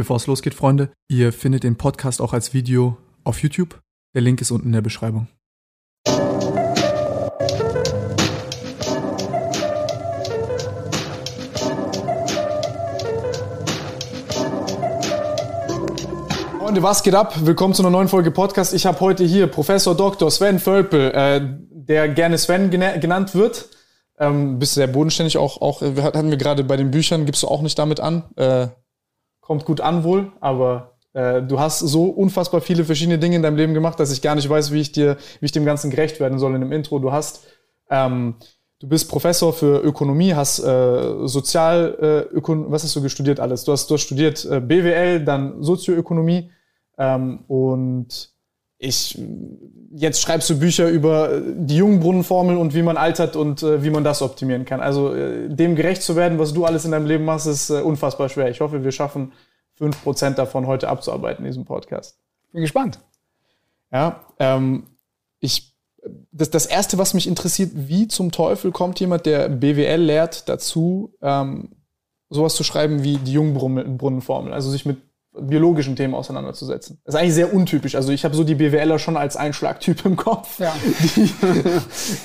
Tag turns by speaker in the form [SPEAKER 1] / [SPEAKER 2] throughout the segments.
[SPEAKER 1] Bevor es losgeht, Freunde, ihr findet den Podcast auch als Video auf YouTube. Der Link ist unten in der Beschreibung. Freunde, was geht ab? Willkommen zu einer neuen Folge Podcast. Ich habe heute hier Professor Dr. Sven Völpel, äh, der gerne Sven genannt wird. Ähm, bist sehr bodenständig, auch, auch hatten wir gerade bei den Büchern, gibst du auch nicht damit an. Äh, kommt gut an wohl, aber äh, du hast so unfassbar viele verschiedene Dinge in deinem Leben gemacht, dass ich gar nicht weiß, wie ich dir, wie ich dem Ganzen gerecht werden soll in dem Intro. Du hast, ähm, du bist Professor für Ökonomie, hast äh, Sozial, äh, Ökon was hast du studiert alles? Du hast, du hast studiert äh, BWL, dann Sozioökonomie ähm, und ich, jetzt schreibst du Bücher über die Jungbrunnenformel und wie man altert und äh, wie man das optimieren kann. Also äh, dem gerecht zu werden, was du alles in deinem Leben machst, ist äh, unfassbar schwer. Ich hoffe, wir schaffen fünf Prozent davon heute abzuarbeiten in diesem Podcast.
[SPEAKER 2] Bin gespannt.
[SPEAKER 1] Ja, ähm, ich, das, das Erste, was mich interessiert, wie zum Teufel kommt jemand, der BWL lehrt, dazu, ähm, sowas zu schreiben wie die Jungbrunnenformel, also sich mit biologischen Themen auseinanderzusetzen. Das ist eigentlich sehr untypisch. Also ich habe so die BWLer schon als Einschlagtyp im Kopf. Ja. Die,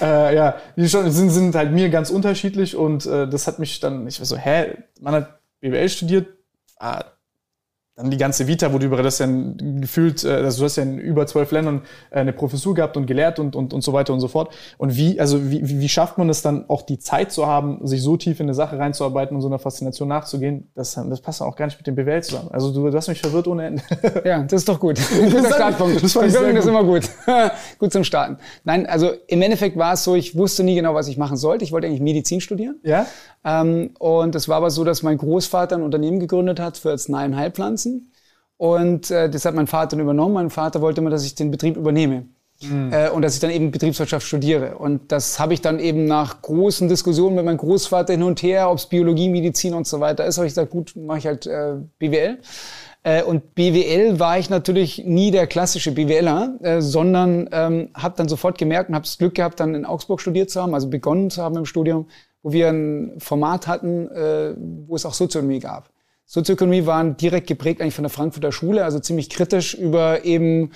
[SPEAKER 1] äh, ja, die schon, sind, sind halt mir ganz unterschiedlich und äh, das hat mich dann, ich war so, hä, man hat BWL studiert, ah, dann die ganze Vita, wo du über das ja gefühlt, äh, also du hast ja in über zwölf Ländern äh, eine Professur gehabt und gelehrt und, und, und so weiter und so fort. Und wie, also wie, wie schafft man es dann auch die Zeit zu haben, sich so tief in eine Sache reinzuarbeiten und so einer Faszination nachzugehen? Das, das passt auch gar nicht mit dem BWL zusammen. Also du, du hast mich verwirrt ohne Ende.
[SPEAKER 2] Ja, das ist doch gut. Guter Startpunkt. Das, das, das ist immer gut. gut zum Starten. Nein, also im Endeffekt war es so, ich wusste nie genau, was ich machen sollte. Ich wollte eigentlich Medizin studieren.
[SPEAKER 1] Ja.
[SPEAKER 2] Ähm, und es war aber so, dass mein Großvater ein Unternehmen gegründet hat für Arzneienheilpflanzen. Und äh, das hat mein Vater dann übernommen. Mein Vater wollte immer, dass ich den Betrieb übernehme. Mhm. Äh, und dass ich dann eben Betriebswirtschaft studiere. Und das habe ich dann eben nach großen Diskussionen mit meinem Großvater hin und her, ob es Biologie, Medizin und so weiter ist, habe ich gesagt, gut, mache ich halt äh, BWL. Äh, und BWL war ich natürlich nie der klassische BWLer, äh, sondern ähm, habe dann sofort gemerkt und habe das Glück gehabt, dann in Augsburg studiert zu haben, also begonnen zu haben im Studium, wo wir ein Format hatten, äh, wo es auch Sozionomie gab. Sozioökonomie waren direkt geprägt eigentlich von der Frankfurter Schule, also ziemlich kritisch über eben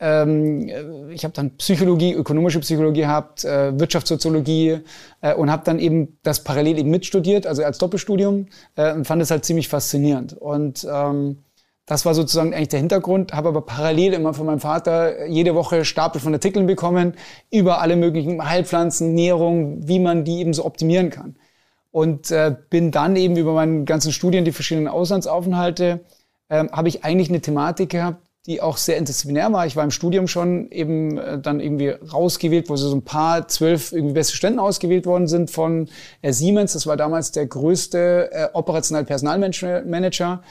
[SPEAKER 2] ähm, ich habe dann Psychologie, ökonomische Psychologie gehabt, äh, Wirtschaftssoziologie äh, und habe dann eben das parallel eben mitstudiert, also als Doppelstudium äh, und fand es halt ziemlich faszinierend. Und ähm, das war sozusagen eigentlich der Hintergrund, habe aber parallel immer von meinem Vater jede Woche Stapel von Artikeln bekommen über alle möglichen Heilpflanzen, Nährung, wie man die eben so optimieren kann. Und äh, bin dann eben über meinen ganzen Studien, die verschiedenen Auslandsaufenthalte, äh, habe ich eigentlich eine Thematik gehabt, die auch sehr interdisziplinär war. Ich war im Studium schon eben äh, dann irgendwie rausgewählt, wo so ein paar zwölf irgendwie beste Studenten ausgewählt worden sind von äh, Siemens. Das war damals der größte äh, operationelle Personalmanager.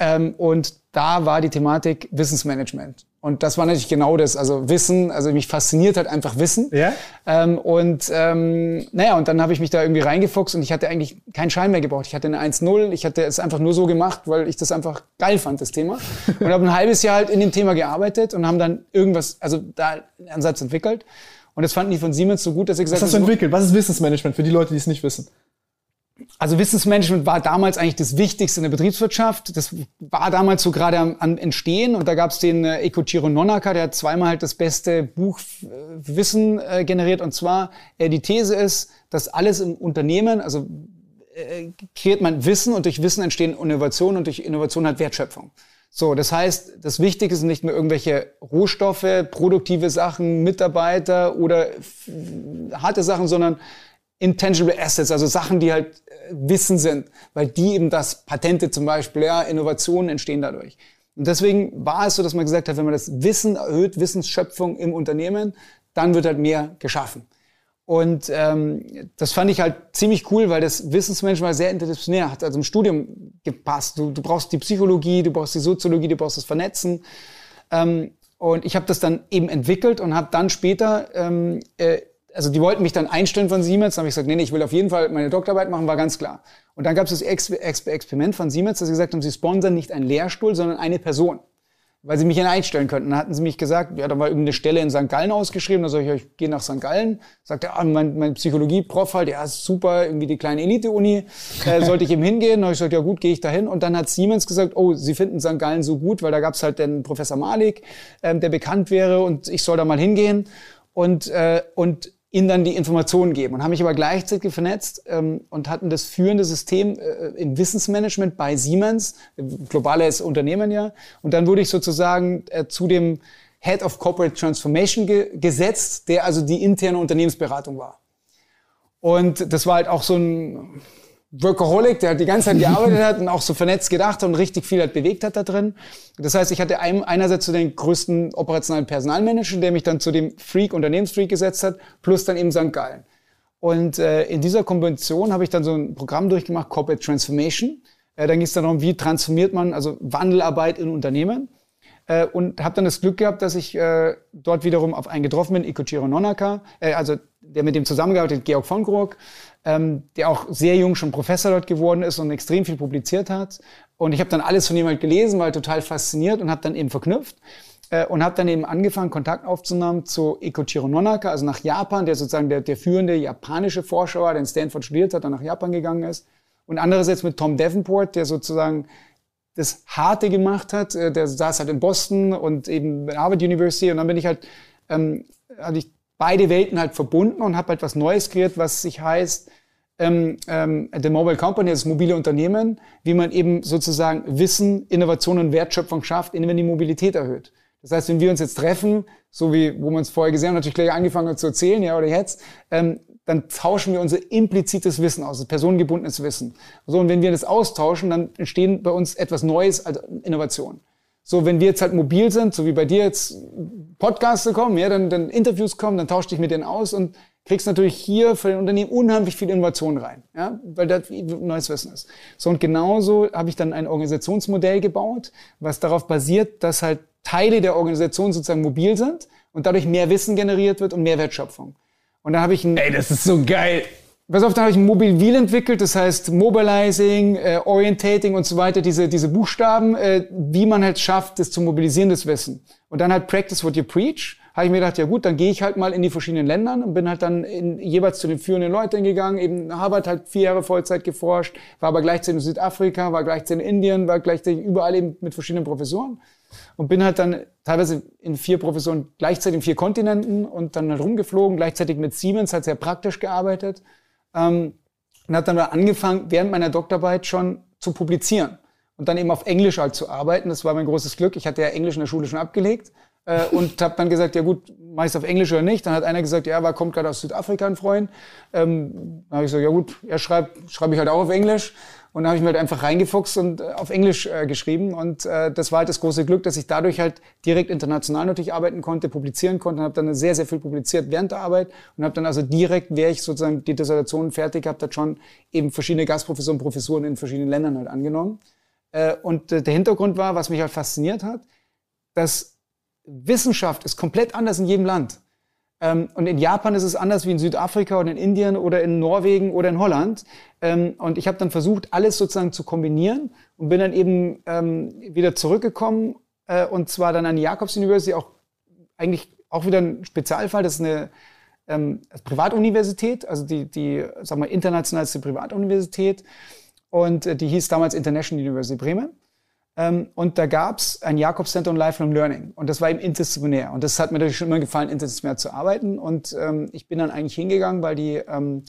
[SPEAKER 2] Ähm, und da war die Thematik Wissensmanagement. Und das war natürlich genau das, also Wissen, also mich fasziniert halt einfach Wissen.
[SPEAKER 1] Ja?
[SPEAKER 2] Ähm, und ähm, naja, und dann habe ich mich da irgendwie reingefuchst und ich hatte eigentlich keinen Schein mehr gebraucht. Ich hatte eine 1-0, ich hatte es einfach nur so gemacht, weil ich das einfach geil fand, das Thema. Und habe ein halbes Jahr halt in dem Thema gearbeitet und haben dann irgendwas, also da einen Ansatz entwickelt. Und das fanden die von Siemens so gut, dass sie gesagt
[SPEAKER 1] haben... Was hast du entwickelt? Was ist Wissensmanagement für die Leute, die es nicht wissen?
[SPEAKER 2] Also Wissensmanagement war damals eigentlich das Wichtigste in der Betriebswirtschaft. Das war damals so gerade am, am Entstehen und da gab es den äh, Ekochiro Nonaka, der hat zweimal halt das beste Buch äh, Wissen äh, generiert und zwar äh, die These ist, dass alles im Unternehmen, also äh, kreiert man Wissen und durch Wissen entstehen Innovationen und durch Innovation halt Wertschöpfung. So, das heißt, das Wichtige sind nicht nur irgendwelche Rohstoffe, produktive Sachen, Mitarbeiter oder harte Sachen, sondern intangible Assets, also Sachen, die halt äh, Wissen sind, weil die eben das Patente zum Beispiel, ja, Innovationen entstehen dadurch. Und deswegen war es so, dass man gesagt hat, wenn man das Wissen erhöht, Wissensschöpfung im Unternehmen, dann wird halt mehr geschaffen. Und ähm, das fand ich halt ziemlich cool, weil das Wissensmanagement sehr interdisziplinär hat, also im Studium gepasst. Du, du brauchst die Psychologie, du brauchst die Soziologie, du brauchst das Vernetzen. Ähm, und ich habe das dann eben entwickelt und habe dann später, ähm, äh, also die wollten mich dann einstellen von Siemens, dann habe ich gesagt, nee, nee, ich will auf jeden Fall meine Doktorarbeit machen, war ganz klar. Und dann gab es das Ex Ex Experiment von Siemens, dass sie gesagt haben, sie sponsern nicht einen Lehrstuhl, sondern eine Person weil sie mich hier einstellen könnten. Dann hatten sie mich gesagt, ja, da war irgendeine Stelle in St. Gallen ausgeschrieben, da soll ich, ich gehe nach St. Gallen. Sagt er, ah, mein, mein Psychologie-Prof halt, ja, super, irgendwie die kleine Elite-Uni, äh, sollte ich eben hingehen? Da habe ich gesagt, ja gut, gehe ich da hin. Und dann hat Siemens gesagt, oh, sie finden St. Gallen so gut, weil da gab's halt den Professor Malik, ähm, der bekannt wäre und ich soll da mal hingehen. Und, äh, und ihnen dann die Informationen geben und haben mich aber gleichzeitig vernetzt ähm, und hatten das führende System äh, im Wissensmanagement bei Siemens, globales Unternehmen ja. Und dann wurde ich sozusagen äh, zu dem Head of Corporate Transformation ge gesetzt, der also die interne Unternehmensberatung war. Und das war halt auch so ein Workaholic, der halt die ganze Zeit gearbeitet hat und auch so vernetzt gedacht hat und richtig viel halt bewegt hat da drin. Das heißt, ich hatte einerseits zu so den größten operationalen Personalmanager, der mich dann zu dem Freak, Unternehmensfreak gesetzt hat, plus dann eben St. Gallen. Und äh, in dieser Kombination habe ich dann so ein Programm durchgemacht, Corporate Transformation. Äh, dann ging es darum, wie transformiert man, also Wandelarbeit in Unternehmen. Äh, und habe dann das Glück gehabt, dass ich äh, dort wiederum auf einen getroffen bin, Ikochiro Nonaka, äh, also der mit dem zusammengearbeitet Georg von Grog, ähm, der auch sehr jung schon Professor dort geworden ist und extrem viel publiziert hat. Und ich habe dann alles von ihm halt gelesen, war halt total fasziniert und habe dann eben verknüpft äh, und habe dann eben angefangen, Kontakt aufzunehmen zu Ikochiro Nonaka, also nach Japan, der sozusagen der, der führende japanische Forscher war, der in Stanford studiert hat, dann nach Japan gegangen ist. Und andererseits mit Tom Davenport, der sozusagen das Harte gemacht hat. Äh, der saß halt in Boston und eben Harvard University. Und dann bin ich halt, ähm, hatte ich beide Welten halt verbunden und habe halt was Neues kreiert, was sich heißt, ähm, ähm, The Mobile Company, das mobile Unternehmen, wie man eben sozusagen Wissen, Innovation und Wertschöpfung schafft, indem man die Mobilität erhöht. Das heißt, wenn wir uns jetzt treffen, so wie, wo man es vorher gesehen hat, natürlich gleich angefangen hat zu erzählen, ja, oder jetzt, ähm, dann tauschen wir unser implizites Wissen aus, also personengebundenes Wissen. So, und wenn wir das austauschen, dann entstehen bei uns etwas Neues als Innovation. So, wenn wir jetzt halt mobil sind, so wie bei dir jetzt Podcasts kommen, ja, dann, dann Interviews kommen, dann tauscht dich mit denen aus und kriegst natürlich hier für den Unternehmen unheimlich viel Innovation rein, ja, weil das neues Wissen ist. So, und genauso habe ich dann ein Organisationsmodell gebaut, was darauf basiert, dass halt Teile der Organisation sozusagen mobil sind und dadurch mehr Wissen generiert wird und mehr Wertschöpfung. Und da habe ich ein,
[SPEAKER 1] Ey, das ist so geil.
[SPEAKER 2] Pass auf, da habe ich ein Mobile Wheel entwickelt, das heißt Mobilizing, äh, Orientating und so weiter, diese, diese Buchstaben, äh, wie man halt schafft, das zu mobilisieren, das Wissen. Und dann halt Practice what you preach. Habe ich mir gedacht, ja gut, dann gehe ich halt mal in die verschiedenen Ländern und bin halt dann in, jeweils zu den führenden Leuten gegangen. Eben Harvard halt vier Jahre Vollzeit geforscht, war aber gleichzeitig in Südafrika, war gleichzeitig in Indien, war gleichzeitig überall eben mit verschiedenen Professoren. Und bin halt dann teilweise in vier Professoren, gleichzeitig in vier Kontinenten und dann halt rumgeflogen, gleichzeitig mit Siemens, halt sehr praktisch gearbeitet ähm, und habe dann angefangen, während meiner Doktorarbeit schon zu publizieren und dann eben auf Englisch halt zu arbeiten. Das war mein großes Glück. Ich hatte ja Englisch in der Schule schon abgelegt äh, und habe dann gesagt, ja gut, meist auf Englisch oder nicht. Dann hat einer gesagt, ja, war kommt gerade aus Südafrika ein Freund. Ähm, dann habe ich gesagt, ja gut, er schreibt, schreibe ich halt auch auf Englisch. Und dann habe ich mir halt einfach reingefuchst und äh, auf Englisch äh, geschrieben. Und äh, das war halt das große Glück, dass ich dadurch halt direkt international natürlich arbeiten konnte, publizieren konnte. Und habe dann sehr, sehr viel publiziert während der Arbeit. Und habe dann also direkt, wäre ich sozusagen die Dissertation fertig gehabt, hat schon eben verschiedene Gastprofessoren, Professuren in verschiedenen Ländern halt angenommen. Äh, und äh, der Hintergrund war, was mich halt fasziniert hat, dass Wissenschaft ist komplett anders in jedem Land. Ähm, und in Japan ist es anders wie in Südafrika oder in Indien oder in Norwegen oder in Holland. Ähm, und ich habe dann versucht, alles sozusagen zu kombinieren und bin dann eben ähm, wieder zurückgekommen äh, und zwar dann an die Jacobs University, auch eigentlich auch wieder ein Spezialfall. Das ist eine Privatuniversität, also die, die sagen wir, internationalste Privatuniversität. Und äh, die hieß damals International University Bremen. Ähm, und da gab's ein Jakobs Center on Lifelong Learning. Und das war eben interdisziplinär. Und das hat mir natürlich schon immer gefallen, interdisziplinär zu arbeiten. Und ähm, ich bin dann eigentlich hingegangen, weil die, ähm,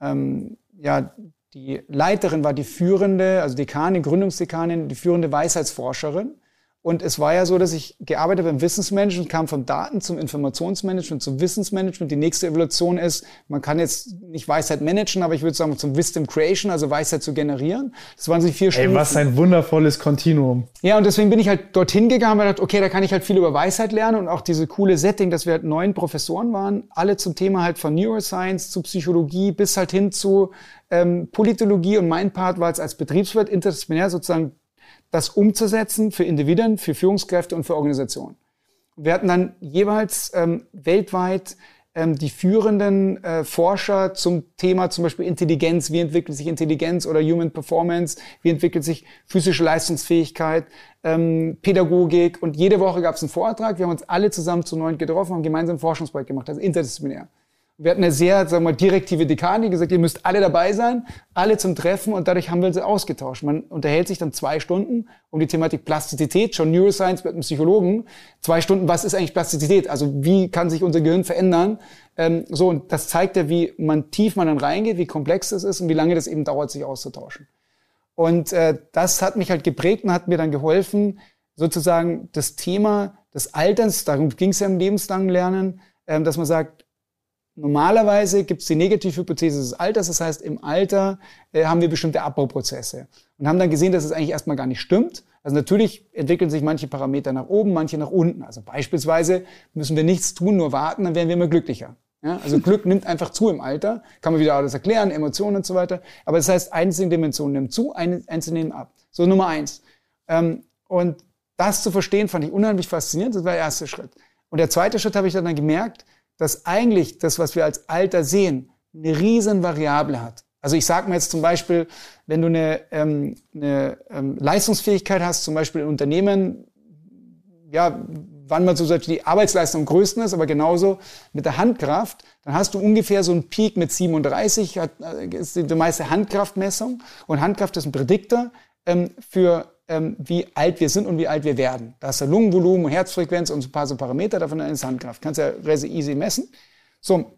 [SPEAKER 2] ähm, ja, die Leiterin war die führende, also Dekanin, Gründungsdekanin, die führende Weisheitsforscherin. Und es war ja so, dass ich gearbeitet habe im Wissensmanagement, kam von Daten zum Informationsmanagement, zum Wissensmanagement. Die nächste Evolution ist, man kann jetzt nicht Weisheit managen, aber ich würde sagen zum Wisdom Creation, also Weisheit zu generieren. Das waren so vier
[SPEAKER 1] Stunden. Ey, was ein wundervolles Kontinuum.
[SPEAKER 2] Ja, und deswegen bin ich halt dorthin gegangen und gedacht, okay, da kann ich halt viel über Weisheit lernen und auch diese coole Setting, dass wir halt neun Professoren waren, alle zum Thema halt von Neuroscience zu Psychologie bis halt hin zu ähm, Politologie und mein Part war jetzt als Betriebswirt interdisziplinär sozusagen das umzusetzen für Individuen, für Führungskräfte und für Organisationen. Wir hatten dann jeweils ähm, weltweit ähm, die führenden äh, Forscher zum Thema zum Beispiel Intelligenz, wie entwickelt sich Intelligenz oder Human Performance, wie entwickelt sich physische Leistungsfähigkeit, ähm, Pädagogik und jede Woche gab es einen Vortrag. Wir haben uns alle zusammen zu neun getroffen, haben gemeinsam ein Forschungsprojekt gemacht, also interdisziplinär. Wir hatten eine sehr, sagen wir mal, direktive Dekane, die gesagt, ihr müsst alle dabei sein, alle zum Treffen und dadurch haben wir sie ausgetauscht. Man unterhält sich dann zwei Stunden um die Thematik Plastizität, schon Neuroscience mit einem Psychologen. Zwei Stunden, was ist eigentlich Plastizität? Also wie kann sich unser Gehirn verändern? Ähm, so, und das zeigt ja, wie man tief man dann reingeht, wie komplex das ist und wie lange das eben dauert, sich auszutauschen. Und äh, das hat mich halt geprägt und hat mir dann geholfen, sozusagen das Thema des Alterns, darum ging es ja im lebenslangen Lernen, ähm, dass man sagt, Normalerweise gibt es die Negativhypothese des Alters, das heißt, im Alter äh, haben wir bestimmte Abbauprozesse und haben dann gesehen, dass es eigentlich erstmal gar nicht stimmt. Also natürlich entwickeln sich manche Parameter nach oben, manche nach unten. Also beispielsweise müssen wir nichts tun, nur warten, dann werden wir immer glücklicher. Ja, also Glück nimmt einfach zu im Alter, kann man wieder alles erklären, Emotionen und so weiter. Aber das heißt, einzelne Dimensionen nehmen zu, einzelne nehmen ab. So Nummer eins. Ähm, und das zu verstehen, fand ich unheimlich faszinierend. Das war der erste Schritt. Und der zweite Schritt habe ich dann gemerkt, dass eigentlich das, was wir als Alter sehen, eine riesen Variable hat. Also ich sage mir jetzt zum Beispiel, wenn du eine, ähm, eine ähm, Leistungsfähigkeit hast, zum Beispiel in Unternehmen, ja, wann man so die Arbeitsleistung am größten ist, aber genauso mit der Handkraft, dann hast du ungefähr so einen Peak mit 37, hat, äh, ist die, meiste Handkraftmessung und Handkraft ist ein Prädiktor ähm, für wie alt wir sind und wie alt wir werden. Da hast du Lungenvolumen, Herzfrequenz und so ein paar so Parameter, davon ist Handkraft. Kannst ja relativ easy messen. So,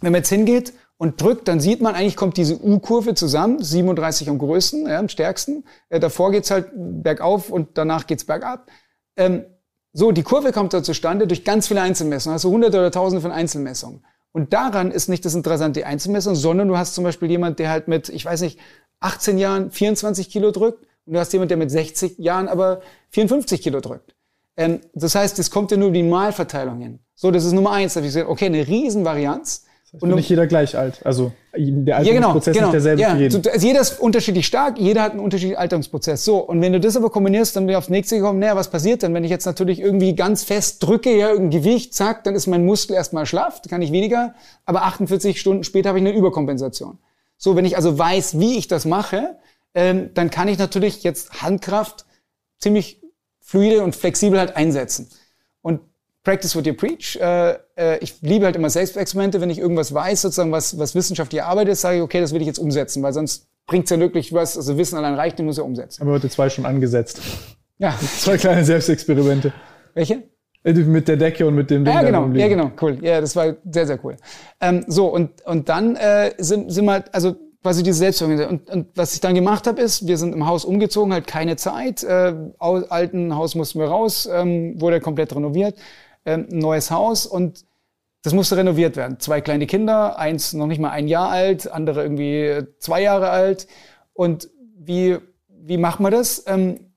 [SPEAKER 2] wenn man jetzt hingeht und drückt, dann sieht man, eigentlich kommt diese U-Kurve zusammen, 37 am größten, ja, am stärksten. Äh, davor geht's halt bergauf und danach geht's bergab. Ähm, so, die Kurve kommt da zustande durch ganz viele Einzelmessungen, also hunderte oder tausende von Einzelmessungen. Und daran ist nicht das Interessante die Einzelmessung, sondern du hast zum Beispiel jemand, der halt mit, ich weiß nicht, 18 Jahren 24 Kilo drückt und du hast jemand, der mit 60 Jahren aber 54 Kilo drückt. Ähm, das heißt, es kommt ja nur die Malverteilung hin. So, das ist Nummer eins. Da habe ich gesagt, okay, eine Riesenvarianz.
[SPEAKER 1] Das heißt, und nicht jeder gleich alt. Also der Alterungsprozess ja, genau, genau. ist derselbe
[SPEAKER 2] ja, für jeden. Also jeder ist unterschiedlich stark, jeder hat einen unterschiedlichen Alterungsprozess. So, und wenn du das aber kombinierst, dann bin ich aufs nächste gekommen, naja, was passiert denn, wenn ich jetzt natürlich irgendwie ganz fest drücke, ja, irgendein Gewicht, zack, dann ist mein Muskel erstmal schlaff, kann ich weniger, aber 48 Stunden später habe ich eine Überkompensation. So, wenn ich also weiß, wie ich das mache, ähm, dann kann ich natürlich jetzt Handkraft ziemlich fluide und flexibel halt einsetzen. Und practice what you preach. Äh, äh, ich liebe halt immer Selbstexperimente. Wenn ich irgendwas weiß, sozusagen, was, was wissenschaftliche Arbeit ist, sage ich, okay, das will ich jetzt umsetzen, weil sonst bringt's ja wirklich was, also Wissen allein reicht, den muss ja umsetzen.
[SPEAKER 1] Aber heute zwei schon angesetzt. Ja. Zwei kleine Selbstexperimente.
[SPEAKER 2] Welche?
[SPEAKER 1] Äh, mit der Decke und mit dem
[SPEAKER 2] Ding. Ja, genau, ja, genau, cool. Ja, das war sehr, sehr cool. Ähm, so, und, und dann äh, sind, sind wir also quasi diese Selbstorganisation. Und, und was ich dann gemacht habe, ist, wir sind im Haus umgezogen, halt keine Zeit. Äh, alten Haus mussten wir raus, ähm, wurde komplett renoviert. Ähm, neues Haus und das musste renoviert werden. Zwei kleine Kinder, eins noch nicht mal ein Jahr alt, andere irgendwie zwei Jahre alt. Und wie, wie macht man das? Ähm,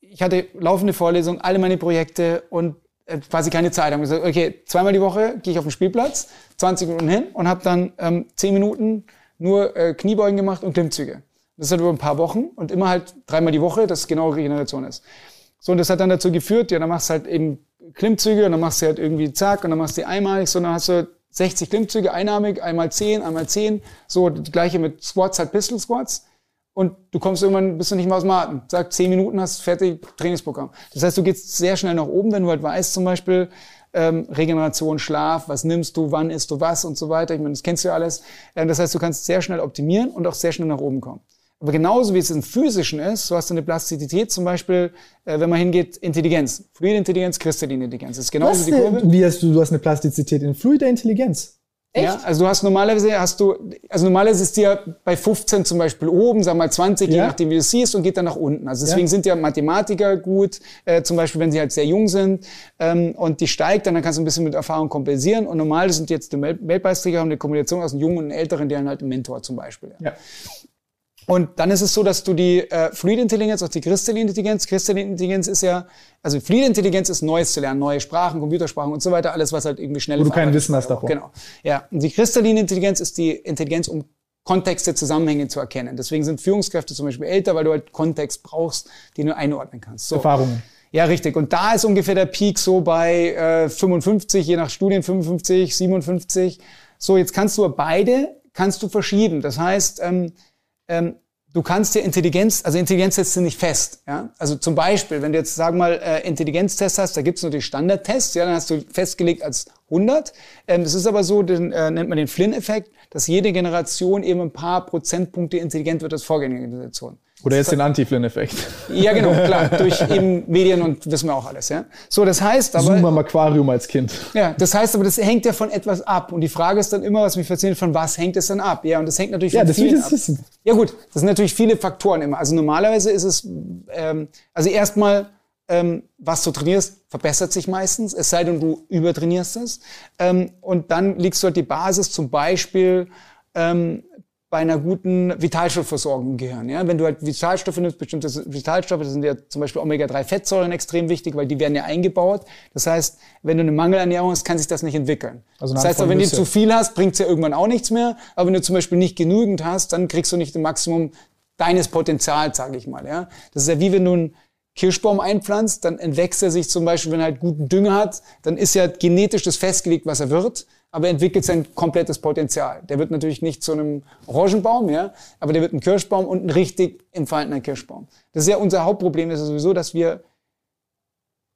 [SPEAKER 2] ich hatte laufende Vorlesungen, alle meine Projekte und äh, quasi keine Zeit. Ich habe gesagt, okay, zweimal die Woche gehe ich auf den Spielplatz, 20 Minuten hin und habe dann ähm, 10 Minuten nur äh, Kniebeugen gemacht und Klimmzüge. Das hat über ein paar Wochen und immer halt dreimal die Woche, dass genau Regeneration ist. So, und das hat dann dazu geführt, ja, dann machst du halt eben Klimmzüge und dann machst du halt irgendwie zack und dann machst du die einmalig, so, dann hast du 60 Klimmzüge einarmig, einmal 10, einmal 10, so, das gleiche mit Squats, halt Pistol Squats. Und du kommst irgendwann, bist du nicht mehr aus dem Atem. Sag, 10 Minuten hast fertig Trainingsprogramm. Das heißt, du gehst sehr schnell nach oben, wenn du halt weißt, zum Beispiel, ähm, Regeneration, Schlaf, was nimmst du, wann isst du was und so weiter. Ich meine, das kennst du ja alles. Ähm, das heißt, du kannst sehr schnell optimieren und auch sehr schnell nach oben kommen. Aber genauso wie es im Physischen ist, so hast du eine Plastizität, zum Beispiel, äh, wenn man hingeht, Intelligenz. Fluide Intelligenz, kristalline Intelligenz. Das ist genauso
[SPEAKER 1] was, die Kurve. Wie hast du, du hast eine Plastizität in fluider Intelligenz?
[SPEAKER 2] Ja, also du hast normalerweise hast du, also normalerweise ist die ja bei 15 zum Beispiel oben, sag mal 20, je
[SPEAKER 1] Ja.
[SPEAKER 2] nachdem wie du es siehst und geht dann nach unten. Also deswegen
[SPEAKER 1] Ja.
[SPEAKER 2] sind ja Mathematiker gut, äh, zum Beispiel wenn sie halt sehr jung sind ähm, und die steigt dann, dann kannst du ein bisschen mit Erfahrung kompensieren und normal sind jetzt die Weltpreisträger haben eine Kombination aus einem Jungen und einem Älteren, der halt einen Mentor zum Beispiel.
[SPEAKER 1] Ja.
[SPEAKER 2] Und dann ist es so, dass du die äh, fluide Intelligenz, auch die kristalline Intelligenz, kristalline Intelligenz ist ja, also fluide Intelligenz ist Neues zu lernen, neue Sprachen, Computersprachen und so weiter, alles, was halt irgendwie schnell
[SPEAKER 1] Wo du kein Wissen hast davon.
[SPEAKER 2] Genau. Ja. Und die kristalline Intelligenz ist die Intelligenz, um Kontexte, Zusammenhänge zu erkennen. Deswegen sind Führungskräfte zum Beispiel älter, weil du halt Kontext brauchst, den du einordnen kannst. So.
[SPEAKER 1] Erfahrungen.
[SPEAKER 2] Ja, richtig. Und da ist ungefähr der Peak so bei äh, 55, je nach Studien 55, 57. So, jetzt kannst du beide kannst du verschieben. Das heißt, ähm, ähm, du kannst dir Intelligenz, also Intelligenz setzt du nicht fest. Ja? Also zum Beispiel, wenn du jetzt, sag mal, äh, Intelligenztest hast, da gibt's natürlich Standardtests, ja, dann hast du festgelegt als 100. Ähm, das ist aber so, den äh, nennt man den Flynn-Effekt, dass jede Generation eben ein paar Prozentpunkte intelligent wird als vorgängige Generation.
[SPEAKER 1] Oder jetzt den Anti-Flynn-Effekt.
[SPEAKER 2] Ja, genau, klar, durch eben Medien und wissen wir auch alles, ja. So, das heißt aber,
[SPEAKER 1] Zoom am Aquarium als Kind.
[SPEAKER 2] ja, das heißt aber, das hängt ja von etwas ab. Und die Frage ist dann immer, was mich fasziniert, von was hängt es dann ab? Ja, und das hängt natürlich
[SPEAKER 1] Ja,
[SPEAKER 2] von
[SPEAKER 1] das will ich
[SPEAKER 2] vielen ab.
[SPEAKER 1] wissen.
[SPEAKER 2] Ja gut, das sind natürlich viele Faktoren immer. Also normalerweise ist es, ähm, also erstmal, ähm, was du trainierst, verbessert sich meistens, es sei denn, du übertrainierst es. Ähm, und dann liegst du halt die Basis zum Beispiel ähm, bei einer guten Vitalstoffversorgung im Gehirn. Ja? Wenn du halt Vitalstoffe nimmst, bestimmte Vitalstoffe, das sind ja zum Beispiel Omega-3-Fettsäuren extrem wichtig, weil die werden ja eingebaut. Das heißt, wenn du eine Mangelernährung hast, kann sich das nicht entwickeln.
[SPEAKER 1] Also
[SPEAKER 2] das heißt, auch wenn du zu viel hast, bringt's ja irgendwann auch nichts mehr. Aber wenn du zum Beispiel nicht genügend hast, dann kriegst du nicht das Maximum deines Potenzials, sage ich mal. Ja? Das ist ja wie wenn du einen Kirschbaum einpflanzt, dann entwächst er sich zum Beispiel, wenn er halt guten Dünger hat, dann ist ja genetisch das festgelegt, was er wird, aber er entwickelt sein komplettes Potenzial. Der wird natürlich nicht zu einem Orangenbaum, ja, aber der wird ein Kirschbaum und ein richtig entfaltener Kirschbaum. Das ist ja unser Hauptproblem, ist ja sowieso, dass wir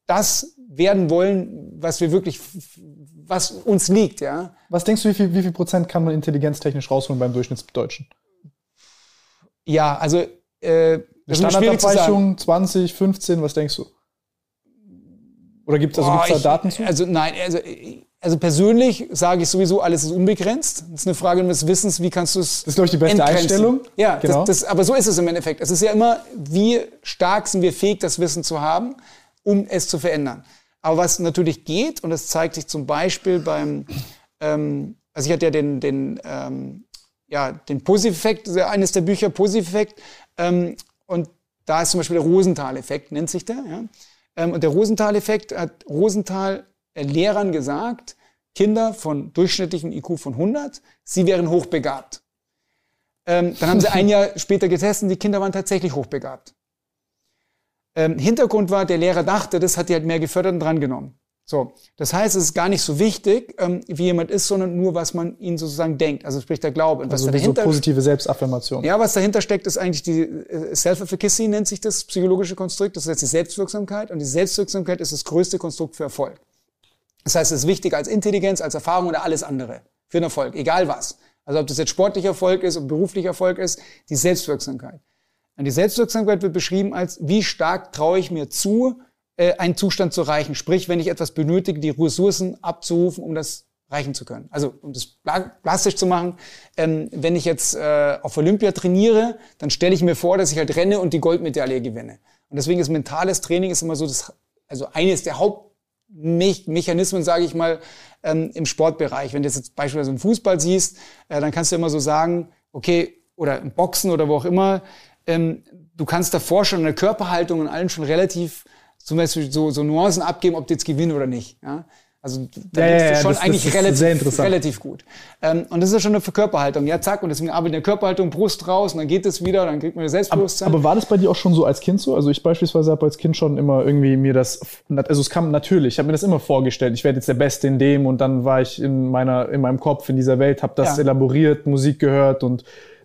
[SPEAKER 2] das werden wollen, was wir wirklich, was uns liegt, ja.
[SPEAKER 1] Was denkst du, wie viel, wie viel Prozent kann man intelligenztechnisch rausholen beim Durchschnittsdeutschen?
[SPEAKER 2] Ja, also äh, das ist.
[SPEAKER 1] Standardabweichung 20, 15, was denkst du? Oder gibt es also, gibt's da
[SPEAKER 2] ich-
[SPEAKER 1] Daten zu?
[SPEAKER 2] Also nein, also, also persönlich sage ich sowieso, alles ist unbegrenzt. Das ist eine Frage des Wissens, wie kannst du es.
[SPEAKER 1] Das ist, glaube ich, die beste
[SPEAKER 2] entgrenzen.
[SPEAKER 1] Einstellung.
[SPEAKER 2] Ja,
[SPEAKER 1] Genau.
[SPEAKER 2] das, das, aber so ist es im Endeffekt. Es ist ja immer, wie stark sind wir fähig, das Wissen zu haben, um es zu verändern. Aber was natürlich geht, und das zeigt sich zum Beispiel beim, ähm, also ich hatte ja den, den, ähm, ja, den ja eines der Bücher Positiveffekt, ähm, und da ist zum Beispiel der Rosenthal-Effekt, nennt sich der. Ja? Ähm, und der Rosenthal-Effekt hat Rosenthal Lehrern gesagt, Kinder von durchschnittlichem IQ von 100, sie wären hochbegabt. Ähm, dann haben sie ein Jahr später getestet, die Kinder waren tatsächlich hochbegabt. Ähm, Hintergrund war, der Lehrer dachte, das hat die halt mehr gefördert und drangenommen. So, das heißt, es ist gar nicht so wichtig, ähm, wie jemand ist, sondern nur, was man ihnen sozusagen denkt. Also sprich der Glaube. Und was
[SPEAKER 1] also
[SPEAKER 2] da
[SPEAKER 1] wie so
[SPEAKER 2] dahinter
[SPEAKER 1] positive Selbstaffirmation.
[SPEAKER 2] ja, was dahinter steckt, ist eigentlich die äh, Self-Efficacy, nennt sich das psychologische Konstrukt. Das ist jetzt die Selbstwirksamkeit. Und die Selbstwirksamkeit ist das größte Konstrukt für Erfolg. Das heißt, es ist wichtiger als Intelligenz, als Erfahrung oder alles andere für den Erfolg, egal was. Also ob das jetzt sportlicher Erfolg ist, ob beruflicher Erfolg ist, die Selbstwirksamkeit. Und die Selbstwirksamkeit wird beschrieben als, wie stark traue ich mir zu, äh, einen Zustand zu erreichen. Sprich, wenn ich etwas benötige, die Ressourcen abzurufen, um das erreichen zu können. Also um das pla- plastisch zu machen, ähm, wenn ich jetzt äh, auf Olympia trainiere, dann stelle ich mir vor, dass ich halt renne und die Goldmedaille gewinne. Und deswegen ist mentales Training ist immer so das, also eines der Hauptmechanismen, sage ich mal, ähm, im Sportbereich. Wenn du jetzt beispielsweise im Fußball siehst, äh, dann kannst du immer so sagen, okay, oder im Boxen oder wo auch immer, ähm, du kannst davor schon in der Körperhaltung und allen schon relativ zum Beispiel so, so Nuancen abgeben, ob du jetzt gewinnst oder nicht. Ja? Also da
[SPEAKER 1] Ja, ja,
[SPEAKER 2] schon
[SPEAKER 1] das- das
[SPEAKER 2] eigentlich
[SPEAKER 1] ist
[SPEAKER 2] relativ,
[SPEAKER 1] sehr interessant.
[SPEAKER 2] relativ gut. Ähm, und das ist ja schon eine Körperhaltung. Ja, zack, und deswegen arbeite in der Körperhaltung, Brust raus, und dann geht es wieder, dann kriegt man das Selbstbewusstsein.
[SPEAKER 1] Aber war das bei dir auch schon so als Kind so? Also ich beispielsweise habe als Kind schon immer irgendwie mir das, also es kam natürlich, ich habe mir das immer vorgestellt, ich werde jetzt der Beste in dem und dann war ich in meiner, in meinem Kopf, in dieser Welt, habe das
[SPEAKER 2] Ja.
[SPEAKER 1] elaboriert, Musik gehört und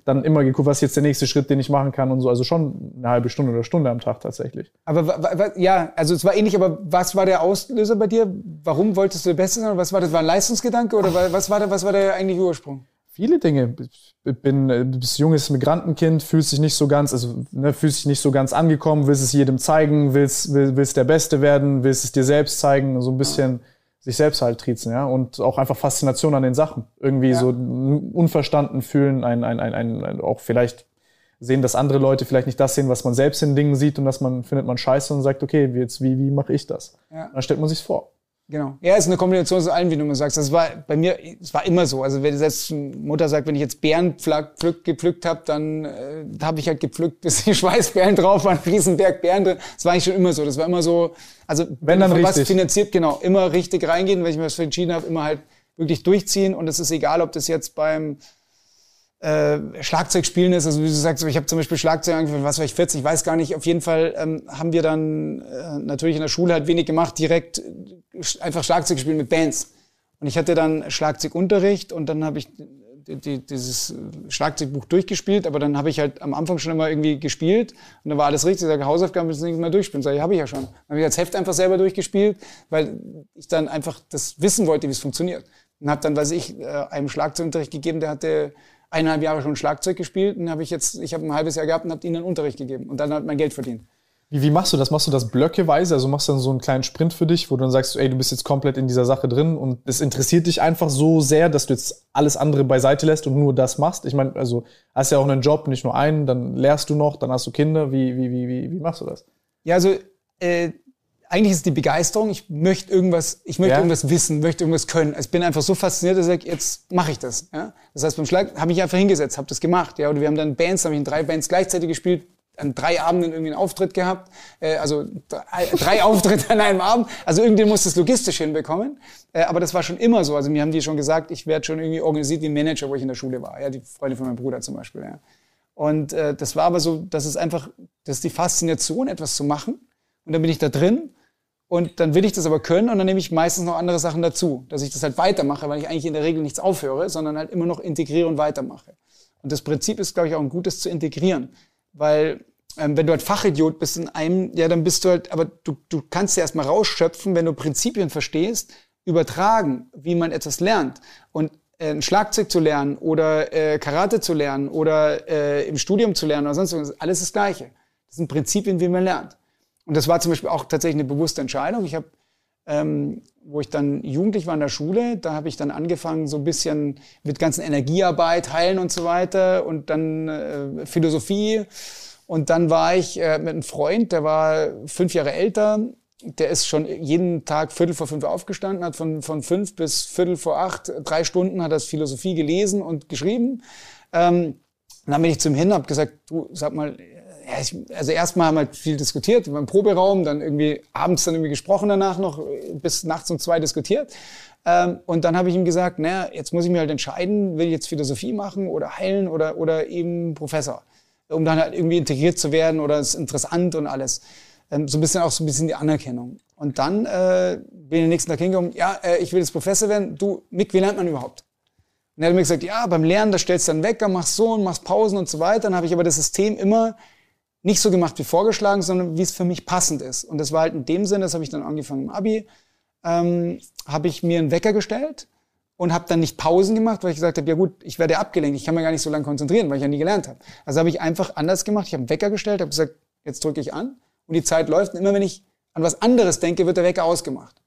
[SPEAKER 1] dann immer geguckt, was ist jetzt der nächste Schritt, den ich machen kann und so. Also schon eine halbe Stunde oder Stunde am Tag tatsächlich.
[SPEAKER 2] Aber ja, also es war ähnlich, aber was war der Auslöser bei dir? Warum wolltest du der Beste sein? Was war das? War ein Leistungsgedanke oder wa- was war der, was war der eigentliche Ursprung?
[SPEAKER 1] Viele Dinge. Ich bin, äh, bist junges Migrantenkind, fühlst dich nicht so ganz, also ne, fühlst dich nicht so ganz angekommen, willst es jedem zeigen, willst, will- willst der Beste werden, willst es dir selbst zeigen, so ein bisschen sich selbst halt triezen, ja, und auch einfach Faszination an den Sachen. Irgendwie ja. so unverstanden fühlen, ein, ein, ein, ein, ein, auch vielleicht sehen, dass andere Leute vielleicht nicht das sehen, was man selbst in Dingen sieht und dass man findet man scheiße und sagt, okay, jetzt, wie, wie mache ich das? Ja. Dann stellt man sich's vor.
[SPEAKER 2] Genau. Ja, es ist eine Kombination aus allem, wie du immer sagst. Das war bei mir, es war immer so. Also wenn selbst Mutter sagt, wenn ich jetzt Beeren pflück, gepflückt habe, dann äh, habe ich halt gepflückt, bis die Schweißbeeren drauf waren, Riesenberg Beeren drin. Das war eigentlich schon immer so. Das war immer so, also wenn, dann richtig. was finanziert, genau, immer richtig reingehen, wenn ich mir was entschieden habe, immer halt wirklich durchziehen. Und es ist egal, ob das jetzt beim äh, Schlagzeug spielen ist. Also wie du sagst, ich habe zum Beispiel Schlagzeug angefangen, was war ich 40, ich weiß gar nicht. Auf jeden Fall ähm, haben wir dann äh, natürlich in der Schule halt wenig gemacht, direkt äh, einfach Schlagzeug gespielt mit Bands. Und ich hatte dann Schlagzeugunterricht und dann habe ich die, die, dieses Schlagzeugbuch durchgespielt, aber dann habe ich halt am Anfang schon immer irgendwie gespielt und dann war alles richtig. Ich sage, Hausaufgaben müssen nicht mehr durchspielen. Sag ich, habe ich ja schon. Dann habe ich das Heft einfach selber durchgespielt, weil ich dann einfach das wissen wollte, wie es funktioniert. Und habe dann, weiß ich, äh, einem Schlagzeugunterricht gegeben, der hatte eineinhalb Jahre schon Schlagzeug gespielt und habe ich jetzt, ich habe ein halbes Jahr gehabt und habe ihnen Unterricht gegeben und dann hat mein Geld verdient.
[SPEAKER 1] Wie, wie machst du das? Machst du das blöckeweise? Also machst du dann so einen kleinen Sprint für dich, wo du dann sagst, ey, du bist jetzt komplett in dieser Sache drin und es interessiert dich einfach so sehr, dass du jetzt alles andere beiseite lässt und nur das machst? Ich meine, also hast ja auch einen Job, nicht nur einen, dann lehrst du noch, dann hast du Kinder. Wie, wie, wie, wie, wie machst du das?
[SPEAKER 2] Ja, also äh, eigentlich ist es die Begeisterung. Ich möchte irgendwas, ich möchte ja. irgendwas wissen, möchte irgendwas können. Ich bin einfach so fasziniert, dass ich sage, jetzt mache ich das. Ja? Das heißt, beim Schlag habe ich einfach hingesetzt, habe das gemacht. Ja? Oder wir haben dann Bands, habe ich in drei Bands gleichzeitig gespielt, an drei Abenden irgendwie einen Auftritt gehabt, äh, also drei, drei Auftritte an einem Abend. Also irgendwie muss das logistisch hinbekommen. Äh, aber das war schon immer so. Also mir haben die schon gesagt, ich werde schon irgendwie organisiert wie ein Manager, wo ich in der Schule war. Ja, die Freunde von meinem Bruder zum Beispiel. Ja. Und äh, das war aber so, das ist einfach, das ist die Faszination, etwas zu machen. Und dann bin ich da drin und dann will ich das aber können und dann nehme ich meistens noch andere Sachen dazu, dass ich das halt weitermache, weil ich eigentlich in der Regel nichts aufhöre, sondern halt immer noch integriere und weitermache. Und das Prinzip ist, glaube ich, auch ein gutes zu integrieren, weil ähm, wenn du halt Fachidiot bist in einem, ja, dann bist du halt, aber du, du kannst ja erstmal rausschöpfen, wenn du Prinzipien verstehst, übertragen, wie man etwas lernt. Und äh, ein Schlagzeug zu lernen oder äh, Karate zu lernen oder äh, im Studium zu lernen oder sonst was, alles das Gleiche. Das sind Prinzipien, wie man lernt. Und das war zum Beispiel auch tatsächlich eine bewusste Entscheidung. Ich habe, ähm, wo ich dann jugendlich war in der Schule, da habe ich dann angefangen, so ein bisschen mit ganzen Energiearbeit, Heilen und so weiter und dann äh, Philosophie. Und dann war ich äh, mit einem Freund, der war fünf Jahre älter. Der ist schon jeden Tag Viertel vor fünf aufgestanden, hat von, von fünf bis Viertel vor acht, drei Stunden hat er Philosophie gelesen und geschrieben. Ähm, dann bin ich zum hin, habe gesagt, du sag mal, also erstmal haben wir halt viel diskutiert im Proberaum, dann irgendwie abends dann irgendwie gesprochen danach noch, bis nachts um zwei diskutiert. Ähm, und dann habe ich ihm gesagt, naja, jetzt muss ich mir halt entscheiden, will ich jetzt Philosophie machen oder heilen oder, oder eben Professor. Um dann halt irgendwie integriert zu werden oder ist interessant und alles. Ähm, so ein bisschen auch so ein bisschen die Anerkennung. Und dann äh, bin ich den nächsten Tag hingekommen, ja, äh, ich will jetzt Professor werden. Du, Mick, wie lernt man überhaupt? Und er hat mir gesagt, ja, beim Lernen, da stellst du dann Wecker, machst so und machst Pausen und so weiter. Dann habe ich aber das System immer nicht so gemacht wie vorgeschlagen, sondern wie es für mich passend ist. Und das war halt in dem Sinne, das habe ich dann angefangen im Abi, ähm, habe ich mir einen Wecker gestellt und habe dann nicht Pausen gemacht, weil ich gesagt habe, ja gut, ich werde abgelenkt, ich kann mir gar nicht so lange konzentrieren, weil ich ja nie gelernt habe. Also habe ich einfach anders gemacht, ich habe einen Wecker gestellt, habe gesagt, jetzt drücke ich an und die Zeit läuft und immer wenn ich an was anderes denke, wird der Wecker ausgemacht.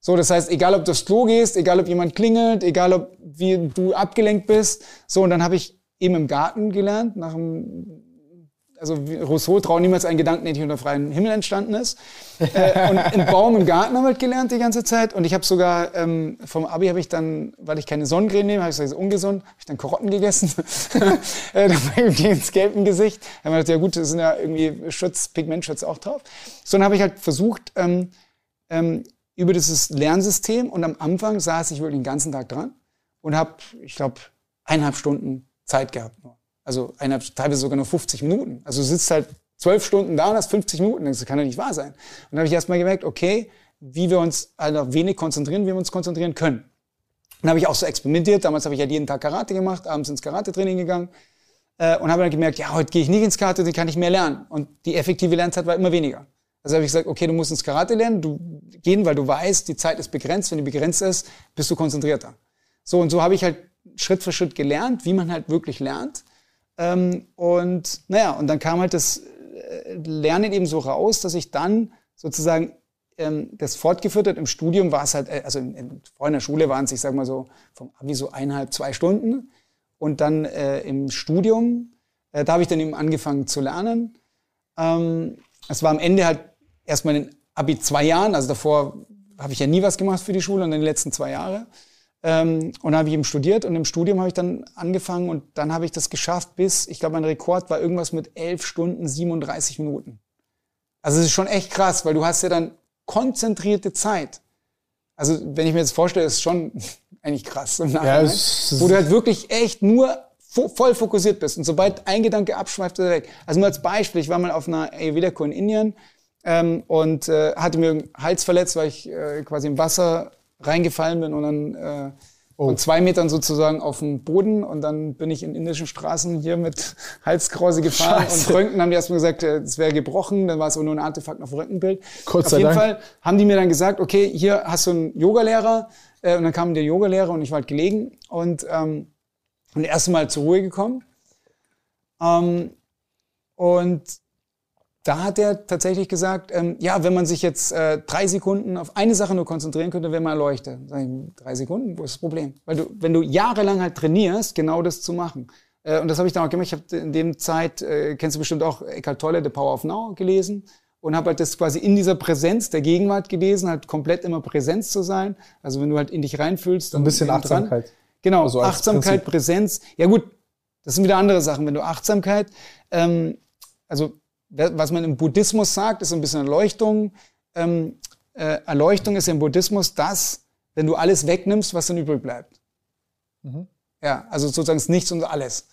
[SPEAKER 2] So, das heißt, egal ob du aufs Klo gehst, egal ob jemand klingelt, egal ob wie du abgelenkt bist, so und dann habe ich eben im Garten gelernt, nach dem also Rousseau traut niemals einen Gedanken, der nicht unter freiem Himmel entstanden ist. äh, und ein Baum im Garten haben wir halt gelernt die ganze Zeit. Und ich habe sogar ähm, vom Abi habe ich dann, weil ich keine Sonnencreme nehme, habe ich gesagt, ungesund, habe ich dann Karotten gegessen. äh, irgendwie ins Gelb im Gesicht. Da haben wir gedacht, ja gut, das sind ja irgendwie Schutz, Pigmentschutz auch drauf. So, dann habe ich halt versucht, ähm, ähm, über dieses Lernsystem und am Anfang saß ich wirklich den ganzen Tag dran und habe, ich glaube, eineinhalb Stunden Zeit gehabt nur. Also einer, teilweise sogar nur 50 Minuten. Also du sitzt halt zwölf Stunden da und hast 50 Minuten. Das kann ja nicht wahr sein. Und dann habe ich erstmal gemerkt, okay, wie wir uns halt auf wenig konzentrieren, wie wir uns konzentrieren können. Dann habe ich auch so experimentiert. Damals habe ich halt jeden Tag Karate gemacht, abends ins Karate-Training gegangen äh, und habe dann gemerkt, ja, heute gehe ich nicht ins Karate, dann kann ich mehr lernen. Und die effektive Lernzeit war immer weniger. Also habe ich gesagt, okay, du musst ins Karate lernen, du gehen, weil du weißt, die Zeit ist begrenzt. Wenn die begrenzt ist, bist du konzentrierter. So und so habe ich halt Schritt für Schritt gelernt, wie man halt wirklich lernt. Ähm, und naja, und dann kam halt das äh, Lernen eben so raus, dass ich dann sozusagen ähm, das fortgeführt hat. Im Studium war es halt, äh, also in, in, vor in der Schule waren es, ich sag mal so, vom Abi so eineinhalb, zwei Stunden. Und dann äh, im Studium, äh, da habe ich dann eben angefangen zu lernen. Ähm, es war am Ende halt erstmal in Abi zwei Jahren, also davor habe ich ja nie was gemacht für die Schule und in den letzten zwei Jahre. Ähm, und dann habe ich eben studiert und im Studium habe ich dann angefangen und dann habe ich das geschafft bis, ich glaube, mein Rekord war irgendwas mit elf Stunden 37 Minuten. Also es ist schon echt krass, weil du hast ja dann konzentrierte Zeit. Also wenn ich mir jetzt vorstelle, ist schon eigentlich krass im Nachhinein, ja, wo du halt wirklich echt nur voll fokussiert bist. Und sobald ein Gedanke abschweift, ist er weg. Also nur als Beispiel, ich war mal auf einer Ayurveda-Kur in Indien ähm, und äh, hatte mir den Hals verletzt, weil ich äh, quasi im Wasser reingefallen bin und dann äh, oh. von zwei Metern sozusagen auf dem Boden und dann bin ich in indischen Straßen hier mit Halskrause gefahren Scheiße. und Röntgen haben die erstmal gesagt, äh, es wäre gebrochen, dann war es nur ein Artefakt auf dem Röntgenbild. Kurz auf jeden Dank. Fall haben die mir dann gesagt, okay, hier hast du einen Yogalehrer äh, und dann kam der Yogalehrer und ich war halt gelegen und ähm, und erst Mal zur Ruhe gekommen. Ähm, und da hat er tatsächlich gesagt, ähm, ja, wenn man sich jetzt äh, drei Sekunden auf eine Sache nur konzentrieren könnte, wäre man erleuchtet. Sag ich, drei Sekunden, wo ist das Problem? Weil du, wenn du jahrelang halt trainierst, genau das zu machen. Äh, und das habe ich dann auch gemacht. Ich habe in dem Zeit, äh, kennst du bestimmt auch Eckhart Tolle, The Power of Now, gelesen und habe halt das quasi in dieser Präsenz der Gegenwart gelesen, halt komplett immer Präsenz zu sein. Also wenn du halt in dich reinfühlst,
[SPEAKER 1] dann ein bisschen Achtsamkeit. Dran.
[SPEAKER 2] Genau, also Achtsamkeit, Prinzip. Präsenz. Ja gut, das sind wieder andere Sachen. Wenn du Achtsamkeit, ähm, also was man im Buddhismus sagt, ist ein bisschen Erleuchtung. Ähm, äh, Erleuchtung ist im Buddhismus das, wenn du alles wegnimmst, was dann übrig bleibt. Mhm. Ja, also sozusagen nichts und alles.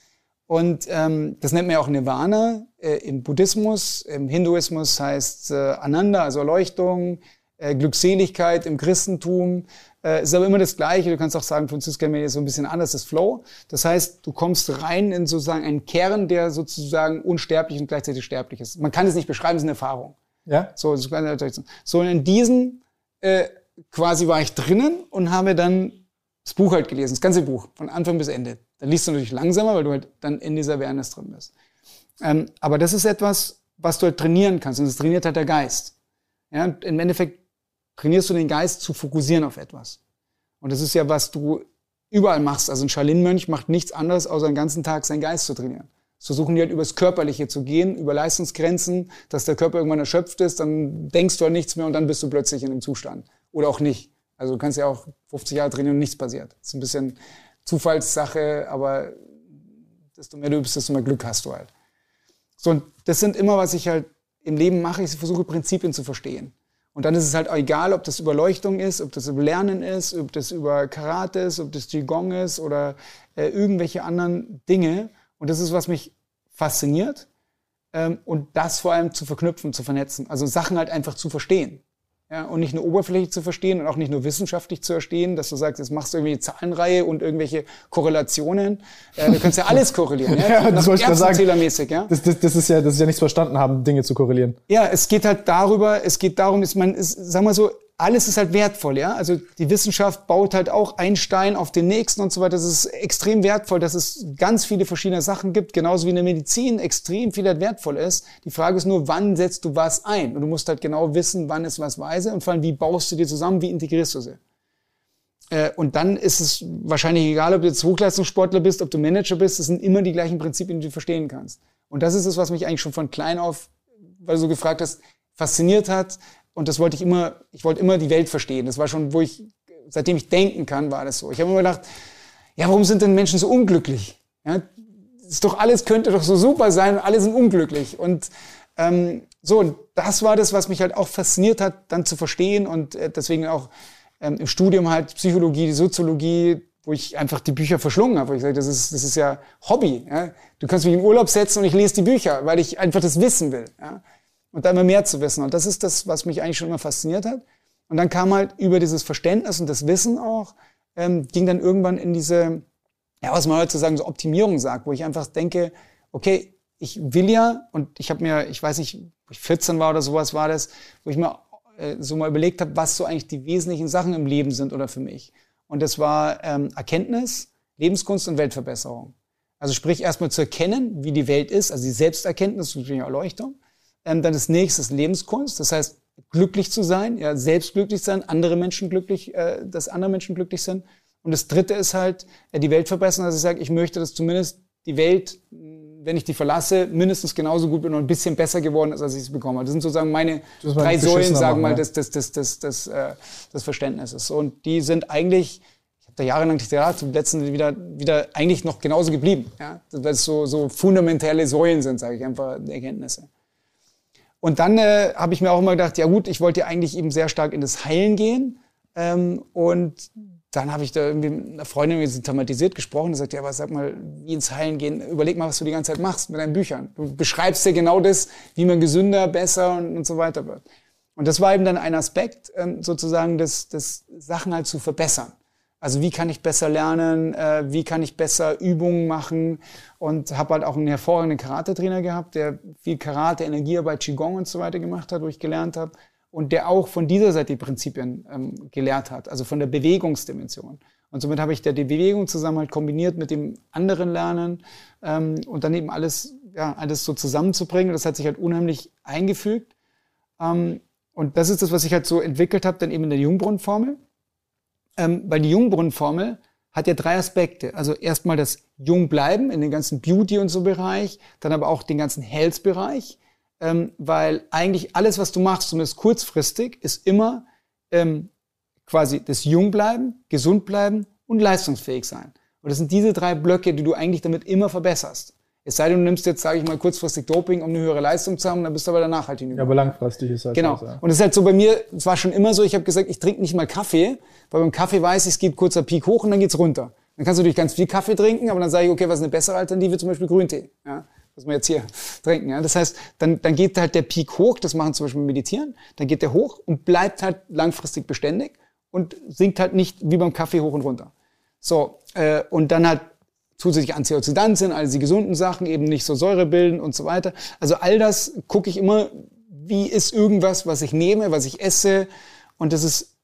[SPEAKER 2] Und ähm, das nennt man ja auch Nirvana äh, im Buddhismus. Im Hinduismus heißt äh, Ananda, also Erleuchtung, Glückseligkeit im Christentum. Äh, ist aber immer das Gleiche. Du kannst auch sagen, Franziska mir ist so ein bisschen anders, das Flow. Das heißt, du kommst rein in sozusagen einen Kern, der sozusagen unsterblich und gleichzeitig sterblich ist. Man kann es nicht beschreiben, es ist eine Erfahrung. Ja. So, so, so in diesen äh, quasi war ich drinnen und habe dann das Buch halt gelesen, das ganze Buch, von Anfang bis Ende. Dann liest du natürlich langsamer, weil du halt dann in dieser Awareness drin bist. Ähm, aber das ist etwas, was du halt trainieren kannst. Und das trainiert halt der Geist. Ja, im Endeffekt trainierst du den Geist zu fokussieren auf etwas. Und das ist ja, was du überall machst. Also ein Shaolin-Mönch macht nichts anderes, außer den ganzen Tag seinen Geist zu trainieren. So versuchen die halt übers Körperliche zu gehen, über Leistungsgrenzen, dass der Körper irgendwann erschöpft ist, dann denkst du an nichts mehr und dann bist du plötzlich in dem Zustand. Oder auch nicht. Also du kannst ja auch 50 Jahre trainieren und nichts passiert. Das ist ein bisschen Zufallssache, aber desto mehr du bist, desto mehr Glück hast du halt. So, und das sind immer, was ich halt im Leben mache. Ich versuche Prinzipien zu verstehen. Und dann ist es halt auch egal, ob das über Leuchtung ist, ob das über Lernen ist, ob das über Karate ist, ob das Qigong ist oder äh, irgendwelche anderen Dinge. Und das ist, was mich fasziniert. Ähm, und das vor allem zu verknüpfen, zu vernetzen. Also Sachen halt einfach zu verstehen. Ja, und nicht nur oberflächlich zu verstehen und auch nicht nur wissenschaftlich zu verstehen, dass du sagst, jetzt machst du irgendwie Zahlenreihe und irgendwelche Korrelationen. Äh, du kannst ja alles korrelieren. ja,
[SPEAKER 1] ja das wollte ich sagen. Ja? Das, das, das, ist ja, das ist ja nichts verstanden haben, Dinge zu korrelieren.
[SPEAKER 2] Ja, es geht halt darüber, es geht darum, dass man, ist, sag mal so, alles ist halt wertvoll, ja. Also die Wissenschaft baut halt auch einen Stein auf den nächsten und so weiter. Das ist extrem wertvoll, dass es ganz viele verschiedene Sachen gibt, genauso wie in der Medizin extrem viel halt wertvoll ist. Die Frage ist nur, wann setzt du was ein? Und du musst halt genau wissen, wann ist was weise und vor allem, wie baust du dir zusammen, wie integrierst du sie? Äh, und dann ist es wahrscheinlich egal, ob du jetzt Hochleistungssportler bist, ob du Manager bist, das sind immer die gleichen Prinzipien, die du verstehen kannst. Und das ist es, was mich eigentlich schon von klein auf, weil du so gefragt hast, fasziniert hat, und das wollte ich immer, ich wollte immer die Welt verstehen. Das war schon, wo ich, seitdem ich denken kann, war das so. Ich habe immer gedacht, ja, warum sind denn Menschen so unglücklich? Ja, ist doch alles könnte doch so super sein und alle sind unglücklich. Und ähm, so, und das war das, was mich halt auch fasziniert hat, dann zu verstehen und äh, deswegen auch ähm, im Studium halt Psychologie, Soziologie, wo ich einfach die Bücher verschlungen habe. Wo ich sage, das ist, das ist ja Hobby. Ja? Du kannst mich in Urlaub setzen und ich lese die Bücher, weil ich einfach das wissen will. Ja? Und da immer mehr zu wissen. Und das ist das, was mich eigentlich schon immer fasziniert hat. Und dann kam halt über dieses Verständnis und das Wissen auch, ähm, ging dann irgendwann in diese, ja, was man heutzutage so Optimierung sagt, wo ich einfach denke, okay, ich will ja, und ich habe mir, ich weiß nicht, wo ich 14 war oder sowas war das, wo ich mir äh, so mal überlegt habe, was so eigentlich die wesentlichen Sachen im Leben sind oder für mich. Und das war ähm, Erkenntnis, Lebenskunst und Weltverbesserung. Also sprich erstmal zu erkennen, wie die Welt ist, also die Selbsterkenntnis, die Erleuchtung. Ähm, dann das nächste ist Lebenskunst. Das heißt, glücklich zu sein, ja, selbst glücklich sein, andere Menschen glücklich, äh, dass andere Menschen glücklich sind. Und das dritte ist halt, äh, die Welt verbessern. Also ich sage, ich möchte, dass zumindest die Welt, wenn ich die verlasse, mindestens genauso gut bin und ein bisschen besser geworden ist, als ich es bekommen habe. Das sind sozusagen meine drei Säulen, sagen wir mal, des, des, des, des, des, äh, des Verständnisses. Und die sind eigentlich, ich habe da jahrelang gedacht, zum letzten wieder, wieder eigentlich noch genauso geblieben. Ja? Weil es so, so fundamentale Säulen sind, sage ich einfach, Erkenntnisse. Und dann äh, habe ich mir auch immer gedacht, ja gut, ich wollte ja eigentlich eben sehr stark in das Heilen gehen. Ähm, und dann habe ich da irgendwie mit einer Freundin thematisiert gesprochen und gesagt, ja, aber sag mal, wie ins Heilen gehen, überleg mal, was du die ganze Zeit machst mit deinen Büchern. Du beschreibst ja genau das, wie man gesünder, besser und, und so weiter wird. Und das war eben dann ein Aspekt, ähm, sozusagen, das, das Sachen halt zu verbessern. Also wie kann ich besser lernen, äh, wie kann ich besser Übungen machen und habe halt auch einen hervorragenden Karate-Trainer gehabt, der viel Karate, Energiearbeit, Qigong und so weiter gemacht hat, wo ich gelernt habe und der auch von dieser Seite die Prinzipien ähm, gelehrt hat, also von der Bewegungsdimension. Und somit habe ich da die Bewegung zusammen halt kombiniert mit dem anderen Lernen ähm, und dann eben alles, ja, alles so zusammenzubringen. Das hat sich halt unheimlich eingefügt. Ähm, und das ist das, was ich halt so entwickelt habe, dann eben in der Jungbrunnenformel ähm, weil die Jungbrunnenformel hat ja drei Aspekte. Also erstmal das Jungbleiben in den ganzen Beauty und so Bereich, dann aber auch den ganzen Health-Bereich, ähm, weil eigentlich alles, was du machst, zumindest kurzfristig, ist immer ähm, quasi das Jungbleiben, gesund bleiben und leistungsfähig sein. Und das sind diese drei Blöcke, die du eigentlich damit immer verbesserst. Es sei denn, du nimmst jetzt, sage ich mal, kurzfristig Doping, um eine höhere Leistung zu haben, dann bist du aber danach halt hinüber.
[SPEAKER 1] Ja, aber langfristig ist halt
[SPEAKER 2] Genau. Ja. Und es ist halt so bei mir, es war schon immer so, ich habe gesagt, ich trinke nicht mal Kaffee, weil beim Kaffee weiß ich, es geht kurzer Peak hoch und dann geht's runter. Dann kannst du natürlich ganz viel Kaffee trinken, aber dann sage ich, okay, was ist eine bessere Alternative? Zum Beispiel Grüntee. Ja, was wir jetzt hier trinken. Ja. Das heißt, dann, dann geht halt der Peak hoch, das machen zum Beispiel Meditieren, dann geht der hoch und bleibt halt langfristig beständig und sinkt halt nicht wie beim Kaffee hoch und runter. So, äh, und dann halt zusätzlich Antioxidantien, also die gesunden Sachen, eben nicht so Säure bilden und so weiter. Also all das gucke ich immer, wie ist irgendwas, was ich nehme, was ich esse. Und das ist,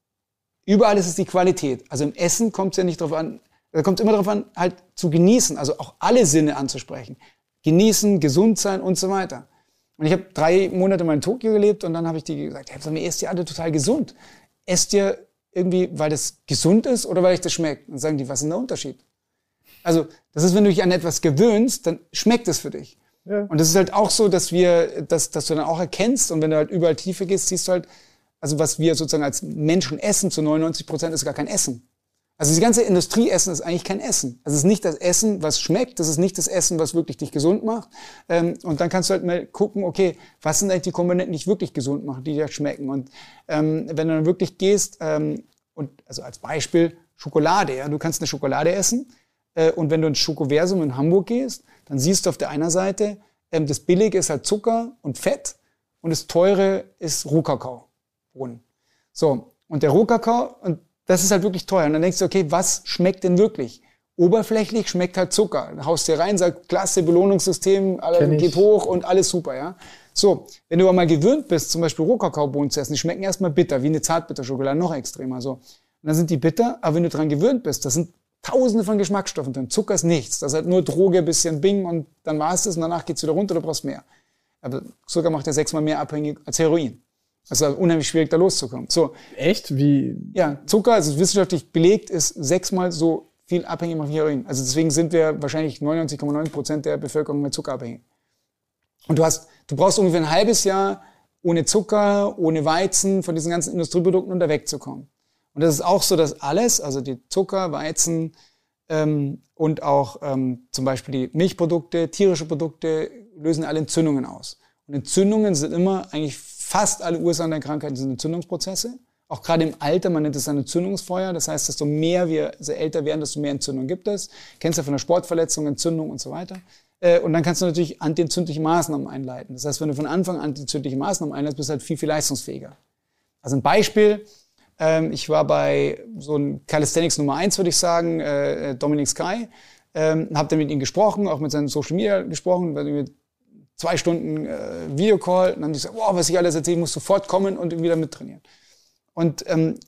[SPEAKER 2] überall ist es die Qualität. Also im Essen kommt es ja nicht darauf an, da kommt immer darauf an, halt zu genießen, also auch alle Sinne anzusprechen. Genießen, gesund sein und so weiter. Und ich habe drei Monate mal in Tokio gelebt und dann habe ich die gesagt, hey, mir esst ihr alle total gesund. Esst ihr irgendwie, weil das gesund ist oder weil ich das schmeckt? Und sagen die, was ist denn der Unterschied? Also, das ist, wenn du dich an etwas gewöhnst, dann schmeckt es für dich. Ja. Und das ist halt auch so, dass wir, dass, dass du dann auch erkennst und wenn du halt überall tiefer gehst, siehst du halt, also was wir sozusagen als Menschen essen zu 99 Prozent ist gar kein Essen. Also die ganze Industrieessen ist eigentlich kein Essen. Also es ist nicht das Essen, was schmeckt, das ist nicht das Essen, was wirklich dich gesund macht. Ähm, und dann kannst du halt mal gucken, okay, was sind eigentlich die Komponenten, die dich wirklich gesund machen, die dir schmecken. Und ähm, wenn du dann wirklich gehst, ähm, und also als Beispiel Schokolade, ja, du kannst eine Schokolade essen, und wenn du ins Schokoversum in Hamburg gehst, dann siehst du auf der einen Seite, ähm, das Billige ist halt Zucker und Fett und das Teure ist Rohkakao. So, und der Rohkakao, und das ist halt wirklich teuer. Und dann denkst du, okay, was schmeckt denn wirklich? Oberflächlich schmeckt halt Zucker. Dann haust dir rein, sagst, klasse, Belohnungssystem, geht hoch und alles super, ja. So, wenn du aber mal gewöhnt bist, zum Beispiel Rohkakaobohnen zu essen, die schmecken erstmal bitter, wie eine Zartbitterschokolade, noch extremer, so. Und dann sind die bitter, aber wenn du dran gewöhnt bist, das sind tausende von Geschmacksstoffen drin. Zucker ist nichts. Das ist halt nur Droge, bisschen Bing und dann war es das und danach geht's wieder runter, du brauchst mehr. Aber Zucker macht ja sechsmal mehr abhängig als Heroin. Also unheimlich schwierig, da loszukommen. So.
[SPEAKER 1] Echt? Wie?
[SPEAKER 2] Ja, Zucker, also wissenschaftlich belegt, ist sechsmal so viel abhängig von Heroin. Also deswegen sind wir wahrscheinlich 99,9 Prozent der Bevölkerung mit Zucker abhängig. Und du hast, du brauchst ungefähr ein halbes Jahr ohne Zucker, ohne Weizen, von diesen ganzen Industrieprodukten, um da wegzukommen. Und das ist auch so, dass alles, also die Zucker, Weizen ähm, und auch ähm, zum Beispiel die Milchprodukte, tierische Produkte, lösen alle Entzündungen aus. Und Entzündungen sind immer, eigentlich fast alle Ursachen der Krankheiten sind Entzündungsprozesse. Auch gerade im Alter, man nennt es ein Entzündungsfeuer. Das heißt, desto mehr wir also älter werden, desto mehr Entzündung gibt es. Kennst du ja von der Sportverletzung, Entzündung und so weiter. Äh, und dann kannst du natürlich antientzündliche Maßnahmen einleiten. Das heißt, wenn du von Anfang an antientzündliche Maßnahmen einleitest, bist du halt viel, viel leistungsfähiger. Also ein Beispiel, ähm, ich war bei so ein Calisthenics Nummer eins, würde ich sagen, äh, äh Dominic Sky. Ähm, habe dann mit ihm gesprochen, auch mit seinen Social Media gesprochen, weil zwei Stunden äh, Videocall. Und dann haben die gesagt, wow, was ich alles erzähle, ich muss sofort kommen und wieder mittrainieren. Und ähm,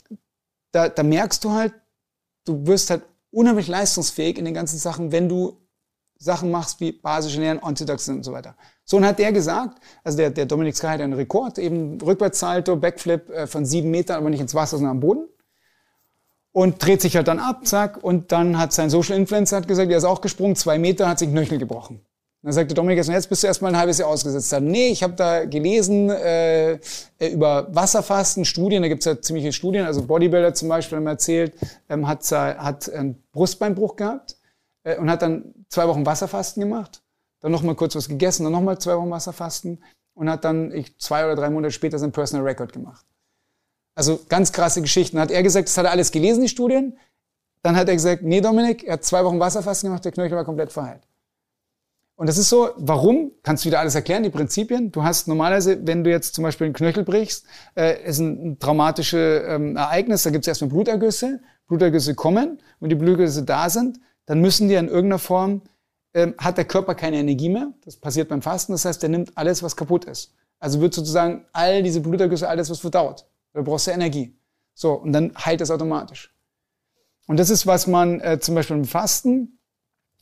[SPEAKER 2] da, da merkst du halt, du wirst halt unheimlich leistungsfähig in den ganzen Sachen, wenn du Sachen machst wie basische Ernährung, Antioxidantien und so weiter. So, und hat der gesagt, also der, der Dominik Sky hat einen Rekord, eben Rückwärtssalto, Backflip äh, von sieben Metern, aber nicht ins Wasser, sondern am Boden. Und dreht sich halt dann ab, zack, und dann hat sein Social Influencer hat gesagt, er ist auch gesprungen, zwei Meter, hat sich Knöchel gebrochen. Dann sagte Dominik, jetzt bist du erstmal ein halbes Jahr ausgesetzt. Dann, nee, ich habe da gelesen äh, äh, über Wasserfasten, Studien, da gibt's ja ziemliche Studien, also Bodybuilder zum Beispiel haben erzählt, ähm, hat, hat einen Brustbeinbruch gehabt äh, und hat dann zwei Wochen Wasserfasten gemacht, dann nochmal kurz was gegessen, dann nochmal zwei Wochen Wasserfasten und hat dann ich, zwei oder drei Monate später sein Personal Record gemacht. Also ganz krasse Geschichten. Hat er gesagt, das hat er alles gelesen, die Studien. Dann hat er gesagt, nee, Dominik, er hat zwei Wochen Wasserfasten gemacht, der Knöchel war komplett verheilt. Und das ist so, warum? Kannst du wieder alles erklären, die Prinzipien? Du hast normalerweise, wenn du jetzt zum Beispiel einen Knöchel brichst, äh, ist ein, traumatisches ähm, Ereignis, da gibt es erstmal Blutergüsse, Blutergüsse kommen, wenn die Blutergüsse da sind, dann müssen die in irgendeiner Form, ähm, hat der Körper keine Energie mehr. Das passiert beim Fasten. Das heißt, der nimmt alles, was kaputt ist. Also wird sozusagen all diese Blutergüsse, alles, was verdaut. Da brauchst du Energie. So, und dann heilt das automatisch. Und das ist, was man äh, zum Beispiel beim Fasten,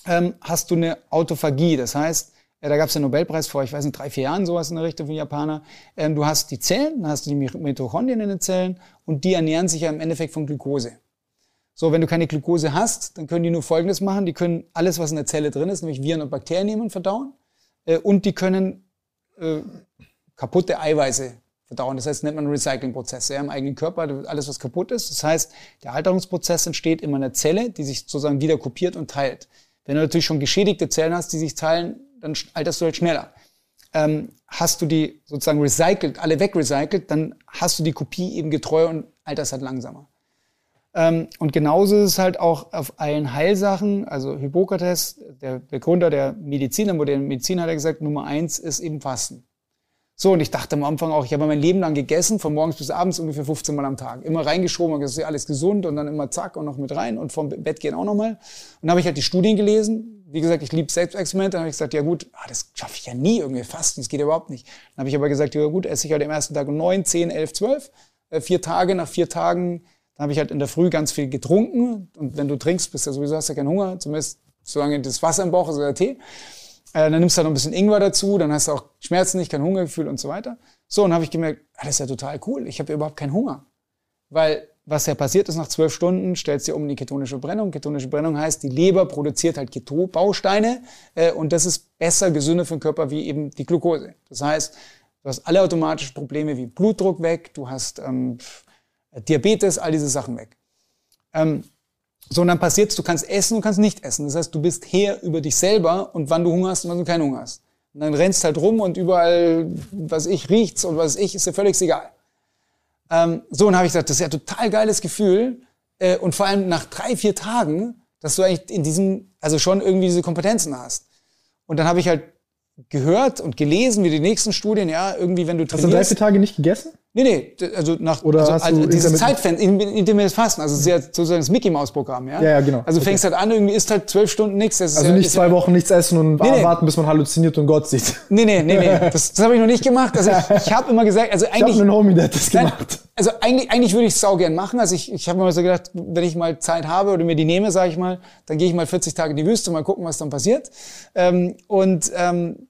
[SPEAKER 2] ähm, hast du eine Autophagie. Das heißt, ja, da gab es einen Nobelpreis vor, ich weiß nicht, drei, vier Jahren, sowas in der Richtung von Japaner. Ähm, du hast die Zellen, dann hast du die Mitochondrien in den Zellen und die ernähren sich ja im Endeffekt von Glukose. So, wenn du keine Glucose hast, dann können die nur Folgendes machen. Die können alles, was in der Zelle drin ist, nämlich Viren und Bakterien nehmen und verdauen. Äh, und die können äh, kaputte Eiweiße verdauen. Das heißt, nennt man Recyclingprozesse ja, im eigenen Körper, alles, was kaputt ist. Das heißt, der Alterungsprozess entsteht in einer Zelle, die sich sozusagen wieder kopiert und teilt. Wenn du natürlich schon geschädigte Zellen hast, die sich teilen, dann alterst du halt schneller. Ähm, hast du die sozusagen recycelt, alle wegrecycelt, dann hast du die Kopie eben getreu und alterst halt langsamer. Ähm, und genauso ist es halt auch auf allen Heilsachen. Also Hippokrates, der Begründer der Medizin, der modernen Medizin, hat er gesagt, Nummer eins ist eben Fasten. So, und ich dachte am Anfang auch, ich habe mein Leben lang gegessen, von morgens bis abends ungefähr 15 Mal am Tag. Immer reingeschoben, das ist ja alles gesund und dann immer zack und noch mit rein und vom Bett gehen auch nochmal. Und dann habe ich halt die Studien gelesen. Wie gesagt, ich liebe Selbstexperimente. Dann habe ich gesagt, ja gut, ah, das schaffe ich ja nie irgendwie fasten, das geht überhaupt nicht. Dann habe ich aber gesagt, ja gut, esse ich halt am ersten Tag um 9, 10, 11, 12. Vier Tage, nach vier Tagen dann habe ich halt in der Früh ganz viel getrunken. Und wenn du trinkst, bist du ja sowieso hast ja keinen Hunger, zumindest solange das Wasser im Bauch ist oder Tee. Äh, dann nimmst du halt noch ein bisschen Ingwer dazu, dann hast du auch Schmerzen nicht, kein Hungergefühl und so weiter. So, und habe ich gemerkt, ah, das ist ja total cool. Ich habe ja überhaupt keinen Hunger. Weil was ja passiert ist, nach zwölf Stunden stellst du um die ketonische Brennung. Ketonische Brennung heißt, die Leber produziert halt Keto-Bausteine äh, und das ist besser, gesünder für den Körper wie eben die Glucose. Das heißt, du hast alle automatischen Probleme wie Blutdruck weg, du hast ähm, Diabetes, all diese Sachen weg. Ähm, so, und dann passiert's, du kannst essen und kannst nicht essen. Das heißt, du bist Herr über dich selber und wann du Hunger hast und wann du keinen Hunger hast. Und dann rennst halt rum und überall, was ich, riecht's und was ich, ist dir völlig egal. Ähm, so, und habe ich gesagt, das ist ja total geiles Gefühl. Äh, und vor allem nach drei, vier Tagen, dass du eigentlich in diesem, also schon irgendwie diese Kompetenzen hast. Und dann habe ich halt gehört und gelesen, wie die nächsten Studien, ja, irgendwie, wenn du
[SPEAKER 1] trainierst. Hast du drei, vier Tage nicht gegessen?
[SPEAKER 2] Nee, nee, also nach
[SPEAKER 1] Oder
[SPEAKER 2] also, also dieses Zeitfenster, in- intermittierendes Fasten, also es ist ja sozusagen das Mickey Maus Programm, ja?
[SPEAKER 1] Ja, ja, genau.
[SPEAKER 2] Also du
[SPEAKER 1] Okay.
[SPEAKER 2] fängst halt an, irgendwie isst halt zwölf Stunden nichts. Das ist
[SPEAKER 1] Also
[SPEAKER 2] ja,
[SPEAKER 1] nicht zwei
[SPEAKER 2] ja,
[SPEAKER 1] Wochen nichts essen und
[SPEAKER 2] nee.
[SPEAKER 1] warten, bis man halluziniert und Gott sieht.
[SPEAKER 2] Nee, nee, nee, nee, das, das habe ich noch nicht gemacht. Also ich, ich habe immer gesagt, also
[SPEAKER 1] Ich habe
[SPEAKER 2] eigentlich
[SPEAKER 1] einen Homie, der hat das
[SPEAKER 2] Nein,
[SPEAKER 1] gemacht.
[SPEAKER 2] Also eigentlich, eigentlich würde ich es gern machen. Also ich, ich habe mir so gedacht, wenn ich mal Zeit habe oder mir die nehme, sage ich mal, dann gehe ich mal 40 Tage in die Wüste, mal gucken, was dann passiert. Ähm, und ähm,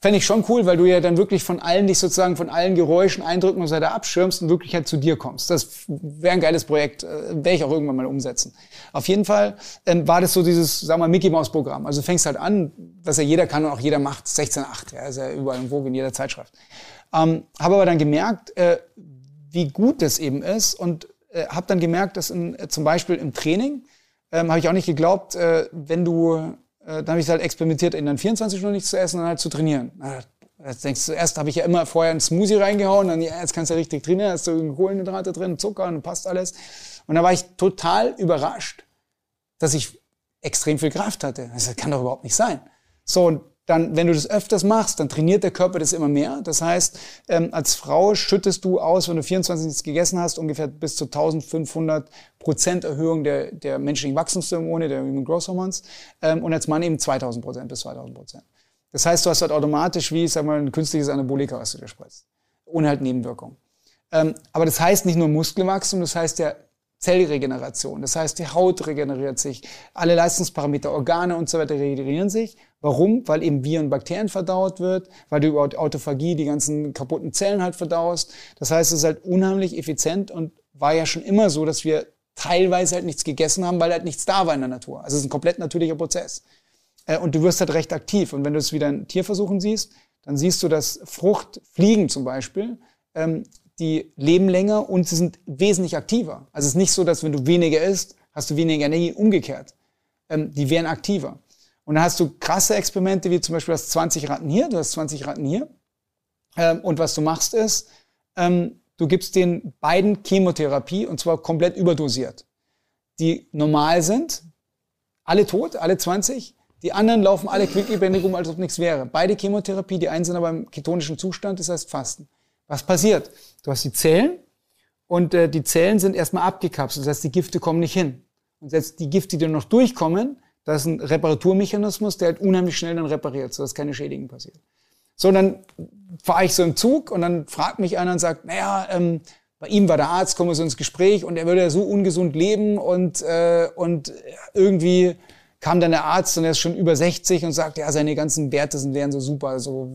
[SPEAKER 2] fände ich schon cool, weil du ja dann wirklich von allen dich sozusagen von allen Geräuschen, Eindrücken und so weiter abschirmst und wirklich halt zu dir kommst. Das wäre ein geiles Projekt, äh, werde ich auch irgendwann mal umsetzen. Auf jeden Fall ähm, war das so dieses, wir mal, Mickey Maus Programm. Also fängst halt an, was ja jeder kann und auch jeder macht, 16.8, ja, ist ja überall Vogue in jeder Zeitschrift. Ähm, habe aber dann gemerkt, äh, wie gut das eben ist und äh, habe dann gemerkt, dass in, äh, zum Beispiel im Training ähm, habe ich auch nicht geglaubt, äh, wenn du, äh, dann habe ich halt experimentiert, in dann 24 Stunden nichts zu essen und halt zu trainieren. Jetzt denkst du, erst habe ich ja immer vorher einen Smoothie reingehauen, dann ja, jetzt kannst du ja richtig trainieren, hast du Kohlenhydrate drin, Zucker und passt alles. Und da war ich total überrascht, dass ich extrem viel Kraft hatte. Das kann doch überhaupt nicht sein. So, und dann, wenn du das öfters machst, dann trainiert der Körper das immer mehr. Das heißt, ähm, als Frau schüttest du aus, wenn du 24 nichts gegessen hast, ungefähr bis zu 1500 Prozent Erhöhung der, der menschlichen Wachstumshormone, der Human Growth Hormones. Ähm, und als Mann eben 2000 Prozent bis 2000 Prozent. Das heißt, du hast halt automatisch, wie, ich sag mal, ein künstliches Anabolika, was du dir spritzt. Ohne halt Nebenwirkungen. Ähm, aber das heißt nicht nur Muskelwachstum, das heißt ja Zellregeneration. Das heißt, die Haut regeneriert sich, alle Leistungsparameter, Organe und so weiter regenerieren sich. Warum? Weil eben Viren und Bakterien verdaut wird, weil du über Autophagie die ganzen kaputten Zellen halt verdaust. Das heißt, es ist halt unheimlich effizient und war ja schon immer so, dass wir teilweise halt nichts gegessen haben, weil halt nichts da war in der Natur. Also es ist ein komplett natürlicher Prozess. Äh, und du wirst halt recht aktiv. Und wenn du es wieder in Tierversuchen siehst, dann siehst du, dass Fruchtfliegen zum Beispiel, ähm, die leben länger und sie sind wesentlich aktiver. Also es ist nicht so, dass wenn du weniger isst, hast du weniger Energie, umgekehrt. Ähm, die werden aktiver. Und dann hast du krasse Experimente, wie zum Beispiel, du hast 20 Ratten hier, du hast 20 Ratten hier. Ähm, und was du machst ist, ähm, du gibst den beiden Chemotherapie und zwar komplett überdosiert. Die normal sind, alle tot, alle 20. Die anderen laufen alle quicklebendig um, als ob nichts wäre. Beide Chemotherapie, die einen sind aber im ketonischen Zustand, das heißt Fasten. Was passiert? Du hast die Zellen und äh, die Zellen sind erstmal abgekapselt, das heißt, die Gifte kommen nicht hin. Und jetzt die Gifte, die noch durchkommen, das ist ein Reparaturmechanismus, der halt unheimlich schnell dann repariert, sodass keine Schädigung passiert. So, dann fahre ich so im Zug und dann fragt mich einer und sagt, naja, ähm, bei ihm war der Arzt, kommen wir so ins Gespräch und er würde ja so ungesund leben und, äh, und irgendwie kam dann der Arzt und er ist schon über 60 und sagt, ja, seine ganzen Werte sind, wären so super, so,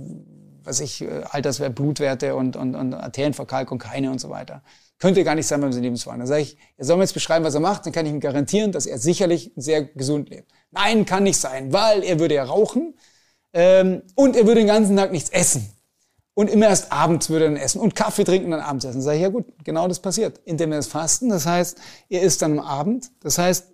[SPEAKER 2] was ich, äh, Alterswert, Blutwerte und, und, und Arterienverkalkung keine und so weiter. Könnte gar nicht sein beim Lebenswandel. Dann sage ich, er soll mir jetzt beschreiben, was er macht, dann kann ich ihm garantieren, dass er sicherlich sehr gesund lebt. Nein, kann nicht sein, weil er würde ja rauchen ähm, und er würde den ganzen Tag nichts essen. Und immer erst abends würde er dann essen und Kaffee trinken und dann abends essen. Dann sage ich, ja gut, genau das passiert. Indem er das Fasten, das heißt, er isst dann am Abend, das heißt,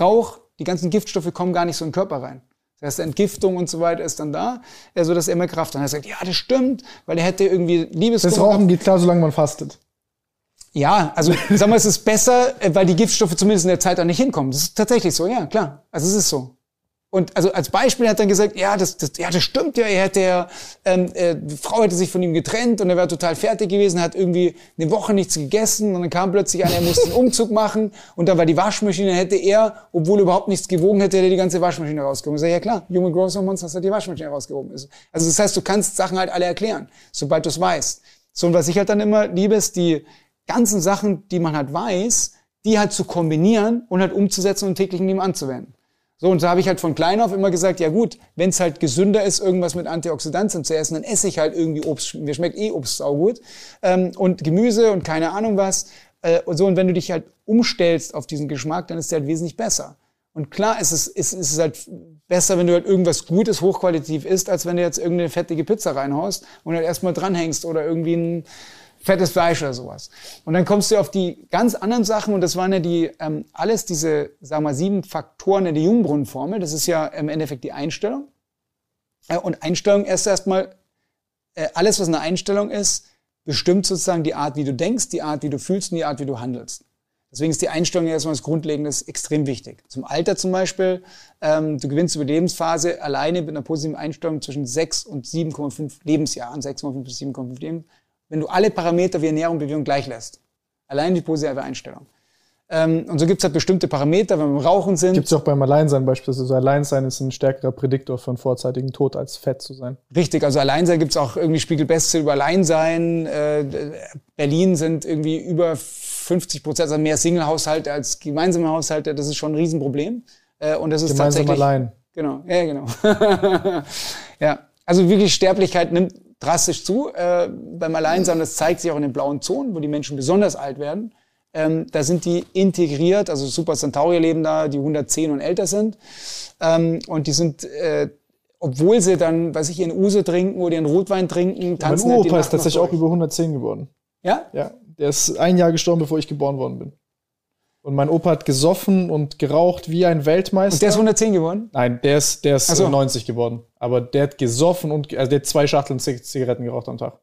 [SPEAKER 2] Rauch, die ganzen Giftstoffe kommen gar nicht so in den Körper rein. Das heißt, Entgiftung und so weiter ist dann da, so dass er mehr Kraft hat. Er sagt, ja, das stimmt, weil er hätte irgendwie Liebeskummer.
[SPEAKER 1] Das Rauchen geht klar, solange man fastet.
[SPEAKER 2] Ja, also sagen wir, es ist besser, äh, weil die Giftstoffe zumindest in der Zeit auch nicht hinkommen. Das ist tatsächlich so, ja, klar. Also es ist so. Und also als Beispiel hat er dann gesagt, ja, das, das, ja, das stimmt ja, er hätte ja, ähm, äh, die Frau hätte sich von ihm getrennt und er wäre total fertig gewesen, hat irgendwie eine Woche nichts gegessen und dann kam plötzlich einer, er musste einen Umzug machen und dann war die Waschmaschine, hätte er, obwohl er überhaupt nichts gewogen hätte, hätte er die ganze Waschmaschine rausgehoben. Ich sage, ja klar, Human Growth Hormones hast du die Waschmaschine rausgehoben. Also das heißt, du kannst Sachen halt alle erklären, sobald du es weißt. So, und was ich halt dann immer liebe, ist die ganzen Sachen, die man halt weiß, die halt zu kombinieren und halt umzusetzen und täglich in ihm anzuwenden. So, und so habe ich halt von klein auf immer gesagt, ja gut, wenn es halt gesünder ist, irgendwas mit Antioxidantien zu essen, dann esse ich halt irgendwie Obst. Mir schmeckt eh Obst saugut. Ähm, und Gemüse und keine Ahnung was. Äh, und so, und wenn du dich halt umstellst auf diesen Geschmack, dann ist der halt wesentlich besser. Und klar ist es, ist, ist es halt besser, wenn du halt irgendwas Gutes, hochqualitativ isst, als wenn du jetzt irgendeine fettige Pizza reinhaust und halt erstmal dranhängst oder irgendwie ein fettes Fleisch oder sowas. Und dann kommst du auf die ganz anderen Sachen und das waren ja die ähm, alles diese, sagen wir sieben Faktoren in der Jungbrunnenformel. Das ist ja im Endeffekt die Einstellung. Äh, und Einstellung erst erstmal äh, alles, was eine Einstellung ist, bestimmt sozusagen die Art, wie du denkst, die Art, wie du fühlst und die Art, wie du handelst. Deswegen ist die Einstellung erstmal das Grundlegende extrem wichtig. Zum Alter zum Beispiel, ähm, du gewinnst über die Lebensphase alleine mit einer positiven Einstellung zwischen 6 und 7,5 Lebensjahren, 6,5 bis 7,5 Leben, wenn du alle Parameter wie Ernährung und Bewegung gleich lässt. Allein die positive Einstellung. Ähm, und so gibt es halt bestimmte Parameter, wenn wir im Rauchen sind.
[SPEAKER 1] Gibt es auch beim Alleinsein beispielsweise. Alleinsein ist ein stärkerer Prädiktor für einen vorzeitigen Tod, als fett zu sein.
[SPEAKER 2] Richtig, also Alleinsein gibt es auch irgendwie Spiegelbeste über Alleinsein. Äh, Berlin sind irgendwie über 50 Prozent, also mehr Single-Haushalte als gemeinsame Haushalte. Das ist schon ein Riesenproblem. Äh, und das ist
[SPEAKER 1] Gemeinsam
[SPEAKER 2] tatsächlich...
[SPEAKER 1] allein.
[SPEAKER 2] Genau, ja, genau. ja, also wirklich Sterblichkeit nimmt drastisch zu. Äh, beim Alleinsein, das zeigt sich auch in den blauen Zonen, wo die Menschen besonders alt werden. Ähm, da sind die integriert, also Super Centauri leben da, die 110 und älter sind. Ähm, und die sind, äh, obwohl sie dann, weiß ich, ihren Use trinken oder ihren Rotwein trinken,
[SPEAKER 1] tanzen Mein Opa ist tatsächlich auch über 110 geworden.
[SPEAKER 2] Ja?
[SPEAKER 1] Ja. Der ist ein Jahr gestorben, bevor ich geboren worden bin. Und mein Opa hat gesoffen und geraucht wie ein Weltmeister. Und
[SPEAKER 2] der ist 110 geworden?
[SPEAKER 1] Nein, der ist, der ist so. 90 geworden. Aber der hat gesoffen und also der hat zwei Schachteln Zigaretten geraucht am Tag.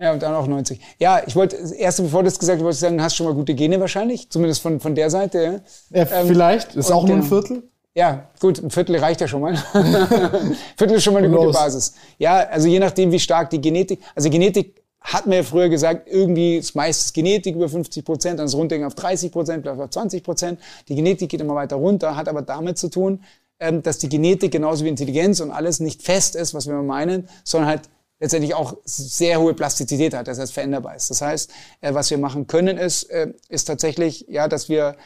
[SPEAKER 2] Ja, und dann auch 90. Ja, ich wollte, erst bevor du das gesagt hast, wollte ich sagen, du hast schon mal gute Gene wahrscheinlich. Zumindest von, von der Seite.
[SPEAKER 1] Ja, ähm, vielleicht. Ist auch nur ein Viertel.
[SPEAKER 2] Ja, gut, ein Viertel reicht ja schon mal. Viertel ist schon mal eine gute Basis. Ja, also je nachdem, wie stark die Genetik, also Genetik hat man ja früher gesagt, irgendwie ist meistens Genetik über 50 Prozent, dann ist runtergegangen auf 30 Prozent, vielleicht auf 20 Prozent. Die Genetik geht immer weiter runter, hat aber damit zu tun, ähm, dass die Genetik genauso wie Intelligenz und alles nicht fest ist, was wir meinen, sondern halt letztendlich auch sehr hohe Plastizität hat, das heißt veränderbar ist. Das heißt, äh, was wir machen können, ist, äh, ist tatsächlich, ja, dass wir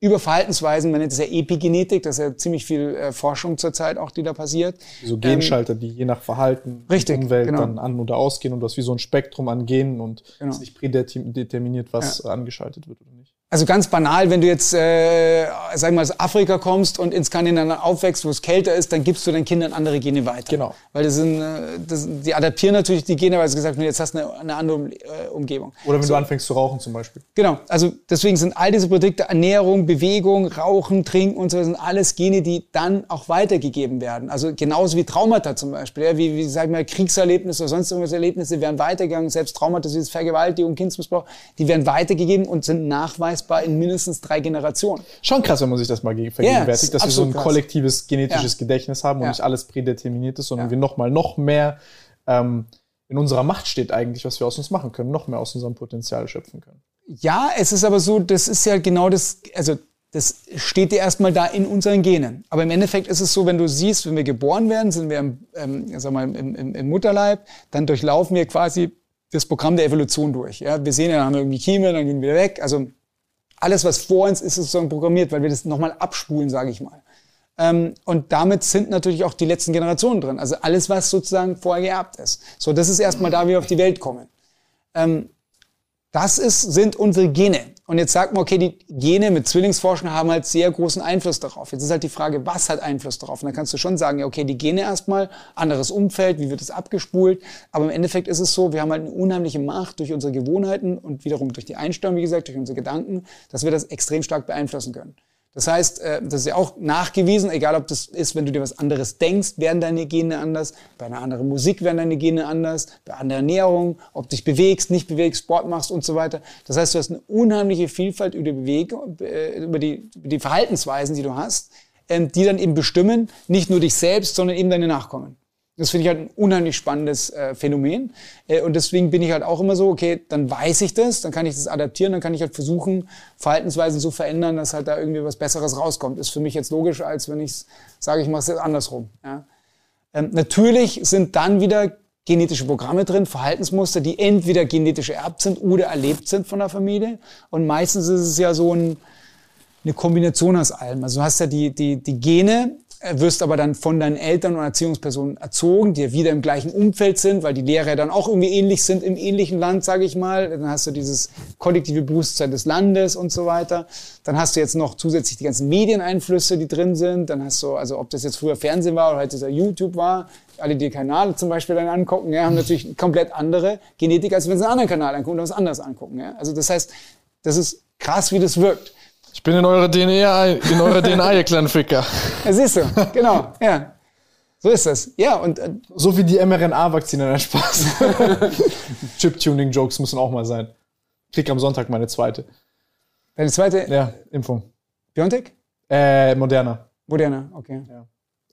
[SPEAKER 2] über Verhaltensweisen, man nennt es ja Epigenetik, das ist ja ziemlich viel äh, Forschung zurzeit auch, die da passiert.
[SPEAKER 1] So Genschalter, ähm, die je nach Verhalten
[SPEAKER 2] richtig,
[SPEAKER 1] Umwelt
[SPEAKER 2] genau.
[SPEAKER 1] dann an- oder ausgehen und du hast wie so ein Spektrum an Genen und
[SPEAKER 2] Genau.
[SPEAKER 1] es ist nicht prädeterminiert, was angeschaltet wird oder nicht.
[SPEAKER 2] Also ganz banal, wenn du jetzt, äh, sag mal, aus Afrika kommst und in Skandinavien aufwächst, wo es kälter ist, dann gibst du deinen Kindern andere Gene weiter.
[SPEAKER 1] Genau.
[SPEAKER 2] Weil das sind, äh, das, die adaptieren natürlich die Gene, weil sie gesagt haben, jetzt hast du eine, eine andere äh, Umgebung.
[SPEAKER 1] Oder wenn du anfängst zu rauchen zum Beispiel.
[SPEAKER 2] Genau, also deswegen sind all diese Produkte Ernährung, Bewegung, Rauchen, Trinken und so weiter, sind alles Gene, die dann auch weitergegeben werden. Also genauso wie Traumata zum Beispiel, ja, wie, wie sag ich mal, Kriegserlebnisse oder sonst irgendwelche Erlebnisse werden weitergegangen, selbst Traumata wie das Vergewaltigung, Kindsmissbrauch, die werden weitergegeben und sind nachweisbar in mindestens drei Generationen.
[SPEAKER 1] Schon krass, wenn man sich das mal ge- vergegenwärtigt,
[SPEAKER 2] ist
[SPEAKER 1] dass wir so ein
[SPEAKER 2] krass.
[SPEAKER 1] kollektives genetisches
[SPEAKER 2] Ja.
[SPEAKER 1] Gedächtnis haben und
[SPEAKER 2] Ja.
[SPEAKER 1] nicht alles prädeterminiert ist, sondern
[SPEAKER 2] Ja.
[SPEAKER 1] wir noch mal noch mehr ähm, in unserer Macht steht eigentlich, was wir aus uns machen können, noch mehr aus unserem Potenzial schöpfen können.
[SPEAKER 2] Ja, es ist aber so, das ist ja genau das, also das steht dir erstmal da in unseren Genen. Aber im Endeffekt ist es so, wenn du siehst, wenn wir geboren werden, sind wir im, ähm, sag mal, im, im, im Mutterleib, dann durchlaufen wir quasi das Programm der Evolution durch. Ja? Wir sehen ja, dann haben wir irgendwie Kieme, dann gehen wir wieder weg. Also alles, was vor uns ist, ist sozusagen programmiert, weil wir das nochmal abspulen, sage ich mal. Ähm, und damit sind natürlich auch die letzten Generationen drin. Also alles, was sozusagen vorher geerbt ist. So, das ist erstmal da, wie wir auf die Welt kommen. Ähm, das ist, sind unsere Gene. Und jetzt sagt man, okay, die Gene mit Zwillingsforschung haben halt sehr großen Einfluss darauf. Jetzt ist halt die Frage, was hat Einfluss darauf? Und dann kannst du schon sagen, ja, okay, die Gene erstmal, anderes Umfeld, wie wird es abgespult? Aber im Endeffekt ist es so, wir haben halt eine unheimliche Macht durch unsere Gewohnheiten und wiederum durch die Einstellung, wie gesagt, durch unsere Gedanken, dass wir das extrem stark beeinflussen können. Das heißt, äh, das ist ja auch nachgewiesen, egal ob das ist, wenn du dir was anderes denkst, werden deine Gene anders, bei einer anderen Musik werden deine Gene anders, bei anderer Ernährung, ob du dich bewegst, nicht bewegst, Sport machst und so weiter. Das heißt, du hast eine unheimliche Vielfalt über die Bewegung, äh, über die, über die Verhaltensweisen, die du hast, ähm, die dann eben bestimmen, nicht nur dich selbst, sondern eben deine Nachkommen. Das finde ich halt ein unheimlich spannendes äh, Phänomen. Äh, und deswegen bin ich halt auch immer so, okay, dann weiß ich das, dann kann ich das adaptieren, dann kann ich halt versuchen, Verhaltensweisen so verändern, dass halt da irgendwie was Besseres rauskommt. Ist für mich jetzt logisch, als wenn ich sage, ich mache es jetzt andersrum. Ja. Ähm, natürlich sind dann wieder genetische Programme drin, Verhaltensmuster, die entweder genetisch ererbt sind oder erlebt sind von der Familie. Und meistens ist es ja so ein, eine Kombination aus allem. Also du hast ja die, die, die Gene, wirst aber dann von deinen Eltern und Erziehungspersonen erzogen, die ja wieder im gleichen Umfeld sind, weil die Lehrer dann auch irgendwie ähnlich sind im ähnlichen Land, sage ich mal. Dann hast du dieses kollektive Bewusstsein des Landes und so weiter. Dann hast du jetzt noch zusätzlich die ganzen Medieneinflüsse, die drin sind. Dann hast du, also ob das jetzt früher Fernsehen war oder heute dieser YouTube war, alle, die Kanal zum Beispiel dann angucken, ja, haben natürlich komplett andere Genetik, als wenn sie einen anderen Kanal angucken oder was anderes angucken. Ja. Also das heißt, das ist krass, wie das wirkt.
[SPEAKER 1] Ich bin in eurer DNA, in eurer DNA, ihr kleinen Ficker.
[SPEAKER 2] Ja, siehst du, genau, ja. So ist das. Ja, und äh,
[SPEAKER 1] So wie die mRNA-Vakzine, nein, Spaß. Chip-Tuning-Jokes müssen auch mal sein. Krieg am Sonntag meine zweite.
[SPEAKER 2] deine zweite,
[SPEAKER 1] Ja, Impfung.
[SPEAKER 2] Biontech?
[SPEAKER 1] Äh, Moderna.
[SPEAKER 2] Moderna, okay.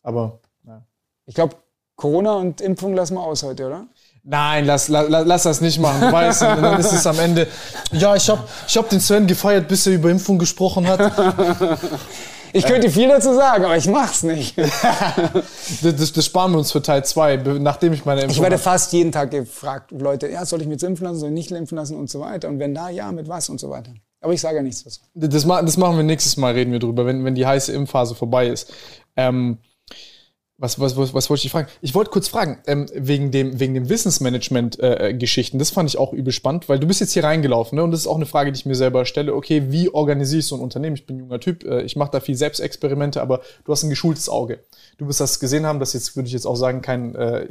[SPEAKER 1] Aber, ja.
[SPEAKER 2] Ich glaube, Corona und Impfung lassen wir aus heute, oder?
[SPEAKER 1] Nein, lass, lass, lass das nicht machen. Du weißt, und dann ist es am Ende. Ja, ich hab, ich hab den Sven gefeiert, bis er über Impfung gesprochen hat.
[SPEAKER 2] Ich könnte viel dazu sagen, aber ich mach's nicht.
[SPEAKER 1] Das, das, das sparen wir uns für Teil 2, nachdem ich meine Impfung
[SPEAKER 2] Ich werde fast jeden Tag gefragt, Leute, ja, soll ich mich jetzt impfen lassen, soll ich nicht impfen lassen und so weiter. Und wenn da, ja, mit was und so weiter. Aber ich sage ja nichts dazu.
[SPEAKER 1] Das, das machen wir nächstes Mal, reden wir drüber, wenn, wenn die heiße Impfphase vorbei ist. Ähm, was, was, was, was wollte ich fragen? Ich wollte kurz fragen, ähm, wegen dem, wegen dem Wissensmanagement-Geschichten, das fand ich auch übel spannend, weil du bist jetzt hier reingelaufen, ne? Und das ist auch eine Frage, die ich mir selber stelle. Okay, wie organisiere ich so ein Unternehmen? Ich bin ein junger Typ, äh, ich mache da viel Selbstexperimente, aber du hast ein geschultes Auge. Du wirst das gesehen haben, das jetzt, würde ich jetzt auch sagen, kein äh,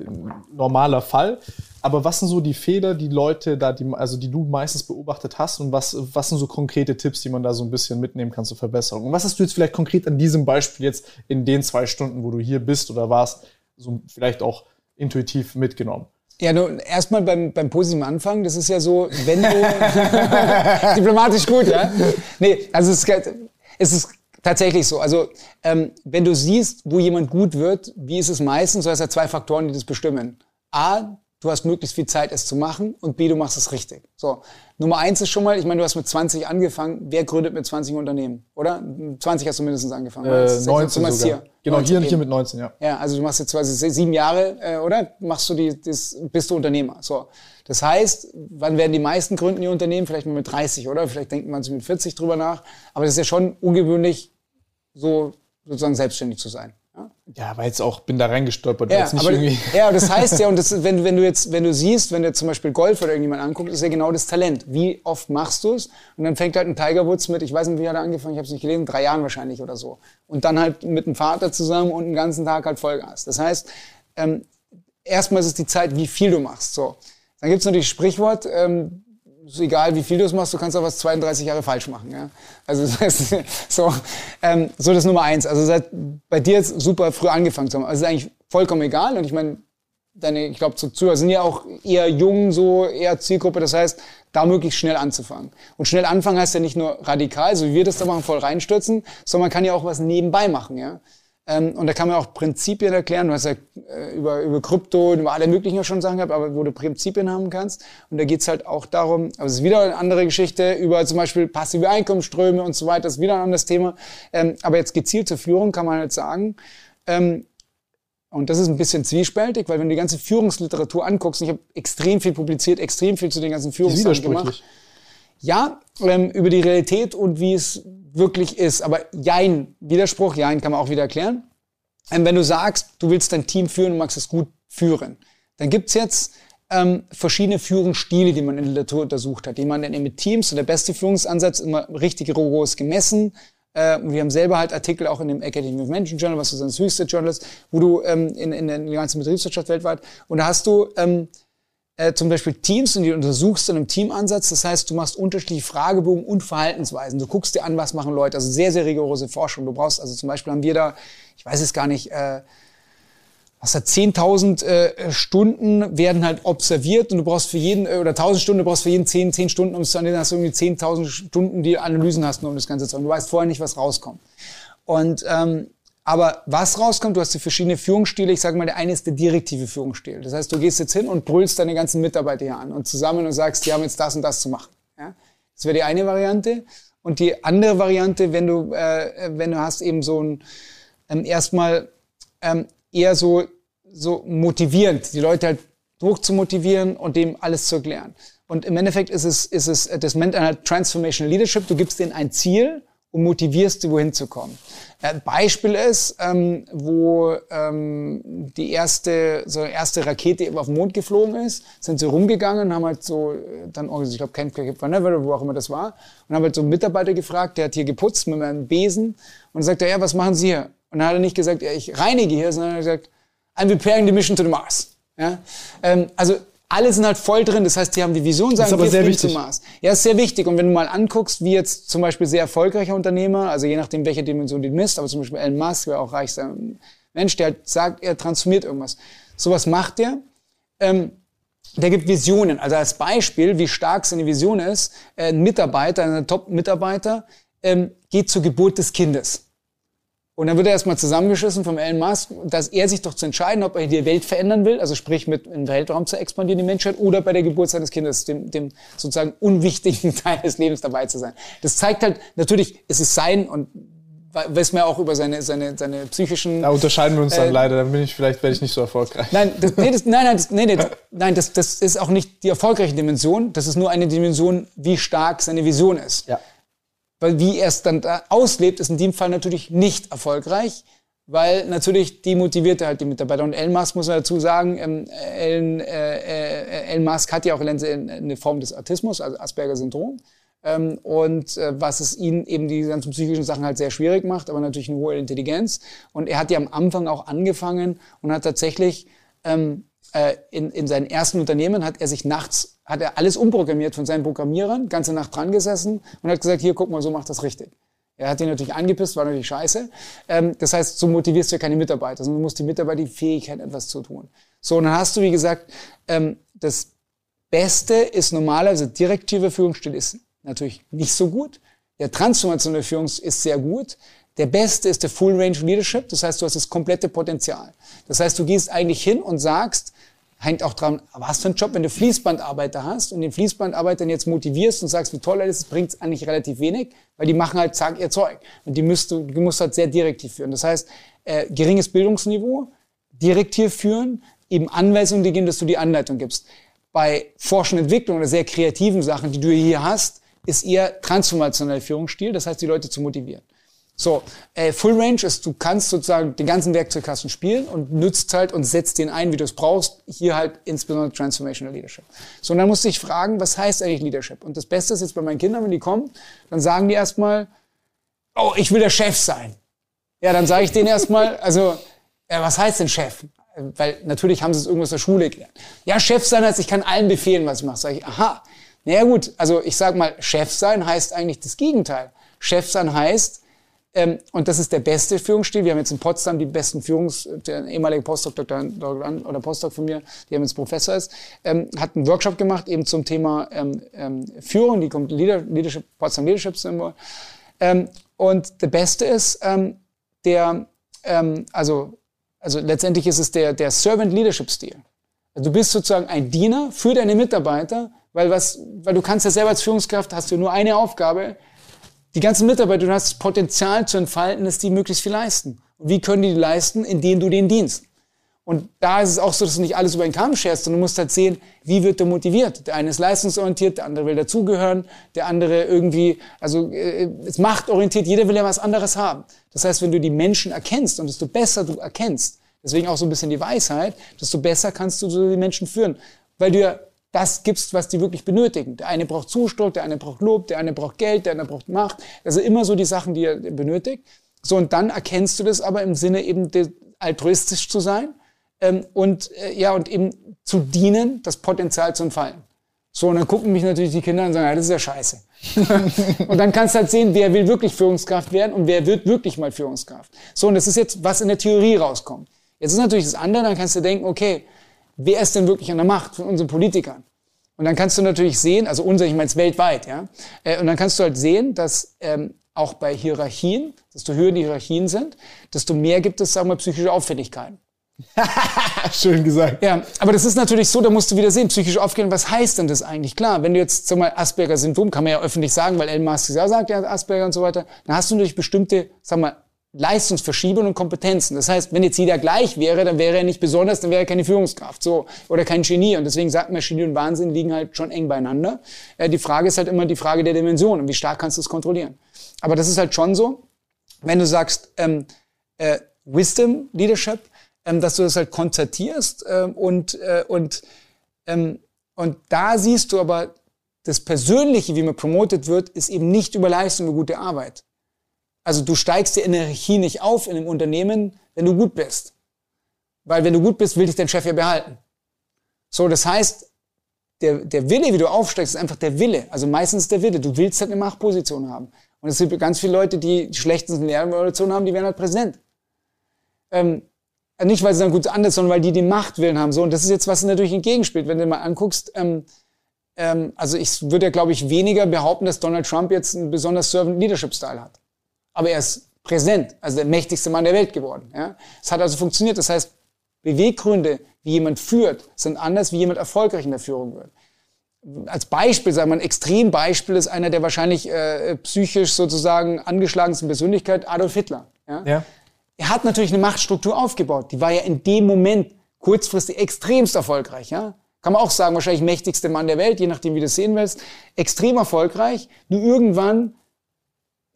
[SPEAKER 1] normaler Fall. Aber was sind so die Fehler, die Leute da, die, also die du meistens beobachtet hast und was, was sind so konkrete Tipps, die man da so ein bisschen mitnehmen kann zur Verbesserung? Und was hast du jetzt vielleicht konkret an diesem Beispiel jetzt in den zwei Stunden, wo du hier bist oder warst, so vielleicht auch intuitiv mitgenommen?
[SPEAKER 2] Ja, nur erstmal beim, beim positiven Anfang, das ist ja so, wenn du. diplomatisch gut, ja? Nee, also es ist, es ist tatsächlich so. Also, ähm, wenn du siehst, wo jemand gut wird, wie ist es meistens? Du hast ja zwei Faktoren, die das bestimmen. A, du hast möglichst viel Zeit, es zu machen und B, du machst es richtig. So, Nummer eins ist schon mal, ich meine, du hast mit 20 angefangen. Wer gründet mit 20 Unternehmen, oder? 20 hast du mindestens angefangen.
[SPEAKER 1] Äh, 19 sogar. Hier. Genau, 19 hier und hier mit 19, ja.
[SPEAKER 2] Ja, also du machst jetzt quasi sieben Jahre, äh, oder? Machst du die, das, bist du Unternehmer. So. Das heißt, wann werden die meisten gründen die Unternehmen? Vielleicht mal mit 30, oder? Vielleicht denkt man sich mit 40 drüber nach. Aber das ist ja schon ungewöhnlich, so sozusagen selbstständig zu sein.
[SPEAKER 1] Ja, weil jetzt auch bin da reingestolpert.
[SPEAKER 2] Ja, aber, ja, das heißt ja, und das, wenn, wenn du jetzt, wenn du siehst, wenn du zum Beispiel Golf oder irgendjemand anguckt, ist ja genau das Talent. Wie oft machst du es? Und dann fängt halt ein Tiger Woods mit, ich weiß nicht, wie hat er angefangen, ich habe es nicht gelesen, drei Jahren wahrscheinlich oder so. Und dann halt mit dem Vater zusammen und den ganzen Tag halt Vollgas. Das heißt, ähm, erstmal ist es die Zeit, wie viel du machst. So. Dann gibt's natürlich Sprichwort, ähm, ist egal, wie viel du es machst, du kannst auch was 32 Jahre falsch machen. Ja? Also das heißt, so, ähm, so das Nummer eins. Also seit, bei dir jetzt super früh angefangen zu haben. Also ist eigentlich vollkommen egal. Und ich meine, deine, ich glaube, Zuhörer sind ja auch eher jung, so eher Zielgruppe. Das heißt, da möglichst schnell anzufangen. Und schnell anfangen heißt ja nicht nur radikal, so wie wir das da machen, voll reinstürzen, sondern man kann ja auch was nebenbei machen. Ja? Ähm, und da kann man auch Prinzipien erklären. Du hast ja über, über Krypto, über alle möglichen schon Sachen gehabt, aber wo du Prinzipien haben kannst. Und da geht's halt auch darum, aber es ist wieder eine andere Geschichte, über zum Beispiel passive Einkommensströme und so weiter, das ist wieder ein anderes Thema. Ähm, aber jetzt gezielt zur Führung kann man halt sagen, ähm, und das ist ein bisschen zwiespältig, weil wenn du die ganze Führungsliteratur anguckst, ich habe extrem viel publiziert, extrem viel zu den ganzen Führungssachen gemacht. Ja, über die Realität und wie es wirklich ist. Aber Jein, Widerspruch, Jein kann man auch wieder erklären. Ähm, wenn du sagst, du willst dein Team führen und magst es gut führen, dann gibt's jetzt ähm, verschiedene Führungsstile, die man in der Literatur untersucht hat. Jemand nennt mit Teams und der beste Führungsansatz immer richtig rigoros gemessen. Äh, wir haben selber halt Artikel auch in dem Academy of Management Journal, was so das höchste Journal ist, wo du ähm, in, in, in der ganzen Betriebswirtschaft weltweit, und da hast du ähm, äh, zum Beispiel Teams und die untersuchst dann im Teamansatz. Das heißt, du machst unterschiedliche Fragebogen und Verhaltensweisen. Du guckst dir an, was machen Leute. Also sehr, sehr rigorose Forschung. Du brauchst, also zum Beispiel haben wir da, ich weiß es gar nicht, äh, was hat 10.000 äh, Stunden werden halt observiert und du brauchst für jeden, äh, oder 1.000 Stunden, du brauchst für jeden 10, 10 Stunden, um es zu analysieren, hast du irgendwie 10.000 Stunden, die Analysen hast, um das Ganze zu machen. Du weißt vorher nicht, was rauskommt. Und ähm, aber was rauskommt, du hast die verschiedenen Führungsstile. Ich sage mal, der eine ist der direktive Führungsstil. Das heißt, du gehst jetzt hin und brüllst deine ganzen Mitarbeiter hier an und zusammen und sagst, die haben jetzt das und das zu machen. Ja? Das wäre die eine Variante. Und die andere Variante, wenn du, äh, wenn du hast eben so ein, ähm, erstmal ähm, eher so, so motivierend, die Leute halt hoch zu motivieren und dem alles zu erklären. Und im Endeffekt ist es, ist es, das nennt man halt Transformational Leadership. Du gibst denen ein Ziel und motivierst sie, wohin zu kommen. Ein Beispiel ist, ähm, wo ähm, die erste, so erste Rakete auf den Mond geflogen ist, sind sie rumgegangen, haben halt so, äh, dann, ich glaube, Camp Canaveral, wo auch immer das war, und haben halt so einen Mitarbeiter gefragt, der hat hier geputzt mit einem Besen, und sagt er, ja, was machen Sie hier? Und dann hat er nicht gesagt, ja, ich reinige hier, sondern er hat gesagt, I'm preparing the mission to the Mars. Ja? Ähm, also alle sind halt voll drin. Das heißt, die haben die Vision, sagen,
[SPEAKER 1] das ist aber sehr wichtig.
[SPEAKER 2] Mars. Ja, ist sehr wichtig. Und wenn du mal anguckst, wie jetzt zum Beispiel sehr erfolgreicher Unternehmer, also je nachdem, welche Dimension du misst, aber zum Beispiel Elon Musk wäre auch reichster Mensch, der halt sagt, er transformiert irgendwas. Sowas macht der. Ähm, der gibt Visionen. Also als Beispiel, wie stark seine Vision ist, ein Mitarbeiter, ein Top-Mitarbeiter, ähm, geht zur Geburt des Kindes. Und dann wird er erstmal zusammengeschissen vom Elon Musk, dass er sich doch zu entscheiden, ob er die Welt verändern will, also sprich mit im Weltraum zu expandieren, die Menschheit, oder bei der Geburt seines Kindes, dem, dem sozusagen unwichtigen Teil des Lebens dabei zu sein. Das zeigt halt, natürlich, es ist sein und weiß man ja auch über seine, seine, seine psychischen.
[SPEAKER 1] Da unterscheiden wir uns dann äh, leider, dann bin ich, vielleicht werde ich nicht so erfolgreich.
[SPEAKER 2] Nein, das, nee, das, nein, nein, das, nee, nee, nein das, das ist auch nicht die erfolgreiche Dimension. Das ist nur eine Dimension, wie stark seine Vision ist. Ja. Weil wie er es dann da auslebt, ist in dem Fall natürlich nicht erfolgreich, weil natürlich demotiviert er halt die Mitarbeiter. Und Elon Musk muss man dazu sagen, ähm, Elon, äh, äh, Elon Musk hat ja auch eine Form des Autismus, also Asperger-Syndrom. Ähm, und äh, was es ihn eben die ganzen psychischen Sachen halt sehr schwierig macht, aber natürlich eine hohe Intelligenz. Und er hat ja am Anfang auch angefangen und hat tatsächlich ähm, äh, in, in seinen ersten Unternehmen hat er sich nachts, hat er alles umprogrammiert von seinen Programmierern, ganze Nacht dran gesessen und hat gesagt, hier, guck mal, so macht das richtig. Er hat ihn natürlich angepisst, war natürlich scheiße. Ähm, das heißt, so motivierst du ja keine Mitarbeiter, sondern du musst die Mitarbeiter die Fähigkeit, etwas zu tun. So, und dann hast du, wie gesagt, ähm, das Beste ist normalerweise direktive Führungsstil ist natürlich nicht so gut. Der transformationelle Führung ist sehr gut. Der beste ist der Full Range Leadership. Das heißt, du hast das komplette Potenzial. Das heißt, du gehst eigentlich hin und sagst, hängt auch dran, was für ein Job, wenn du Fließbandarbeiter hast und den Fließbandarbeitern jetzt motivierst und sagst, wie toll er ist, bringt es eigentlich relativ wenig, weil die machen halt, zack, ihr Zeug. Und die musst du, du musst halt sehr direktiv führen. Das heißt, äh, geringes Bildungsniveau, direktiv führen, eben Anweisungen die geben, dass du die Anleitung gibst. Bei Forschung und Entwicklung oder sehr kreativen Sachen, die du hier hast, ist eher transformationeller Führungsstil, das heißt, die Leute zu motivieren. So, äh, Full Range ist, du kannst sozusagen den ganzen Werkzeugkasten spielen und nützt halt und setzt den ein, wie du es brauchst. Hier halt insbesondere Transformational Leadership. So, und dann musst du dich fragen, was heißt eigentlich Leadership? Und das Beste ist jetzt bei meinen Kindern, wenn die kommen, dann sagen die erstmal, oh, ich will der Chef sein. Ja, dann sage ich denen erstmal, also, ja, was heißt denn Chef? Weil natürlich haben sie es irgendwas in der Schule gelernt. Ja, Chef sein heißt, ich kann allen befehlen, was ich mache. Sag ich, aha. Naja gut, also ich sag mal, Chef sein heißt eigentlich das Gegenteil. Chef sein heißt, ähm, und das ist der beste Führungsstil. Wir haben jetzt in Potsdam die besten Führungs, der ehemalige Postdoc, Dr. oder Postdoc von mir, der jetzt Professor ist, ähm, hat einen Workshop gemacht eben zum Thema ähm, ähm, Führung, die kommt Leader, Leadership, Potsdam Leadership Symbol. Ähm, und der beste ist ähm, der, also, also letztendlich ist es der, der Servant Leadership Stil. Also du bist sozusagen ein Diener für deine Mitarbeiter, weil was, weil du kannst ja selber als Führungskraft hast du nur eine Aufgabe, die ganzen Mitarbeiter, du hast das Potenzial zu entfalten, dass die möglichst viel leisten. Und wie können die leisten? Indem du denen dienst. Und da ist es auch so, dass du nicht alles über den Kamm scherst, sondern du musst halt sehen, wie wird der motiviert. Der eine ist leistungsorientiert, der andere will dazugehören, der andere irgendwie, also äh, ist machtorientiert, jeder will ja was anderes haben. Das heißt, wenn du die Menschen erkennst und desto besser du erkennst, deswegen auch so ein bisschen die Weisheit, desto besser kannst du so die Menschen führen. Weil du ja das gibst, was die wirklich benötigen. Der eine braucht Zuspruch, der eine braucht Lob, der eine braucht Geld, der andere braucht Macht. Also immer so die Sachen, die er benötigt. So, und dann erkennst du das aber im Sinne eben altruistisch zu sein ähm, und, äh, ja, und eben zu dienen, das Potenzial zu entfalten. So, und dann gucken mich natürlich die Kinder und sagen, ja, das ist ja scheiße. und dann kannst du halt sehen, wer will wirklich Führungskraft werden und wer wird wirklich mal Führungskraft. So, und das ist jetzt, was in der Theorie rauskommt. Jetzt ist natürlich das andere, dann kannst du denken, okay, wer ist denn wirklich an der Macht von unseren Politikern? Und dann kannst du natürlich sehen, also unser, ich meine es weltweit, ja, äh, und dann kannst du halt sehen, dass ähm, auch bei Hierarchien, desto höher die Hierarchien sind, desto mehr gibt es, sagen wir, psychische Auffälligkeiten.
[SPEAKER 1] Schön gesagt.
[SPEAKER 2] Ja, aber das ist natürlich so, da musst du wieder sehen, psychische Auffälligkeiten, was heißt denn das eigentlich? Klar, wenn du jetzt, sag mal, Asperger-Syndrom, kann man ja öffentlich sagen, weil Elon Musk ja sagt, ja, Asperger und so weiter, dann hast du natürlich bestimmte, sag mal, Leistungsverschiebungen und Kompetenzen. Das heißt, wenn jetzt jeder gleich wäre, dann wäre er nicht besonders, dann wäre er keine Führungskraft, so oder kein Genie. Und deswegen sagt man, Genie und Wahnsinn liegen halt schon eng beieinander. Äh, die Frage ist halt immer die Frage der Dimension und wie stark kannst du es kontrollieren. Aber das ist halt schon so, wenn du sagst ähm, äh, Wisdom Leadership, ähm, dass du das halt konzertierst ähm, und äh, und ähm, und da siehst du aber das Persönliche, wie man promotet wird, ist eben nicht über Leistung, über gute Arbeit. Also du steigst die Energie nicht auf in einem Unternehmen, wenn du gut bist. Weil wenn du gut bist, will dich dein Chef ja behalten. So, das heißt, der, der Wille, wie du aufsteigst, ist einfach der Wille. Also meistens der Wille. Du willst halt eine Machtposition haben. Und es gibt ganz viele Leute, die die schlechtesten Lehrpositionen haben, die werden halt Präsident. Ähm, nicht, weil sie dann gut anders, sondern weil die den Machtwillen haben. So, und das ist jetzt, was natürlich entgegenspielt. Wenn du mal anguckst, ähm, ähm, also ich würde ja, glaube ich, weniger behaupten, dass Donald Trump jetzt einen besonders Servant Leadership Style hat aber er ist Präsident, also der mächtigste Mann der Welt geworden. Ja? Es hat also funktioniert. Das heißt, Beweggründe, wie jemand führt, sind anders, wie jemand erfolgreich in der Führung wird. Als Beispiel, sagen wir ein Extrembeispiel ist einer der wahrscheinlich äh, psychisch sozusagen angeschlagensten Persönlichkeit, Adolf Hitler. Ja? ja? Er hat natürlich eine Machtstruktur aufgebaut. Die war ja in dem Moment kurzfristig extremst erfolgreich. Ja? Kann man auch sagen, wahrscheinlich mächtigste Mann der Welt, je nachdem, wie du es sehen willst. Extrem erfolgreich. Nur irgendwann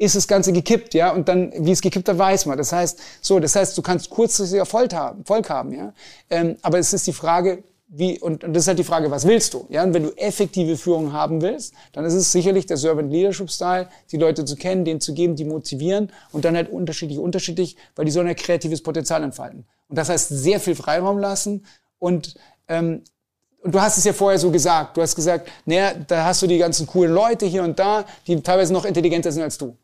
[SPEAKER 2] ist das Ganze gekippt, ja, und dann, wie es gekippt hat, weiß man. Das heißt, so, das heißt, du kannst kurzfristig Erfolg haben, Erfolg haben, ja, ähm, aber es ist die Frage, wie, und, und das ist halt die Frage, was willst du, ja, und wenn du effektive Führung haben willst, dann ist es sicherlich der Servant Leadership Style, die Leute zu kennen, denen zu geben, die motivieren und dann halt unterschiedlich, unterschiedlich, weil die sollen ja kreatives Potenzial entfalten. Und das heißt, sehr viel Freiraum lassen und, ähm, und du hast es ja vorher so gesagt. Du hast gesagt, naja, da hast du die ganzen coolen Leute hier und da, die teilweise noch intelligenter sind als du.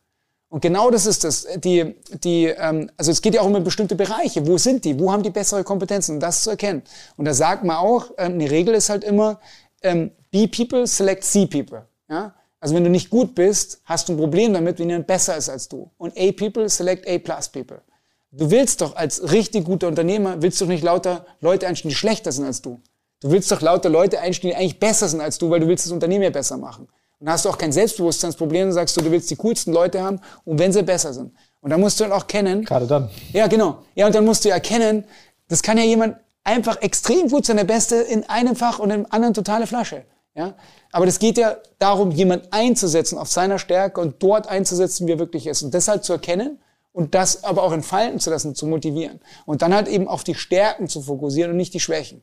[SPEAKER 2] Und genau das ist es. Die, die, ähm, also es geht ja auch um bestimmte Bereiche. Wo sind die? Wo haben die bessere Kompetenzen? Um das zu erkennen. Und da sagt man auch, ähm, eine Regel ist halt immer, ähm, be people, select C people. Ja? Also wenn du nicht gut bist, hast du ein Problem damit, wenn jemand besser ist als du. Und A people, select A plus people. Du willst doch als richtig guter Unternehmer, willst du nicht lauter Leute einstellen, die schlechter sind als du. Du willst doch lauter Leute einstellen, die eigentlich besser sind als du, weil du willst das Unternehmen ja besser machen. Und dann hast du auch kein Selbstbewusstseinsproblem, dann sagst du, du willst die coolsten Leute haben und wenn sie besser sind. Und dann musst du dann auch kennen.
[SPEAKER 1] Gerade dann.
[SPEAKER 2] Ja, genau. Ja, und dann musst du erkennen, das kann ja jemand einfach extrem gut sein, der Beste in einem Fach und im anderen totale Flasche. Ja? Aber das geht ja darum, jemand einzusetzen auf seiner Stärke und dort einzusetzen, wie er wirklich ist. Und deshalb zu erkennen und das aber auch entfalten zu lassen, zu motivieren. Und dann halt eben auf die Stärken zu fokussieren und nicht die Schwächen.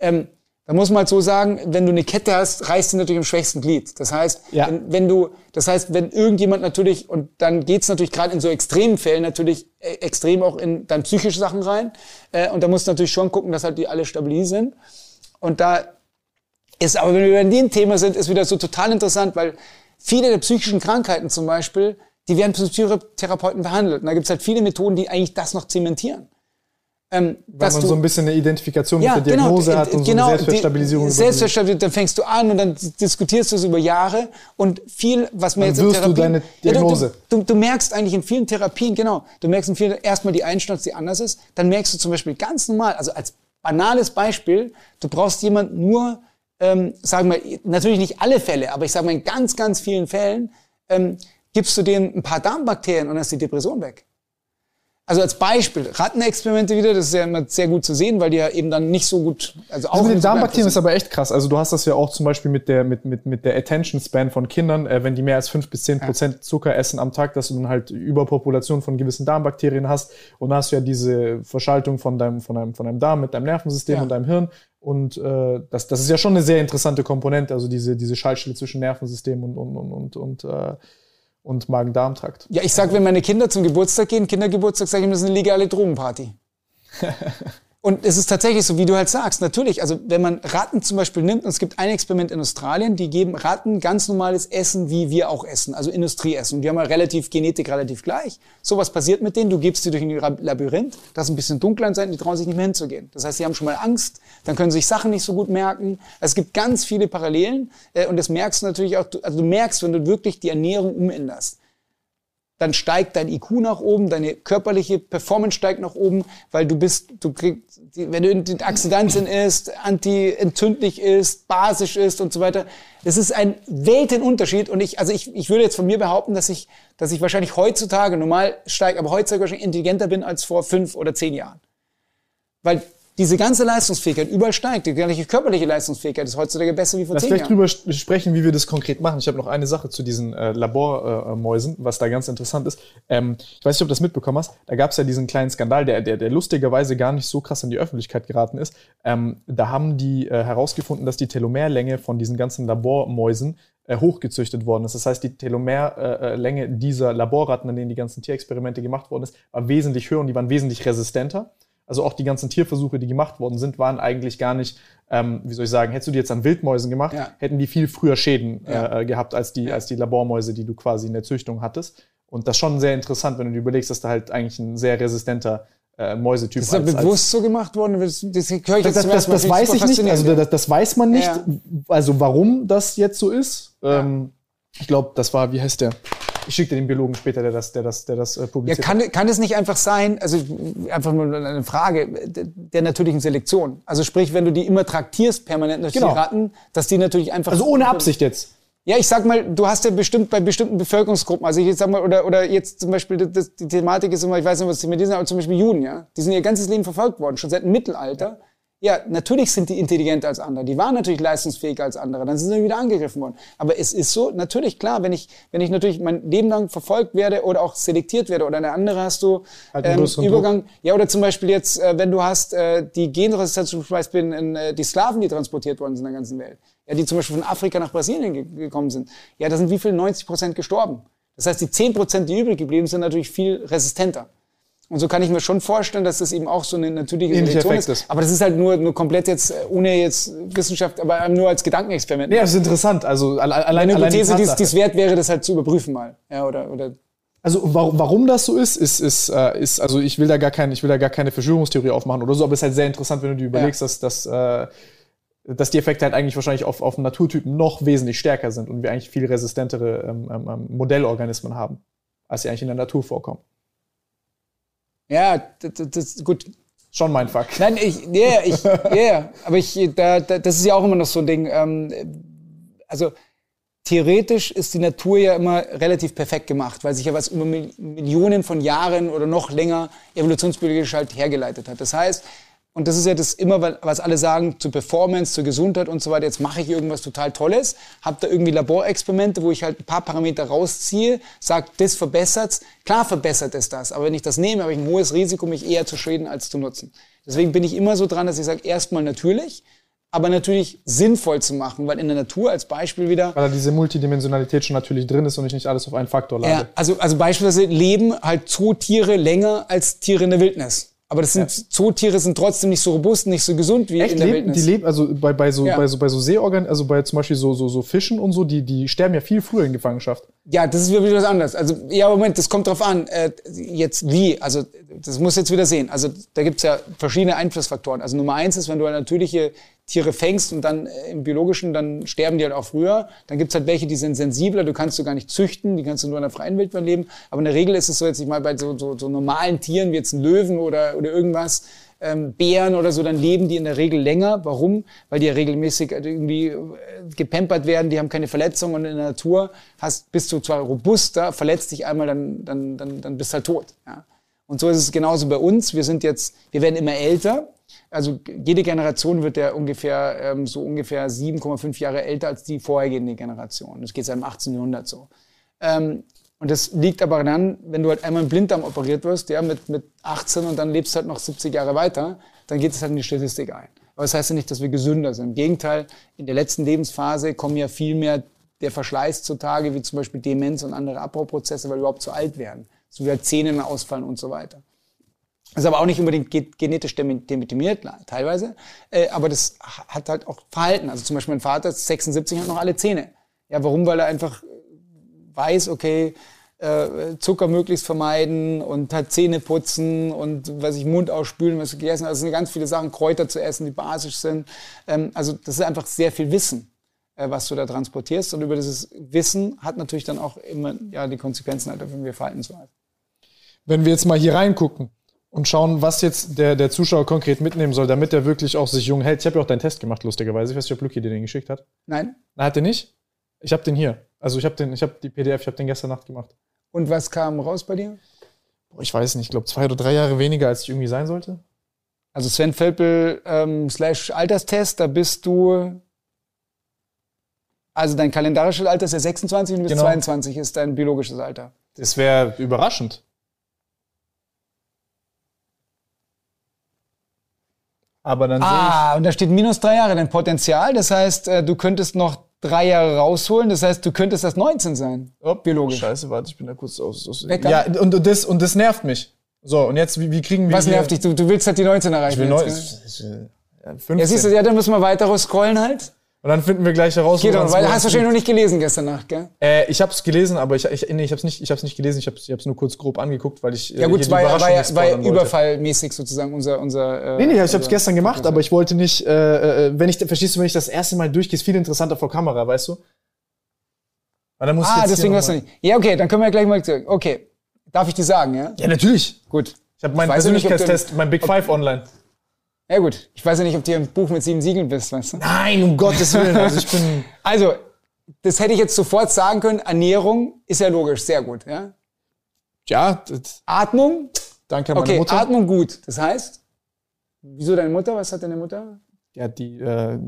[SPEAKER 2] Ähm, da muss man halt so sagen, wenn du eine Kette hast, reißt sie natürlich im schwächsten Glied. Das heißt, ja. wenn, wenn, du, das heißt, wenn irgendjemand natürlich, und dann geht's natürlich gerade in so extremen Fällen natürlich äh, extrem auch in dann psychische Sachen rein. Äh, und da musst du natürlich schon gucken, dass halt die alle stabil sind. Und da ist, aber wenn wir über dem Thema sind, ist wieder so total interessant, weil viele der psychischen Krankheiten zum Beispiel, die werden Psychotherapeuten behandelt. Und da gibt's halt viele Methoden, die eigentlich das noch zementieren.
[SPEAKER 1] Ähm, Weil man du, so ein bisschen eine Identifikation ja, mit der genau, Diagnose genau, hat und genau, so eine Selbstwertstabilisierung.
[SPEAKER 2] Selbstwertstabilisierung, dann fängst du an und dann diskutierst du es über Jahre und viel, was man
[SPEAKER 1] dann jetzt in Therapien... du deine Diagnose.
[SPEAKER 2] Ja, du, du, du, merkst eigentlich in vielen Therapien, genau, du merkst in vielen erstmal die Einstellung, die anders ist, dann merkst du zum Beispiel ganz normal, also als banales Beispiel, du brauchst jemand nur, ähm, sagen wir, natürlich nicht alle Fälle, aber ich sage mal in ganz, ganz vielen Fällen, ähm, gibst du denen ein paar Darmbakterien und dann ist die Depression weg. Also als Beispiel, Rattenexperimente wieder, das ist ja immer sehr gut zu sehen, weil die ja eben dann nicht so gut,
[SPEAKER 1] also auch. Also mit den Darmbakterien ist aber echt krass. Also du hast das ja auch zum Beispiel mit der, mit, mit, mit der Attention Span von Kindern, äh, wenn die mehr als fünf bis zehn Prozent Zucker essen am Tag, dass du dann halt Überpopulation von gewissen Darmbakterien hast. Und dann hast du ja diese Verschaltung von deinem, von deinem, von deinem Darm mit deinem Nervensystem ja. und deinem Hirn. Und äh, das, das ist ja schon eine sehr interessante Komponente, also diese, diese Schaltstelle zwischen Nervensystem und, und, und, und, und äh, und Magen-Darm-Trakt.
[SPEAKER 2] Ja, ich sag, wenn meine Kinder zum Geburtstag gehen, Kindergeburtstag, sage ich das ist eine legale Drogenparty. Und es ist tatsächlich so, wie du halt sagst, natürlich, also wenn man Ratten zum Beispiel nimmt, und es gibt ein Experiment in Australien, die geben Ratten ganz normales Essen, wie wir auch essen, also Industrieessen. Und die haben ja relativ Genetik relativ gleich. So was passiert mit denen, du gibst sie durch ein Labyrinth, das ein bisschen dunkler sein, die trauen sich nicht mehr hinzugehen. Das heißt, sie haben schon mal Angst, dann können sich Sachen nicht so gut merken. Es gibt ganz viele Parallelen äh, und das merkst du natürlich auch, also du merkst, wenn du wirklich die Ernährung umänderst dann steigt dein IQ nach oben, deine körperliche Performance steigt nach oben, weil du bist, du kriegst, wenn du Antioxidantien isst, anti-entzündlich ist, basisch ist und so weiter. Das ist ein Weltenunterschied und ich, also ich, ich würde jetzt von mir behaupten, dass ich, dass ich wahrscheinlich heutzutage, normal steige, aber heutzutage wahrscheinlich intelligenter bin als vor fünf oder zehn Jahren. Weil diese ganze Leistungsfähigkeit überall steigt. Die ganze körperliche Leistungsfähigkeit ist heutzutage besser wie vor
[SPEAKER 1] Lass
[SPEAKER 2] zehn
[SPEAKER 1] Jahren. Lass vielleicht drüber sprechen, wie wir das konkret machen. Ich habe noch eine Sache zu diesen äh, Labormäusen, was da ganz interessant ist. Ähm, ich weiß nicht, ob du das mitbekommen hast. Da gab es ja diesen kleinen Skandal, der, der, der lustigerweise gar nicht so krass in die Öffentlichkeit geraten ist. Ähm, da haben die äh, herausgefunden, dass die Telomerlänge von diesen ganzen Labormäusen äh, hochgezüchtet worden ist. Das heißt, die Telomerlänge dieser Laborratten, an denen die ganzen Tierexperimente gemacht worden ist, war wesentlich höher und die waren wesentlich resistenter. Also auch die ganzen Tierversuche, die gemacht worden sind, waren eigentlich gar nicht, ähm, wie soll ich sagen, hättest du die jetzt an Wildmäusen gemacht, ja. hätten die viel früher Schäden ja. äh, gehabt als die, ja. als die Labormäuse, die du quasi in der Züchtung hattest. Und das ist schon sehr interessant, wenn du dir überlegst, dass da halt eigentlich ein sehr resistenter äh, Mäusetyp
[SPEAKER 2] ist. Ist das bewusst so gemacht worden? Das,
[SPEAKER 1] das, das, das, das weiß ich nicht. Also das, das weiß man nicht. Also warum das jetzt so ist. Ähm, ich glaube, das war, wie heißt der? Ich schicke dir den Biologen später, der das, der das, der das äh, publiziert.
[SPEAKER 2] Ja, kann, kann es nicht einfach sein, also einfach nur eine Frage der natürlichen Selektion. Also sprich, wenn du die immer traktierst permanent durch genau. die Ratten, dass die natürlich einfach.
[SPEAKER 1] Also ohne Absicht jetzt.
[SPEAKER 2] Ja, ich sag mal, du hast ja bestimmt bei bestimmten Bevölkerungsgruppen, also ich jetzt sag mal, oder, oder jetzt zum Beispiel, das, die Thematik ist immer, ich weiß nicht, was die mit diesen, aber zum Beispiel Juden, ja. Die sind ihr ganzes Leben verfolgt worden, schon seit dem Mittelalter. Ja, natürlich sind die intelligenter als andere. Die waren natürlich leistungsfähiger als andere. Dann sind sie wieder angegriffen worden. Aber es ist so, natürlich klar, wenn ich, wenn ich natürlich mein Leben lang verfolgt werde oder auch selektiert werde oder eine andere hast du halt ähm, Übergang. Druck. Ja, oder zum Beispiel jetzt, äh, wenn du hast äh, die Genresistenz zum Beispiel in äh, die Sklaven, die transportiert worden sind in der ganzen Welt. Ja, die zum Beispiel von Afrika nach Brasilien ge gekommen sind. Ja, da sind wie viel? 90 Prozent gestorben. Das heißt, die 10 Prozent, die übrig geblieben sind, natürlich viel resistenter. Und so kann ich mir schon vorstellen, dass das eben auch so eine natürliche Selektion ist. ist. Aber das ist halt nur, nur komplett jetzt, ohne jetzt Wissenschaft, aber nur als Gedankenexperiment.
[SPEAKER 1] Ja, das ist interessant. Also allein, allein
[SPEAKER 2] eine Hypothese, die es wert wäre, das halt zu überprüfen mal. Ja, oder, oder
[SPEAKER 1] also warum, warum das so ist, ist, ist, äh, ist, also ich will da gar keine, ich will da gar keine Verschwörungstheorie aufmachen oder so, aber es ist halt sehr interessant, wenn du dir überlegst, ja. dass, dass, äh, dass die Effekte halt eigentlich wahrscheinlich auf, auf Naturtypen noch wesentlich stärker sind und wir eigentlich viel resistentere ähm, ähm, ähm Modellorganismen haben, als sie eigentlich in der Natur vorkommen.
[SPEAKER 2] Ja, das, das, gut.
[SPEAKER 1] Schon mein Fuck.
[SPEAKER 2] Nein, ich, ja, ich, ja, aber ich, da, da, das ist ja auch immer noch so ein Ding. Ähm, also theoretisch ist die Natur ja immer relativ perfekt gemacht, weil sich ja was über Millionen von Jahren oder noch länger evolutionsbiologisch halt hergeleitet hat. Das heißt, und das ist ja das immer, was alle sagen, zur Performance, zur Gesundheit und so weiter. Jetzt mache ich irgendwas total Tolles, habe da irgendwie Laborexperimente, wo ich halt ein paar Parameter rausziehe, sage, das verbessert's. Klar verbessert es das, aber wenn ich das nehme, habe ich ein hohes Risiko, mich eher zu schäden als zu nutzen. Deswegen bin ich immer so dran, dass ich sage, erstmal natürlich, aber natürlich sinnvoll zu machen, weil in der Natur als Beispiel wieder.
[SPEAKER 1] Weil da diese Multidimensionalität schon natürlich drin ist und ich nicht alles auf einen Faktor lade. Ja,
[SPEAKER 2] also, also beispielsweise leben halt Zootiere länger als Tiere in der Wildnis. Aber das sind ja. Zootiere sind trotzdem nicht so robust, nicht so gesund wie Echt? in der
[SPEAKER 1] leben,
[SPEAKER 2] Wildnis.
[SPEAKER 1] Die leben also bei, bei so ja. bei so bei so Seeorgan, also bei zum Beispiel so so so Fischen und so, die die sterben ja viel früher in Gefangenschaft.
[SPEAKER 2] Ja, das ist wieder was anderes. Also ja, Moment, das kommt drauf an. Äh, jetzt wie? Also das muss jetzt wieder sehen. Also da gibt's ja verschiedene Einflussfaktoren. Also Nummer eins ist, wenn du eine natürliche Tiere fängst und dann äh, im Biologischen, dann sterben die halt auch früher. Dann gibt's halt welche, die sind sensibler, du kannst du gar nicht züchten, die kannst du nur in der freien Wildbahn leben. Aber in der Regel ist es so, jetzt nicht mal bei so, so, so normalen Tieren wie jetzt ein Löwen oder, oder irgendwas, ähm, Bären oder so, dann leben die in der Regel länger. Warum? Weil die ja regelmäßig irgendwie äh, gepampert werden, die haben keine Verletzungen und in der Natur hast, bist du zwar robuster, verletzt dich einmal, dann, dann, dann, dann bist du halt tot. Ja? Und so ist es genauso bei uns. Wir sind jetzt, wir werden immer älter also jede Generation wird ja ungefähr ähm, so ungefähr 7,5 Jahre älter als die vorhergehende Generation. Das geht seit dem 18. Jahrhundert so. Ähm, und das liegt aber daran, wenn du halt einmal im Blinddarm operiert wirst, ja, mit, mit 18 und dann lebst halt noch 70 Jahre weiter, dann geht es halt in die Statistik ein. Aber das heißt ja nicht, dass wir gesünder sind. Im Gegenteil, in der letzten Lebensphase kommen ja viel mehr der Verschleiß zutage, wie zum Beispiel Demenz und andere Abbauprozesse, weil wir überhaupt zu alt werden. So wie halt Zähne ausfallen und so weiter. Ist aber auch nicht unbedingt genetisch determiniert, teilweise. Äh, aber das hat halt auch Verhalten. Also zum Beispiel mein Vater ist 76 hat noch alle Zähne. Ja, warum? Weil er einfach weiß, okay, äh, Zucker möglichst vermeiden und halt Zähne putzen und was ich Mund ausspülen, was gegessen. Also sind ganz viele Sachen, Kräuter zu essen, die basisch sind. Ähm, also das ist einfach sehr viel Wissen, äh, was du da transportierst. Und über dieses Wissen hat natürlich dann auch immer ja die Konsequenzen halt, wenn wir Verhaltensweisen.
[SPEAKER 1] Wenn wir jetzt mal hier reingucken, und schauen, was jetzt der, der Zuschauer konkret mitnehmen soll, damit er wirklich auch sich jung hält. Ich habe ja auch deinen Test gemacht, lustigerweise. Ich weiß nicht, ob Luki dir den geschickt hat.
[SPEAKER 2] Nein.
[SPEAKER 1] Na, hat er nicht? Ich habe den hier. Also ich habe den, ich habe die PDF, ich habe den gestern Nacht gemacht.
[SPEAKER 2] Und was kam raus bei dir?
[SPEAKER 1] Ich weiß nicht, ich glaube zwei oder drei Jahre weniger, als ich irgendwie sein sollte.
[SPEAKER 2] Also Sven Völpel ähm, slash Alterstest, da bist du also dein kalendarisches Alter ist ja 26 und du bist genau. 22 ist dein biologisches Alter.
[SPEAKER 1] Das wäre überraschend. Aber dann
[SPEAKER 2] ah, und da steht minus drei Jahre dein Potenzial. Das heißt, äh, du könntest noch drei Jahre rausholen. Das heißt, du könntest das 19 sein.
[SPEAKER 1] Oh, biologisch. Scheiße, warte, ich bin da kurz aus. aus ja, und, und, das, und das nervt mich. So, und jetzt, wie, wie kriegen wir.
[SPEAKER 2] Was nervt dich? Du, du willst halt die 19 erreichen. Ich will
[SPEAKER 1] jetzt, 19.
[SPEAKER 2] Ja, 15. ja, siehst du, ja, dann müssen wir weiter scrollen halt.
[SPEAKER 1] Und dann finden wir gleich heraus.
[SPEAKER 2] Geht doch, weil hast du wahrscheinlich noch nicht gelesen gestern Nacht, gell?
[SPEAKER 1] Äh, ich habe es gelesen, aber ich, ich nee, ich habe es nicht, ich hab's nicht gelesen. Ich habe es ich nur kurz grob angeguckt, weil ich
[SPEAKER 2] äh, ja gut, es war, ja, war, überfallmäßig sozusagen unser unser.
[SPEAKER 1] Äh, nee, nee, ich habe es gestern gemacht, aber ich wollte nicht. Äh, äh, wenn ich verstehst du, wenn ich das erste Mal durchgehe, ist viel interessanter vor Kamera, weißt du?
[SPEAKER 2] Weil dann muss ah, deswegen hast du nicht. Ja, okay, dann können wir ja gleich mal. Okay, darf ich dir sagen, ja?
[SPEAKER 1] Ja, natürlich.
[SPEAKER 2] Gut.
[SPEAKER 1] Ich habe meinen Persönlichkeitstest, mein Big Five online.
[SPEAKER 2] Ja gut, ich weiß ja nicht, ob du ein Buch mit sieben Siegeln bist, weißt du?
[SPEAKER 1] Nein, um Gottes Willen. Also ich bin.
[SPEAKER 2] Also, das hätte ich jetzt sofort sagen können. Ernährung ist ja logisch, sehr gut, ja?
[SPEAKER 1] Ja.
[SPEAKER 2] Atmung?
[SPEAKER 1] Danke an
[SPEAKER 2] meine okay, Mutter. Atmung gut. Das heißt, wieso deine Mutter? Was hat deine Mutter?
[SPEAKER 1] Ja, die äh,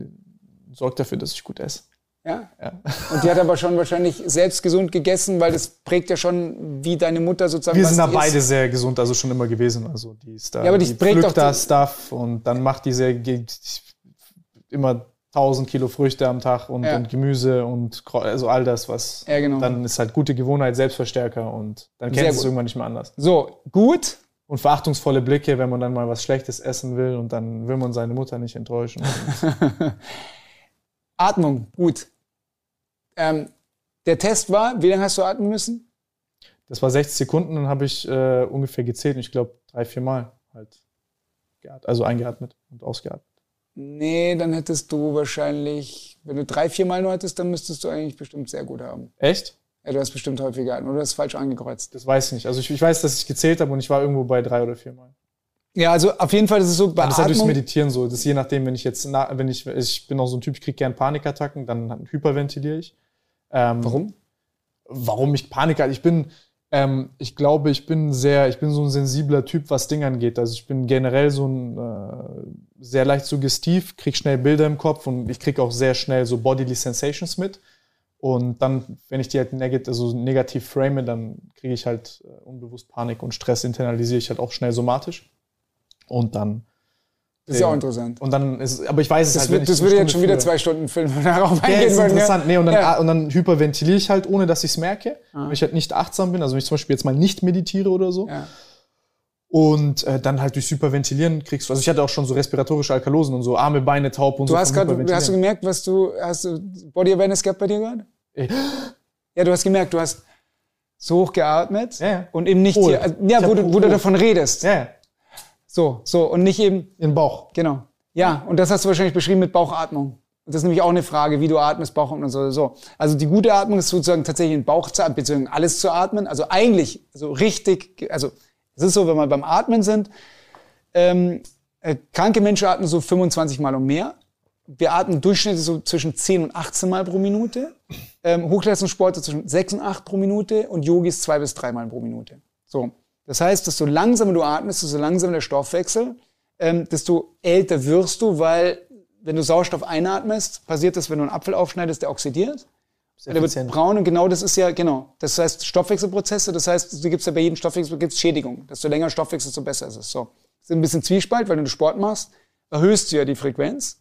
[SPEAKER 1] sorgt dafür, dass ich gut esse.
[SPEAKER 2] Ja? ja. Und die hat aber schon wahrscheinlich selbst gesund gegessen, weil das prägt ja schon, wie deine Mutter sozusagen.
[SPEAKER 1] Wir sind da beide sehr gesund, also schon immer gewesen. Also die ist da.
[SPEAKER 2] Ja, aber die, die prägt doch
[SPEAKER 1] da Stuff und dann macht die sehr immer 1000 Kilo Früchte am Tag und, ja. und Gemüse und also all das, was.
[SPEAKER 2] Ja, genau.
[SPEAKER 1] Dann ist halt gute Gewohnheit, Selbstverstärker und dann kennst du es irgendwann nicht mehr anders.
[SPEAKER 2] So, gut.
[SPEAKER 1] Und verachtungsvolle Blicke, wenn man dann mal was Schlechtes essen will und dann will man seine Mutter nicht enttäuschen.
[SPEAKER 2] Atmung, gut. Ähm, der Test war, wie lange hast du atmen müssen?
[SPEAKER 1] Das war 60 Sekunden, dann habe ich äh, ungefähr gezählt. Ich glaube, drei, vier Mal halt geatmet, also eingeatmet und ausgeatmet.
[SPEAKER 2] Nee, dann hättest du wahrscheinlich, wenn du drei, vier Mal nur hättest, dann müsstest du eigentlich bestimmt sehr gut haben.
[SPEAKER 1] Echt?
[SPEAKER 2] Ja, du hast bestimmt häufiger geatmet oder hast falsch angekreuzt.
[SPEAKER 1] Das weiß ich nicht. Also ich, ich weiß, dass ich gezählt habe und ich war irgendwo bei drei oder vier Mal.
[SPEAKER 2] Ja, also auf jeden Fall ist es so bei
[SPEAKER 1] Das ist halt durchs. Meditieren so. Das ist je nachdem, wenn ich jetzt, wenn ich, ich bin auch so ein Typ, ich kriege gern Panikattacken, dann hyperventiliere ich. Ähm,
[SPEAKER 2] Warum?
[SPEAKER 1] Warum ich Panik hatte? Ich bin, ähm, ich glaube, ich bin sehr, ich bin so ein sensibler Typ, was Dinge angeht. Also ich bin generell so ein äh, sehr leicht suggestiv, krieg schnell Bilder im Kopf und ich krieg auch sehr schnell so Bodily Sensations mit. Und dann, wenn ich die halt negativ, also negativ frame, dann kriege ich halt äh, unbewusst Panik und Stress internalisiere ich halt auch schnell somatisch. Und dann.
[SPEAKER 2] Das ist ja auch interessant.
[SPEAKER 1] Und dann ist, aber ich weiß es
[SPEAKER 2] Das,
[SPEAKER 1] halt,
[SPEAKER 2] wird,
[SPEAKER 1] ich
[SPEAKER 2] das würde jetzt schon wieder
[SPEAKER 1] früher-
[SPEAKER 2] zwei Stunden Film darauf
[SPEAKER 1] ja,
[SPEAKER 2] eingehen.
[SPEAKER 1] ist
[SPEAKER 2] würden,
[SPEAKER 1] interessant. Nee, und, dann,
[SPEAKER 2] Ja.
[SPEAKER 1] und dann hyperventiliere ich halt, ohne dass ich es merke. Wenn ich halt nicht achtsam bin, also wenn ich zum Beispiel jetzt mal nicht meditiere oder so.
[SPEAKER 2] Ja.
[SPEAKER 1] Und äh, dann halt durch Hyperventilieren kriegst du, also ich hatte auch schon so respiratorische Alkalosen und so Arme, Beine taub und
[SPEAKER 2] Du
[SPEAKER 1] so.
[SPEAKER 2] hast gerade, hast du gemerkt, was du, hast du Body Awareness gehabt bei dir gerade? Ja, du hast gemerkt, du hast so hoch geatmet
[SPEAKER 1] Ja, ja.
[SPEAKER 2] und eben nicht
[SPEAKER 1] Hohl.
[SPEAKER 2] hier, also, ja, wo du, wo du davon redest.
[SPEAKER 1] Ja, ja,
[SPEAKER 2] So, so und nicht eben,
[SPEAKER 1] in den Bauch.
[SPEAKER 2] genau. Ja, und das hast du wahrscheinlich beschrieben mit Bauchatmung. Und das ist nämlich auch eine Frage, wie du atmest, Bauchatmung und so, so. Also die gute Atmung ist sozusagen tatsächlich in den Bauch zu atmen, beziehungsweise alles zu atmen. Also eigentlich, also richtig, also es ist so, wenn wir beim Atmen sind, ähm, äh, kranke Menschen atmen so 25 Mal und mehr. Wir atmen durchschnittlich so zwischen 10 und 18 Mal pro Minute. Ähm, Hochleistungssportler zwischen 6 und 8 pro Minute und Yogis 2 bis 3 Mal pro Minute. So. Das heißt, desto langsamer du atmest, desto langsamer der Stoffwechsel, ähm, desto älter wirst du, weil wenn du Sauerstoff einatmest, passiert das, wenn du einen Apfel aufschneidest, der oxidiert. Der wird braun und genau das ist ja, genau. Das heißt Stoffwechselprozesse, das heißt, du gibst ja bei jedem Stoffwechsel gibt's Schädigung. Desto länger Stoffwechsel, desto besser ist es. So. Das ist ein bisschen Zwiespalt, weil wenn du Sport machst, erhöhst du ja die Frequenz.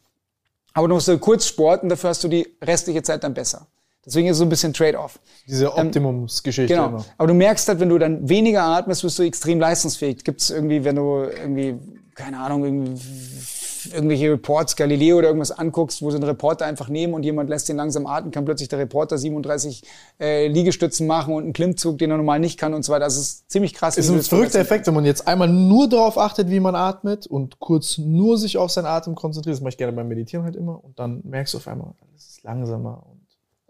[SPEAKER 2] Aber du musst ja kurz sporten, dafür hast du die restliche Zeit dann besser. Deswegen ist es so ein bisschen Trade-off.
[SPEAKER 1] Diese Optimumsgeschichte
[SPEAKER 2] Genau.
[SPEAKER 1] immer.
[SPEAKER 2] Aber du merkst halt, wenn du dann weniger atmest, wirst du extrem leistungsfähig. Gibt es irgendwie, wenn du irgendwie, keine Ahnung, irgendwie irgendwelche Reports, Galileo oder irgendwas anguckst, wo sie einen Reporter einfach nehmen und jemand lässt den langsam atmen, kann plötzlich der Reporter 37 äh, Liegestützen machen und einen Klimmzug, den er normal nicht kann und so weiter. Das ist ziemlich krass.
[SPEAKER 1] Es ist ein verrückter Effekt, wenn man jetzt einmal nur darauf achtet, wie man atmet und kurz nur sich auf seinen Atem konzentriert. Das mache ich gerne beim Meditieren halt immer. Und dann merkst du auf einmal, alles ist langsamer.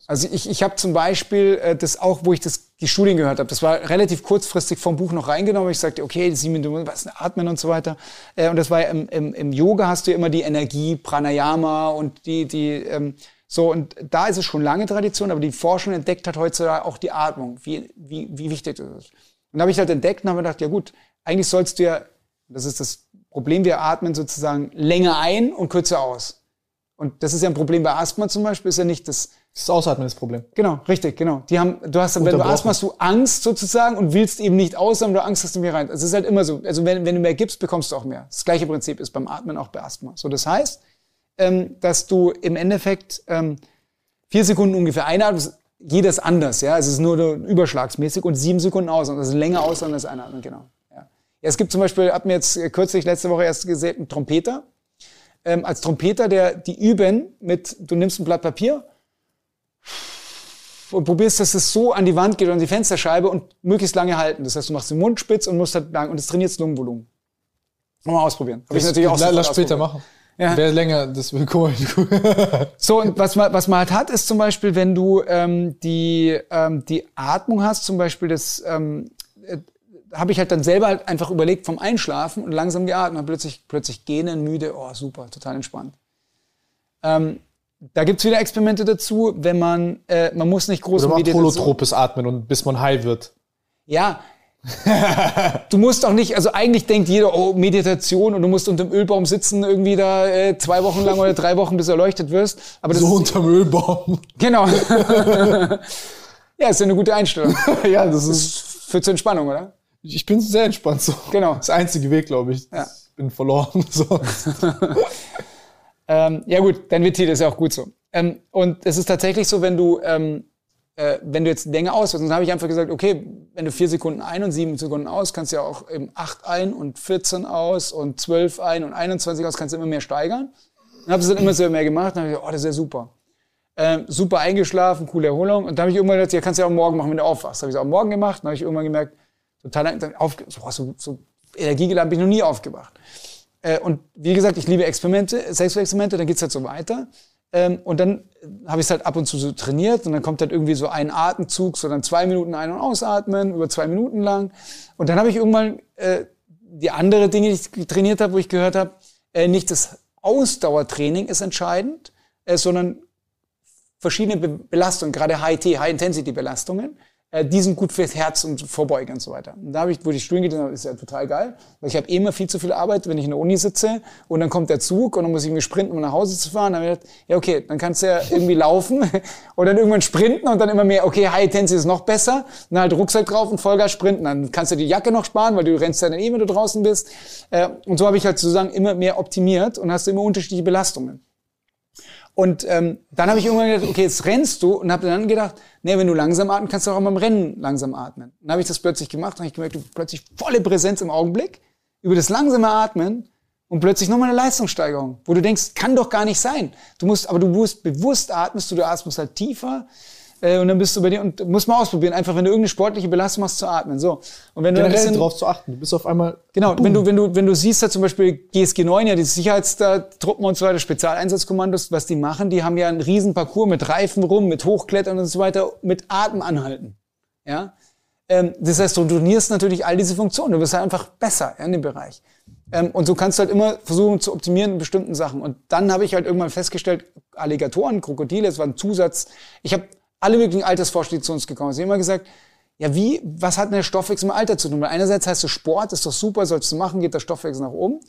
[SPEAKER 2] Also ich, ich habe zum Beispiel äh, das auch, wo ich das, die Studien gehört habe, das war relativ kurzfristig vom Buch noch reingenommen. Ich sagte, okay, sieben Minuten, was Atmen und so weiter. Äh, und das war im, im, im Yoga hast du ja immer die Energie, Pranayama und die, die ähm, so, und da ist es schon lange Tradition, aber die Forschung entdeckt hat heutzutage auch die Atmung, wie, wie, wie wichtig das ist. Und da habe ich halt entdeckt und habe gedacht, ja gut, eigentlich sollst du ja, das ist das Problem, wir atmen sozusagen länger ein und kürzer aus. Und das ist ja ein Problem bei Asthma zum Beispiel, ist ja nicht das,
[SPEAKER 1] das Ausatmen ist das Problem.
[SPEAKER 2] Genau, richtig, genau. Die haben, du hast, wenn du. Asthma hast, du Angst sozusagen und willst eben nicht aus, sondern du Angst hast du mehr rein. Es ist halt immer so. Also wenn, wenn du mehr gibst, bekommst du auch mehr. Das gleiche Prinzip ist beim Atmen auch bei Asthma. So, das heißt, ähm, dass du im Endeffekt ähm, vier Sekunden ungefähr einatmest. Jedes anders, ja. Es ist nur überschlagsmäßig und sieben Sekunden aus. Und das ist länger aus, als Einatmen, genau. Ja. es gibt zum Beispiel, hat mir jetzt äh, kürzlich letzte Woche erst gesehen, einen Trompeter. Ähm, als Trompeter, der die üben mit, du nimmst ein Blatt Papier und probierst, dass es so an die Wand geht oder an die Fensterscheibe und möglichst lange halten. Das heißt, du machst den Mund spitz und musst halt lang und es trainiert das Lungenvolumen. Mal ausprobieren. Hab ich natürlich auch
[SPEAKER 1] Lass später machen.
[SPEAKER 2] Ja.
[SPEAKER 1] Wer länger, das will mal.
[SPEAKER 2] So, und was man, was man halt hat, ist zum Beispiel, wenn du ähm, die, ähm, die Atmung hast, zum Beispiel das, ähm, äh, habe ich halt dann selber halt einfach überlegt vom Einschlafen und langsam geatmet, und plötzlich, plötzlich gähnen, müde, oh super, total entspannt. Ähm, da gibt's wieder Experimente dazu, wenn man, äh, man muss nicht groß
[SPEAKER 1] Oder macht
[SPEAKER 2] Meditation-
[SPEAKER 1] holotropes Atmen und bis man high wird.
[SPEAKER 2] Ja. du musst auch nicht, also eigentlich denkt jeder, oh, Meditation und du musst unter dem Ölbaum sitzen, irgendwie da äh, zwei Wochen lang oder drei Wochen, bis du erleuchtet wirst. Aber das
[SPEAKER 1] So
[SPEAKER 2] ist,
[SPEAKER 1] unterm Ölbaum.
[SPEAKER 2] genau. ja, ist ja eine gute Einstellung.
[SPEAKER 1] ja, das ist.
[SPEAKER 2] Das führt zur Entspannung, oder?
[SPEAKER 1] Ich bin sehr entspannt so.
[SPEAKER 2] Genau.
[SPEAKER 1] Das einzige Weg, glaube ich.
[SPEAKER 2] Ja.
[SPEAKER 1] Ich bin verloren. So.
[SPEAKER 2] Ähm, ja gut, dein Ventil ist ja auch gut so. Ähm, und es ist tatsächlich so, wenn du, ähm, äh, wenn du jetzt länger aus, dann habe ich einfach gesagt, okay, wenn du vier Sekunden ein und sieben Sekunden aus, kannst du ja auch eben acht ein und 14 aus und 12 ein und 21 aus, kannst du immer mehr steigern. Und habe es dann immer so mehr gemacht. Dann habe ich gesagt, oh, das ist ja super. Ähm, super eingeschlafen, coole Erholung. Und dann habe ich irgendwann gedacht, ja, kannst du ja auch morgen machen, wenn du aufwachst. Habe ich es auch morgen gemacht. Dann habe ich irgendwann gemerkt, total dann aufge so, so, so energiegeladen bin ich noch nie aufgewacht. Äh, und wie gesagt, ich liebe Experimente, Selbstexperimente, dann geht's halt so weiter. Ähm, und dann habe ich es halt ab und zu so trainiert und dann kommt halt irgendwie so ein Atemzug, so dann zwei Minuten ein- und ausatmen, über zwei Minuten lang. Und dann habe ich irgendwann äh, die andere Dinge, die ich trainiert habe, wo ich gehört habe, äh, nicht das Ausdauertraining ist entscheidend, äh, sondern verschiedene Be Belastungen, gerade High-T, High-Intensity-Belastungen, die sind gut fürs Herz und Vorbeugen und so weiter. Und da habe ich, wo ich Studien getan habe, ist ja total geil, weil ich habe eh immer viel zu viel Arbeit, wenn ich in der Uni sitze und dann kommt der Zug und dann muss ich irgendwie sprinten, um nach Hause zu fahren. Dann habe ich gedacht, ja okay, dann kannst du ja irgendwie laufen und dann irgendwann sprinten und dann immer mehr, okay, High Intensity ist noch besser. Und dann halt Rucksack drauf und Vollgas sprinten. Dann kannst du die Jacke noch sparen, weil du rennst ja dann eh, wenn du draußen bist. Äh, und so habe ich halt sozusagen immer mehr optimiert und hast immer unterschiedliche Belastungen. Und ähm, dann habe ich irgendwann gedacht, okay, jetzt rennst du und habe dann gedacht, nee, wenn du langsam atmen kannst du auch beim Rennen langsam atmen. Dann habe ich das plötzlich gemacht und habe ich gemerkt, du plötzlich volle Präsenz im Augenblick über das langsame Atmen und plötzlich nochmal eine Leistungssteigerung, wo du denkst, kann doch gar nicht sein. Du musst, aber du musst bewusst atmest, du, du atmest halt tiefer, äh, und dann bist du bei dir und musst mal ausprobieren, einfach wenn du irgendeine sportliche Belastung machst, zu atmen. So. Und wenn du
[SPEAKER 1] Generell
[SPEAKER 2] bisschen,
[SPEAKER 1] drauf zu achten. Du bist auf einmal.
[SPEAKER 2] Genau, wenn du, wenn du, wenn du siehst, da zum Beispiel GSG 9, ja, die Sicherheitstruppen und so weiter, Spezialeinsatzkommandos, was die machen, die haben ja einen riesen Parcours mit Reifen rum, mit Hochklettern und so weiter, mit Atem anhalten. Ja. Ähm, das heißt, du trainierst natürlich all diese Funktionen. Du wirst halt einfach besser ja, in dem Bereich. Ähm, und so kannst du halt immer versuchen zu optimieren in bestimmten Sachen. Und dann habe ich halt irgendwann festgestellt, Alligatoren, Krokodile, das war ein Zusatz. Ich habe alle möglichen Altersforscher, die zu uns gekommen sind, haben immer gesagt, ja, wie, was hat denn der Stoffwechsel mit Alter zu tun? Weil einerseits heißt es Sport, ist doch super, sollst du machen, geht der Stoffwechsel nach oben.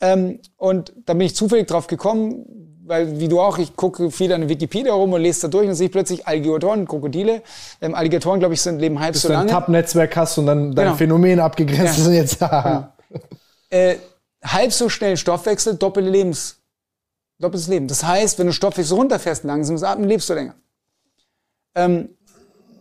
[SPEAKER 2] Ähm, und da bin ich zufällig drauf gekommen, weil wie du auch, ich gucke viel an Wikipedia rum und lese da durch und sehe plötzlich Alligatoren, Krokodile. Ähm, Alligatoren, glaube ich, sind leben halb
[SPEAKER 1] Bis
[SPEAKER 2] so
[SPEAKER 1] du ein
[SPEAKER 2] lange.
[SPEAKER 1] Tab-Netzwerk hast und dann dein
[SPEAKER 2] Genau.
[SPEAKER 1] Phänomen abgegrenzt
[SPEAKER 2] Ja.
[SPEAKER 1] ist und jetzt.
[SPEAKER 2] äh, halb so schnell Stoffwechsel, doppelte Lebens, doppeltes Leben. Das heißt, wenn du Stoffwechsel runterfährst, langsames Atmen, lebst du länger. Ähm,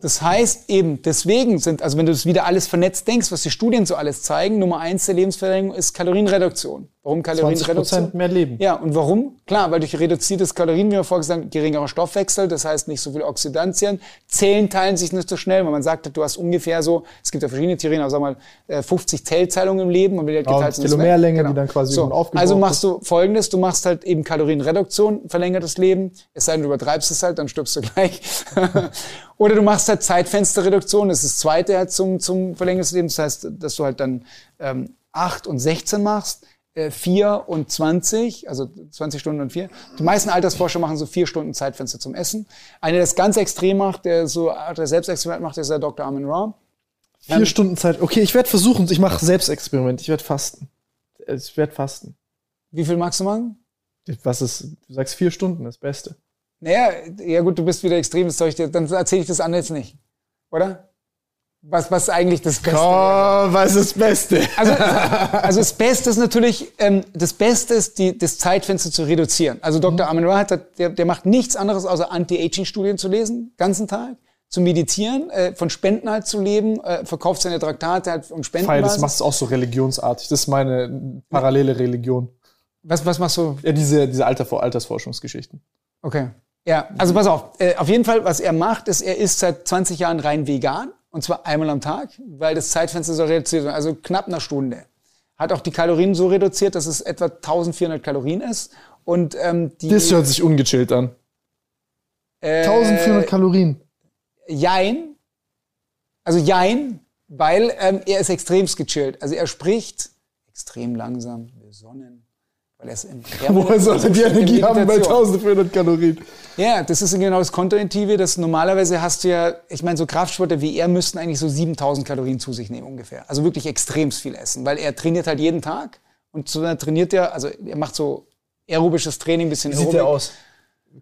[SPEAKER 2] das heißt eben, deswegen sind, also wenn du das wieder alles vernetzt denkst, was die Studien so alles zeigen, Nummer eins der Lebensverlängerung ist Kalorienreduktion. Warum
[SPEAKER 1] 20
[SPEAKER 2] Kalorienreduktion?
[SPEAKER 1] Mehr Leben.
[SPEAKER 2] Ja, und warum? Klar, weil durch reduziertes Kalorien, wie wir vorher gesagt haben, geringerer Stoffwechsel, das heißt nicht so viel Oxidantien. Zellen teilen sich nicht so schnell, weil man sagt, du hast ungefähr so, es gibt ja verschiedene Theorien, aber sag mal, äh, 50 Zellteilungen im Leben und wenn die halt
[SPEAKER 1] Ja,
[SPEAKER 2] geteilt weg.
[SPEAKER 1] Telomerlänge, die dann quasi
[SPEAKER 2] so.
[SPEAKER 1] aufgebaut
[SPEAKER 2] Also machst du folgendes, du machst halt eben Kalorienreduktion, verlängertes Leben, es sei denn, du übertreibst es halt, dann stirbst du gleich. Oder du machst halt Zeitfensterreduktion, das ist das zweite halt zum, zum verlängertes Leben, das heißt, dass du halt dann ähm, 8 und 16 machst, äh, 4 und 20, also 20 Stunden und 4. Die meisten Altersforscher machen so 4 Stunden Zeitfenster zum Essen. Einer, der das ganz extrem macht, der so der Selbstexperiment macht, ist der Dr. Armin Ra.
[SPEAKER 1] Vier Stunden Zeit. Okay, ich werde versuchen, ich mache Selbstexperiment. Ich werde fasten. Ich werde fasten.
[SPEAKER 2] Wie viel magst du machen?
[SPEAKER 1] Was ist, du sagst vier Stunden, das Beste.
[SPEAKER 2] Naja, ja gut, du bist wieder extrem, das soll ich dir, dann erzähle ich das jetzt nicht. Oder? Was, was ist eigentlich das Beste?
[SPEAKER 1] Oh, was ist das Beste?
[SPEAKER 2] Also, also das Beste ist natürlich, ähm, das Beste ist, die, das Zeitfenster zu reduzieren. Also Dr. Armin Ra hat, der, der macht nichts anderes, außer Anti-Aging-Studien zu lesen, ganzen Tag, zu meditieren, äh, von Spenden halt zu leben, äh, verkauft seine Traktate halt um Spenden.
[SPEAKER 1] Feil, das machst du auch so religionsartig. Das ist meine parallele Religion.
[SPEAKER 2] was, was machst du?
[SPEAKER 1] Ja, diese, diese Alter, Altersforschungsgeschichten.
[SPEAKER 2] Okay. Ja, also pass auf. Äh, auf jeden Fall, was er macht, ist, er ist seit 20 Jahren rein vegan. Und zwar einmal am Tag, weil das Zeitfenster so reduziert wird. Also knapp eine Stunde. Hat auch die Kalorien so reduziert, dass es etwa 1400 Kalorien ist. Und ähm, die.
[SPEAKER 1] Das hört sich ungechillt an.
[SPEAKER 2] äh,
[SPEAKER 1] 1400 Kalorien.
[SPEAKER 2] Jein. Also Jein, weil ähm, er ist extremst gechillt. Also er spricht extrem langsam, besonnen. Weil er ist im
[SPEAKER 1] Woher soll er die
[SPEAKER 2] in
[SPEAKER 1] Energie haben bei
[SPEAKER 2] Meditation.
[SPEAKER 1] 1400 Kalorien?
[SPEAKER 2] Ja, das ist genau das Kontraintuitive, dass normalerweise hast du ja, ich meine, so Kraftsportler wie er müssten eigentlich so 7000 Kalorien zu sich nehmen ungefähr. Also wirklich extremst viel essen, weil er trainiert halt jeden Tag und so trainiert er, also er macht so aerobisches Training, bisschen
[SPEAKER 1] Wie sieht der aus?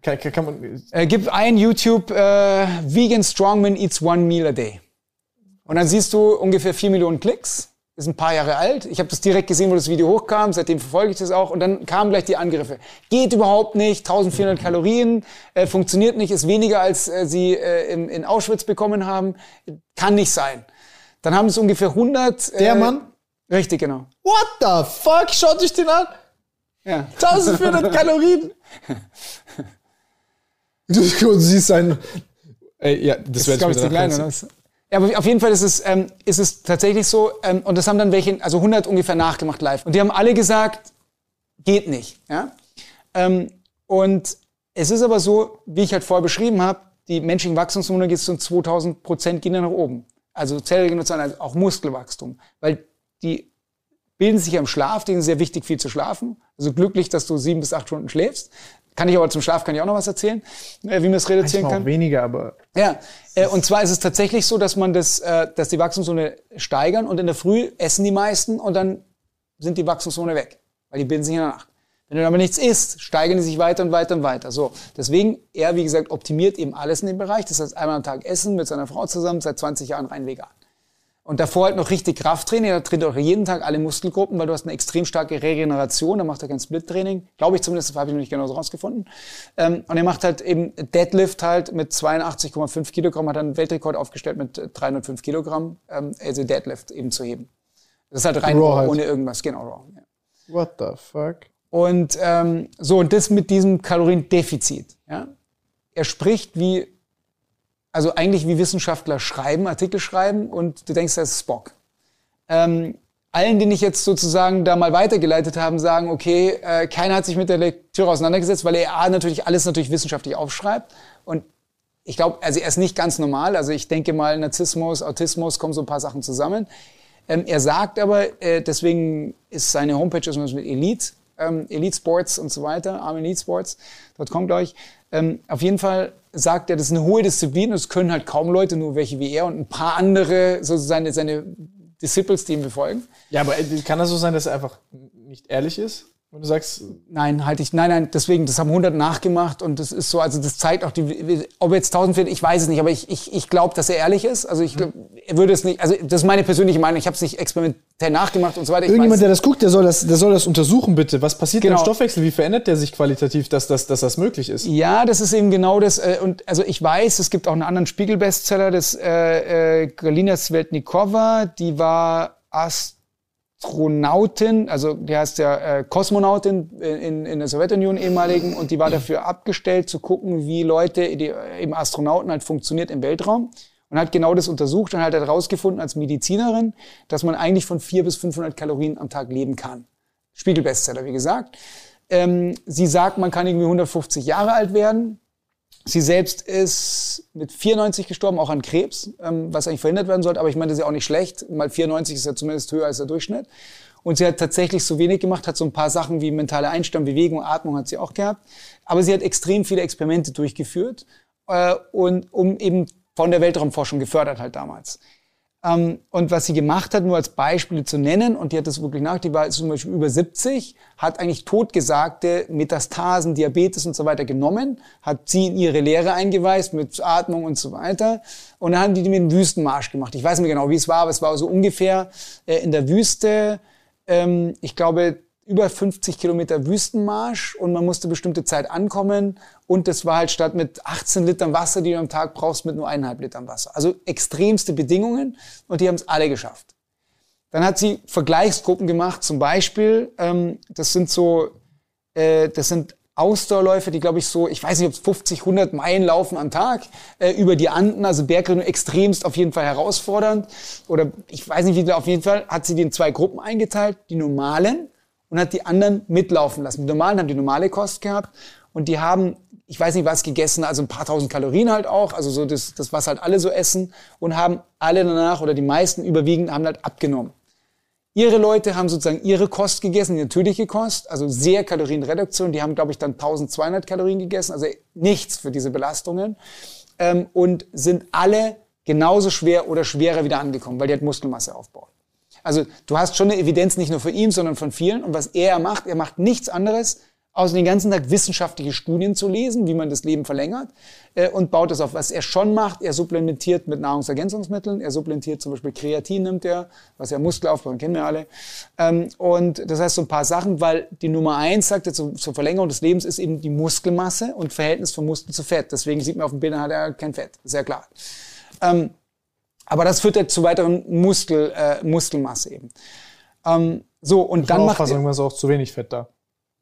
[SPEAKER 1] Kann, kann, kann man,
[SPEAKER 2] Äh, gib ein YouTube, äh, Vegan Strongman eats one meal a day. Und dann siehst du ungefähr 4 Millionen Klicks. Ist ein paar Jahre alt. Ich habe das direkt gesehen, wo das Video hochkam. Seitdem verfolge ich das auch. Und dann kamen gleich die Angriffe. Geht überhaupt nicht. 1400 Kalorien. Äh, funktioniert nicht. Ist weniger, als äh, sie äh, in, in Auschwitz bekommen haben. Kann nicht sein. Dann haben es ungefähr 100.
[SPEAKER 1] der
[SPEAKER 2] äh,
[SPEAKER 1] Mann?
[SPEAKER 2] Richtig, genau.
[SPEAKER 1] What the fuck? Schaut euch den an.
[SPEAKER 2] Ja.
[SPEAKER 1] 1400 Kalorien. Du, siehst ein. Ey, ja, das
[SPEAKER 2] Das glaube ich, zu klein, oder? Ja, aber auf jeden Fall ist es, ähm, ist es tatsächlich so, ähm, und das haben dann welche, also 100 ungefähr nachgemacht live. Und die haben alle gesagt, geht nicht. Ja? Ähm, und es ist aber so, wie ich halt vorher beschrieben habe, die menschlichen Wachstumshormone geht zu 2000 Prozent gehen dann nach oben. Also Zellregeneration, also auch Muskelwachstum. Weil die bilden sich ja im Schlaf, denen ist sehr wichtig, viel zu schlafen. Also glücklich, dass du sieben bis acht Stunden schläfst. Kann ich aber zum Schlaf kann ich auch noch was erzählen, äh, wie man es reduzieren kann.
[SPEAKER 1] weniger, aber
[SPEAKER 2] Ja, äh, und zwar ist es tatsächlich so, dass man das, äh, dass die Wachstumszone steigern und in der Früh essen die meisten und dann sind die Wachstumszone weg, weil die bilden sich in der Nacht. Wenn du aber nichts isst, steigern die sich weiter und weiter und weiter. So, deswegen er wie gesagt optimiert eben alles in dem Bereich. Das heißt einmal am Tag essen mit seiner Frau zusammen seit 20 Jahren rein vegan. Und davor halt noch richtig Krafttraining. Da trainiert auch jeden Tag alle Muskelgruppen, weil du hast eine extrem starke Regeneration. Da macht er kein Split-Training. Glaube ich zumindest, das habe ich noch nicht genau so rausgefunden. Ähm, und er macht halt eben Deadlift halt mit 82,5 Kilogramm, hat dann einen Weltrekord aufgestellt mit äh, 305 Kilogramm, ähm, also Deadlift eben zu heben. Das ist halt rein
[SPEAKER 1] Raw halt.
[SPEAKER 2] ohne irgendwas, genau, raw. Ja.
[SPEAKER 1] what the fuck?
[SPEAKER 2] Und ähm, so, und das mit diesem Kaloriendefizit. Ja? Er spricht wie, also eigentlich wie Wissenschaftler schreiben, Artikel schreiben und du denkst, das ist Spock. Ähm, allen, den ich jetzt sozusagen da mal weitergeleitet haben, sagen, okay, äh, keiner hat sich mit der Lektüre auseinandergesetzt, weil er A, natürlich alles natürlich wissenschaftlich aufschreibt und ich glaube, also er ist nicht ganz normal. Also ich denke mal, Narzissmus, Autismus, kommen so ein paar Sachen zusammen. Ähm, er sagt aber, äh, deswegen ist seine Homepage ist mit Elite, ähm, Elite Sports und so weiter, Arm Elite Sports, dort kommt glaube. Ähm, auf jeden Fall sagt er, das ist eine hohe Disziplin es können halt kaum Leute, nur welche wie er und ein paar andere, so seine, seine Disciples, die ihm befolgen.
[SPEAKER 1] Ja, aber äh, kann das so sein, dass er einfach nicht ehrlich ist? Wenn du sagst,
[SPEAKER 2] Nein, halte ich, nein, nein, deswegen, das haben 100 nachgemacht und das ist so, also das zeigt auch die, ob jetzt 1000 findet, ich weiß es nicht, aber ich, ich, ich glaube, dass er ehrlich ist. Also ich glaub, er würde es nicht, also das ist meine persönliche Meinung, ich habe es nicht experimentell nachgemacht und so weiter. Ich
[SPEAKER 1] irgendjemand,
[SPEAKER 2] weiß-
[SPEAKER 1] der das guckt, der soll das, der soll das untersuchen, bitte. Was passiert
[SPEAKER 2] Genau.
[SPEAKER 1] im Stoffwechsel? Wie verändert der sich qualitativ, dass, dass, dass das möglich ist?
[SPEAKER 2] Ja, das ist eben genau das. äh, Und also ich weiß, es gibt auch einen anderen Spiegel-Bestseller, das äh, äh, Galina Svetnikova, die war Astronautin, also die heißt ja äh, Kosmonautin in, in der Sowjetunion ehemaligen und die war dafür abgestellt zu gucken, wie Leute, die äh, eben Astronauten halt funktioniert im Weltraum und hat genau das untersucht und hat herausgefunden als Medizinerin, dass man eigentlich von 400 bis 500 Kalorien am Tag leben kann. Spiegel-Bestseller, wie gesagt. Ähm, sie sagt, man kann irgendwie 150 Jahre alt werden. Sie selbst ist mit 94 gestorben, auch an Krebs, ähm, was eigentlich verhindert werden sollte. Aber ich meine, das ist ja auch nicht schlecht, weil 94 ist ja zumindest höher als der Durchschnitt. Und sie hat tatsächlich so wenig gemacht, hat so ein paar Sachen wie mentale Einstellung, Bewegung, Atmung hat sie auch gehabt. Aber sie hat extrem viele Experimente durchgeführt äh, und um eben von der Weltraumforschung gefördert halt damals. Ähm, und was sie gemacht hat, nur als Beispiele zu nennen, und die hat das wirklich nach, die war zum Beispiel über 70, hat eigentlich totgesagte Metastasen, Diabetes und so weiter genommen, hat sie in ihre Lehre eingeweist mit Atmung und so weiter. Und dann haben die mit einem Wüstenmarsch gemacht. Ich weiß nicht mehr genau, wie es war, aber es war so ungefähr äh, in der Wüste, ähm, ich glaube, über 50 Kilometer Wüstenmarsch und man musste bestimmte Zeit ankommen und das war halt statt mit 18 Litern Wasser, die du am Tag brauchst, mit nur eineinhalb Litern Wasser. Also extremste Bedingungen und die haben es alle geschafft. Dann hat sie Vergleichsgruppen gemacht, zum Beispiel, ähm, das sind so, äh, das sind Ausdauerläufer, die glaube ich so, ich weiß nicht, ob es 50, 100 Meilen laufen am Tag äh, über die Anden, also Bergrettung extremst auf jeden Fall herausfordernd. Oder ich weiß nicht, wie auf jeden Fall hat sie die in zwei Gruppen eingeteilt, die normalen und hat die anderen mitlaufen lassen. Die normalen haben die normale Kost gehabt und die haben, ich weiß nicht was gegessen, also ein paar tausend Kalorien halt auch, also so das, das was halt alle so essen und haben alle danach oder die meisten überwiegend haben halt abgenommen. Ihre Leute haben sozusagen ihre Kost gegessen, die natürliche Kost, also sehr Kalorienreduktion. Die haben, glaube ich, dann 1200 Kalorien gegessen, also nichts für diese Belastungen. Ähm, und sind alle genauso schwer oder schwerer wieder angekommen, weil die halt Muskelmasse aufbauen. Also du hast schon eine Evidenz nicht nur von ihm, sondern von vielen. Und was er macht, er macht nichts anderes, außer den ganzen Tag wissenschaftliche Studien zu lesen, wie man das Leben verlängert äh, und baut das auf. Was er schon macht, er supplementiert mit Nahrungsergänzungsmitteln, er supplementiert zum Beispiel Kreatin nimmt er, was ja Muskelaufbau, kennen wir alle. Ähm, und das heißt so ein paar Sachen, weil die Nummer eins sagt er zur, zur Verlängerung des Lebens ist eben die Muskelmasse und Verhältnis von Muskel zu Fett. Deswegen sieht man auf dem Bild, hat er kein Fett, sehr klar. Ähm, aber das führt ja zu weiteren Muskel, äh, Muskelmasse eben. Ähm, so, und dann macht er,
[SPEAKER 1] irgendwann ist auch zu wenig Fett da.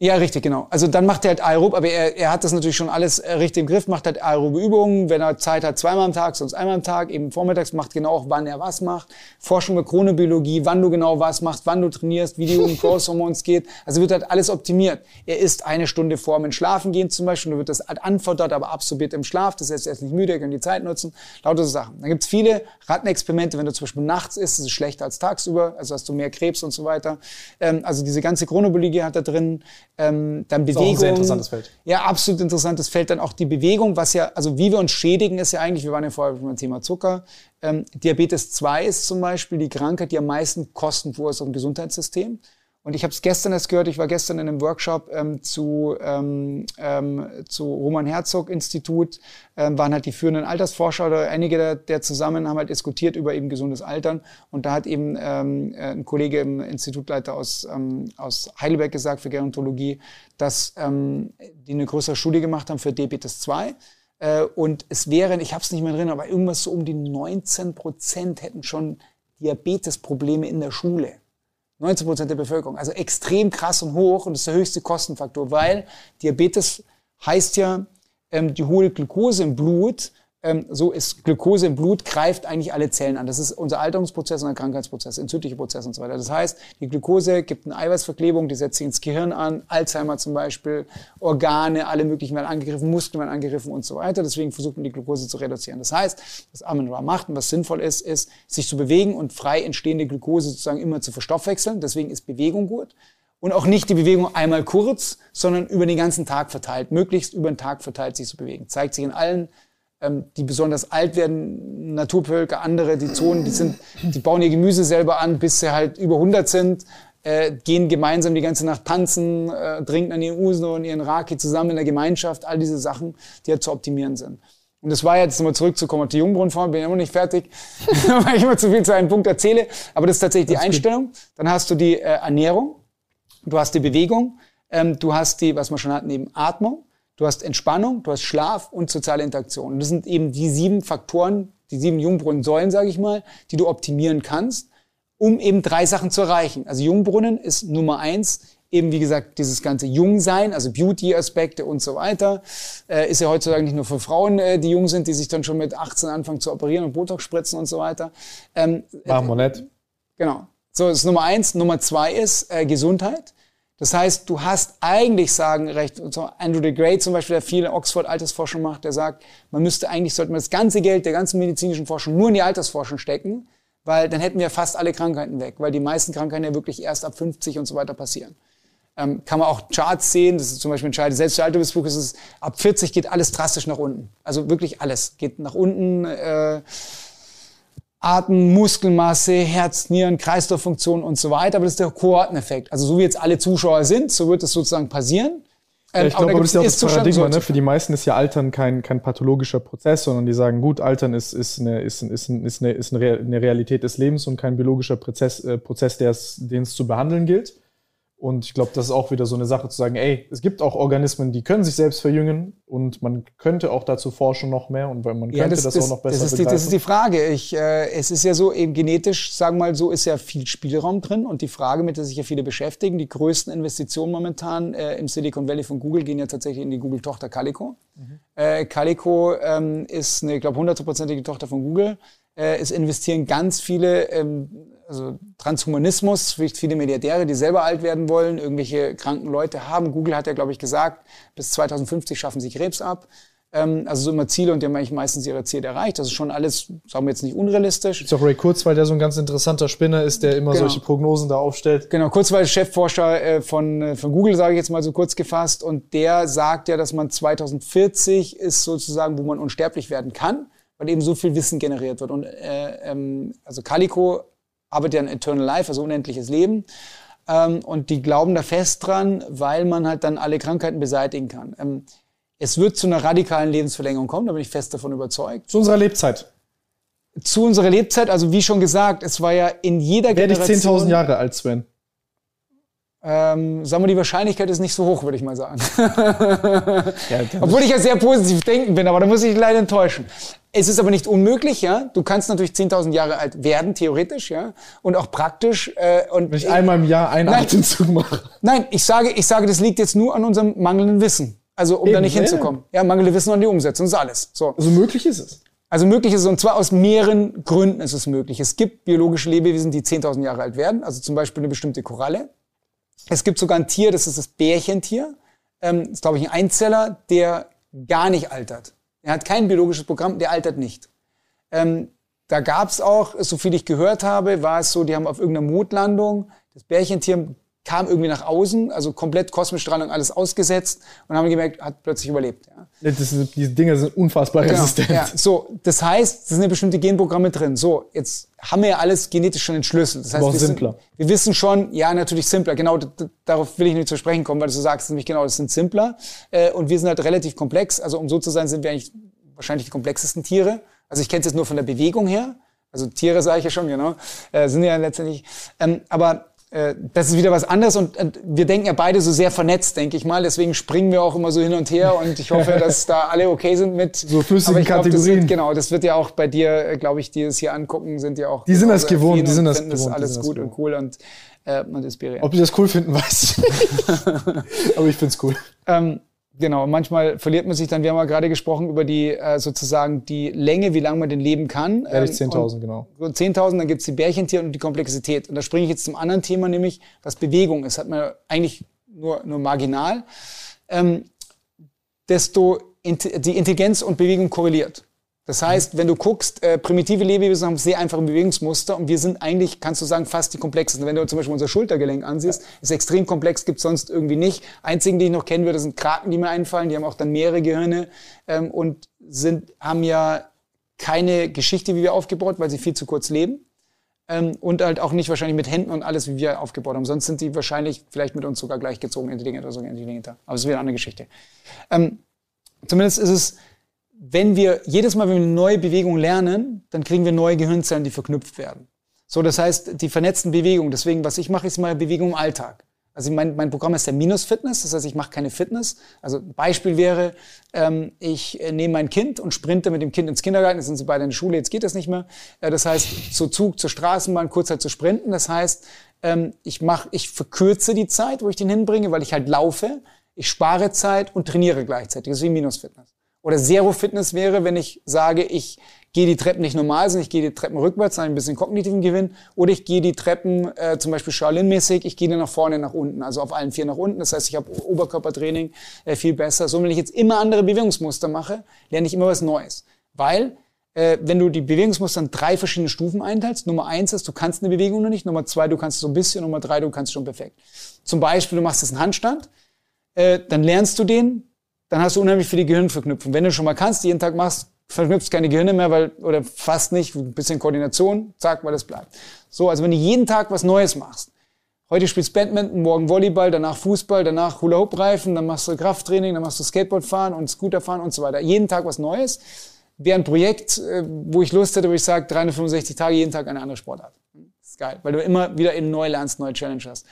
[SPEAKER 2] Ja, richtig, genau. Also dann macht er halt Aerob, aber er, er hat das natürlich schon alles äh, richtig im Griff, macht halt aerobe Übungen, wenn er Zeit hat, zweimal am Tag, sonst einmal am Tag, eben vormittags, macht genau auch, wann er was macht. Forschung über Chronobiologie, wann du genau was machst, wann du trainierst, wie die um Growth-Hormons geht. Also wird halt alles optimiert. Er ist eine Stunde vor dem Schlafen gehen zum Beispiel, und wird das halt anfordert, aber absorbiert im Schlaf. Das heißt, er ist nicht müde, er kann die Zeit nutzen. Lauter so Sachen. Dann gibt's viele Rattenexperimente, wenn du zum Beispiel nachts isst, ist es schlechter als tagsüber, also hast du mehr Krebs und so weiter. Ähm, also diese ganze Chronobiologie hat da drin. Ähm, dann Bewegung. Ist auch ein sehr
[SPEAKER 1] interessantes Feld.
[SPEAKER 2] Ja, absolut interessantes Feld. Dann auch die Bewegung, was ja, also wie wir uns schädigen, ist ja eigentlich, wir waren ja vorher beim Thema Zucker. Ähm, Diabetes 2 ist zum Beispiel die Krankheit, die am meisten Kosten verursacht im Gesundheitssystem. Und ich habe es gestern erst gehört, ich war gestern in einem Workshop ähm, zu, ähm, ähm, zu Roman Herzog Institut, ähm, waren halt die führenden Altersforscher oder einige der, der, zusammen haben halt diskutiert über eben gesundes Altern. Und da hat eben ähm, äh, ein Kollege im Institutleiter aus, ähm, aus Heidelberg gesagt für Gerontologie, dass ähm, die eine größere Studie gemacht haben für Diabetes 2. Äh, und es wären, ich habe es nicht mehr drin, aber irgendwas so um die 19 Prozent hätten schon Diabetesprobleme in der Schule. 19 Prozent der Bevölkerung. Also extrem krass und hoch und das ist der höchste Kostenfaktor, weil Diabetes heißt ja, ähm, die hohe Glucose im Blut ähm, so ist Glucose im Blut greift eigentlich alle Zellen an. Das ist unser Alterungsprozess und ein Krankheitsprozess, entzündliche Prozesse und so weiter. Das heißt, die Glucose gibt eine Eiweißverklebung, die setzt sich ins Gehirn an, Alzheimer zum Beispiel, Organe, alle möglichen werden angegriffen, Muskeln werden angegriffen und so weiter. Deswegen versucht man die Glucose zu reduzieren. Das heißt, was Amenra macht und was sinnvoll ist, ist, sich zu bewegen und frei entstehende Glucose sozusagen immer zu verstoffwechseln. Deswegen ist Bewegung gut. Und auch nicht die Bewegung einmal kurz, sondern über den ganzen Tag verteilt, möglichst über den Tag verteilt sich zu bewegen. Zeigt sich in allen die besonders alt werden, Naturvölker, andere, die Zonen, die sind, die bauen ihr Gemüse selber an, bis sie halt über 100 sind, äh, gehen gemeinsam die ganze Nacht tanzen, äh, trinken an ihren Usen und ihren Raki zusammen in der Gemeinschaft, all diese Sachen, die halt zu optimieren sind. Und das war jetzt nochmal zurückzukommen auf die Jungbrunnenform, bin immer nicht fertig, weil ich immer zu viel zu einem Punkt erzähle. Aber das ist tatsächlich das die Einstellung. Gut. Dann hast du die äh, Ernährung, du hast die Bewegung, ähm, du hast die, was wir schon hatten, eben Atmung. Du hast Entspannung, du hast Schlaf und soziale Interaktion. Und das sind eben die sieben Faktoren, die sieben Jungbrunnensäulen, sage ich mal, die du optimieren kannst, um eben drei Sachen zu erreichen. Also Jungbrunnen ist Nummer eins, eben wie gesagt dieses ganze Jungsein, also Beauty-Aspekte und so weiter. Äh, ist ja heutzutage nicht nur für Frauen, äh, die jung sind, die sich dann schon mit 18 anfangen zu operieren und Botox spritzen und so weiter.
[SPEAKER 1] Ähm, Machen wir nicht.
[SPEAKER 2] Genau. So, das ist Nummer eins. Nummer zwei ist äh, Gesundheit. Das heißt, du hast eigentlich sagen recht, Andrew de Grey zum Beispiel, der viel Oxford-Altersforschung macht, der sagt, man müsste eigentlich, sollte man das ganze Geld der ganzen medizinischen Forschung nur in die Altersforschung stecken, weil dann hätten wir fast alle Krankheiten weg, weil die meisten Krankheiten ja wirklich erst ab 50 und so weiter passieren. Ähm, kann man auch Charts sehen, das ist zum Beispiel ein selbst für Altersbuch ist es, ab 40 geht alles drastisch nach unten. Also wirklich alles geht nach unten. Äh, Atem, Muskelmasse, Herz, Nieren, Kreislauffunktion und so weiter. Aber das ist der Kohorteneffekt. Also so wie jetzt alle Zuschauer sind, so wird es sozusagen passieren.
[SPEAKER 1] Ja, ich ähm, glaube, das ist ja auch das Paradigma. Ne? Für die meisten ist ja Altern kein, kein pathologischer Prozess, sondern die sagen, gut, Altern ist, ist, eine, ist, ist, ist, eine, ist eine Realität des Lebens und kein biologischer Prozess, äh, Prozess den es zu behandeln gilt. Und ich glaube, das ist auch wieder so eine Sache zu sagen, ey, es gibt auch Organismen, die können sich selbst verjüngen und man könnte auch dazu forschen noch mehr und weil man könnte ja, das, das, das, auch noch besser
[SPEAKER 2] das ist, die, das ist die Frage. Ich, äh, es ist ja so, eben genetisch, sagen wir mal so, ist ja viel Spielraum drin und die Frage, mit der sich ja viele beschäftigen, die größten Investitionen momentan äh, im Silicon Valley von Google gehen ja tatsächlich in die Google-Tochter Calico. Mhm. Äh, Calico ähm, ist eine, ich glaube, hundertprozentige Tochter von Google. Äh, es investieren ganz viele ähm, also Transhumanismus, viele Milliardäre, die selber alt werden wollen, irgendwelche kranken Leute haben. Google hat ja, glaube ich, gesagt, bis 2050 schaffen sie Krebs ab. Ähm, also so immer Ziele und die haben eigentlich meistens ihre Ziele erreicht. Das ist schon alles, sagen wir jetzt nicht unrealistisch.
[SPEAKER 1] Ist auch Ray Kurzweil, der so ein ganz interessanter Spinner ist, der immer genau. solche Prognosen da aufstellt.
[SPEAKER 2] Genau, Kurzweil ist Chefforscher äh, von, äh, von Google, sage ich jetzt mal so kurz gefasst. Und der sagt ja, dass man 2040 ist sozusagen, wo man unsterblich werden kann, weil eben so viel Wissen generiert wird. Und äh, ähm, also Calico arbeitet ja an Eternal Life, also unendliches Leben. Ähm, und die glauben da fest dran, weil man halt dann alle Krankheiten beseitigen kann. Ähm, es wird zu einer radikalen Lebensverlängerung kommen, da bin ich fest davon überzeugt.
[SPEAKER 1] Zu unserer Lebzeit.
[SPEAKER 2] Zu unserer Lebzeit, also wie schon gesagt, es war ja in jeder
[SPEAKER 1] Werde Generation... Werde ich 10.000 Jahre alt, Sven?
[SPEAKER 2] Ähm, sagen wir, die Wahrscheinlichkeit ist nicht so hoch, würde ich mal sagen. ja, Obwohl ich ja sehr positiv denken bin, aber da muss ich leider enttäuschen. Es ist aber nicht unmöglich, ja. Du kannst natürlich 10.000 Jahre alt werden, theoretisch, ja. Und auch praktisch. Äh, und
[SPEAKER 1] Wenn ich einmal im Jahr einen nein, Atemzug mache.
[SPEAKER 2] Nein, ich sage, ich sage, das liegt jetzt nur an unserem mangelnden Wissen. Also, um Eben, da nicht ja. hinzukommen. Ja, mangelnde Wissen und die Umsetzung, das ist alles. So.
[SPEAKER 1] Also möglich ist es.
[SPEAKER 2] Also möglich ist es, und zwar aus mehreren Gründen ist es möglich. Es gibt biologische Lebewesen, die 10.000 Jahre alt werden, also zum Beispiel eine bestimmte Koralle. Es gibt sogar ein Tier, das ist das Bärchentier. Ähm, das ist, glaube ich, ein Einzeller, der gar nicht altert. Er hat kein biologisches Programm, der altert nicht. Ähm, da gab es auch, so viel ich gehört habe, war es so, die haben auf irgendeiner Mondlandung das Bärchentier kam irgendwie nach außen, also komplett Kosmischstrahlung alles ausgesetzt und haben gemerkt, hat plötzlich überlebt. Ja.
[SPEAKER 1] Das, diese Dinge sind unfassbar genau, resistent.
[SPEAKER 2] Ja. So, das heißt, es sind eine bestimmte Genprogramme drin. So, jetzt haben wir ja alles genetisch schon entschlüsselt. Das heißt, wir,
[SPEAKER 1] simpler.
[SPEAKER 2] Sind, wir wissen schon, ja, natürlich simpler. Genau, darauf will ich nicht zu sprechen kommen, weil du so sagst, nämlich genau, das sind simpler. Äh, und wir sind halt relativ komplex. Also um so zu sein, sind wir eigentlich wahrscheinlich die komplexesten Tiere. Also ich kenne es jetzt nur von der Bewegung her. Also Tiere sage ich ja schon, genau. Äh, sind ja letztendlich. Ähm, aber das ist wieder was anderes und, wir denken ja beide so sehr vernetzt, denke ich mal. Deswegen springen wir auch immer so hin und her und ich hoffe, dass da alle okay sind mit
[SPEAKER 1] so flüssigen glaub, Kategorien.
[SPEAKER 2] Das genau, das wird ja auch bei dir, äh, glaube ich, die es hier angucken, sind ja auch.
[SPEAKER 1] Die sind das gewohnt, die sind das
[SPEAKER 2] gewohnt. Das alles gut und cool und äh, und inspiriert.
[SPEAKER 1] Ob die das cool finden, weiß ich. Aber ich find's cool.
[SPEAKER 2] Ähm, Genau, manchmal verliert man sich dann, wir haben ja gerade gesprochen über die äh, sozusagen die Länge, wie lange man denn leben kann.
[SPEAKER 1] Ehrlich, 10.000, ähm, genau.
[SPEAKER 2] 10.000, dann gibt's die Bärchentiere und die Komplexität. Und da springe ich jetzt zum anderen Thema, nämlich was Bewegung ist. Hat man eigentlich nur, nur marginal. Ähm, desto die Intelligenz und Bewegung korreliert. Das heißt, wenn du guckst, äh, primitive Lebewesen haben sehr einfache Bewegungsmuster und wir sind eigentlich, kannst du sagen, fast die komplexesten. Wenn du zum Beispiel unser Schultergelenk ansiehst, ist extrem komplex, gibt's sonst irgendwie nicht. Einzigen, die ich noch kennen würde, sind Kraken, die mir einfallen. Die haben auch dann mehrere Gehirne ähm, und sind, haben ja keine Geschichte, wie wir aufgebaut, weil sie viel zu kurz leben. Ähm, und halt auch nicht wahrscheinlich mit Händen und alles, wie wir aufgebaut haben. Sonst sind die wahrscheinlich vielleicht mit uns sogar gleichgezogen, intelligent oder sogar intelligenter. Aber das ist wieder eine andere Geschichte. Ähm, zumindest ist es wenn wir jedes Mal, wenn wir eine neue Bewegung lernen, dann kriegen wir neue Gehirnzellen, die verknüpft werden. So, das heißt, die vernetzten Bewegungen. Deswegen, was ich mache, ist mal Bewegung im Alltag. Also mein, mein Programm ist der Minus-Fitness, das heißt, ich mache keine Fitness. Also Beispiel wäre, ähm, ich äh, nehme mein Kind und sprinte mit dem Kind ins Kindergarten, jetzt sind sie beide in der Schule, jetzt geht das nicht mehr. Äh, das heißt, zu Zug, zur Straßenbahn, kurz halt zu sprinten. Das heißt, ähm, ich, mach, ich verkürze die Zeit, wo ich den hinbringe, weil ich halt laufe. Ich spare Zeit und trainiere gleichzeitig. Das ist wie Minus-Fitness. Oder Zero-Fitness wäre, wenn ich sage, ich gehe die Treppen nicht normal, sondern ich gehe die Treppen rückwärts, ein bisschen kognitiven Gewinn. Oder ich gehe die Treppen äh, zum Beispiel Shaolin-mäßig, ich gehe dann nach vorne, nach unten, also auf allen vier nach unten. Das heißt, ich habe Oberkörpertraining äh, viel besser. So, wenn ich jetzt immer andere Bewegungsmuster mache, lerne ich immer was Neues. Weil äh, wenn du die Bewegungsmuster in drei verschiedene Stufen einteilst, Nummer eins ist, du kannst eine Bewegung noch nicht, Nummer zwei, du kannst so ein bisschen, Nummer drei, du kannst schon perfekt. Zum Beispiel, du machst jetzt einen Handstand, äh, dann lernst du den, dann hast du unheimlich viele Gehirnverknüpfungen. Wenn du schon mal kannst, jeden Tag machst, verknüpfst keine Gehirne mehr, weil, oder fast nicht, ein bisschen Koordination, zack, weil das bleibt. So, also wenn du jeden Tag was Neues machst, heute spielst Badminton, morgen Volleyball, danach Fußball, danach Hula-Hoop-Reifen, dann machst du Krafttraining, dann machst du Skateboardfahren und Scooterfahren und so weiter. Jeden Tag was Neues. Wäre ein Projekt, äh, wo ich Lust hätte, wo ich sage, 365 Tage, jeden Tag eine andere Sportart. Das ist geil, weil du immer wieder eben neu lernst, neue Challenge hast.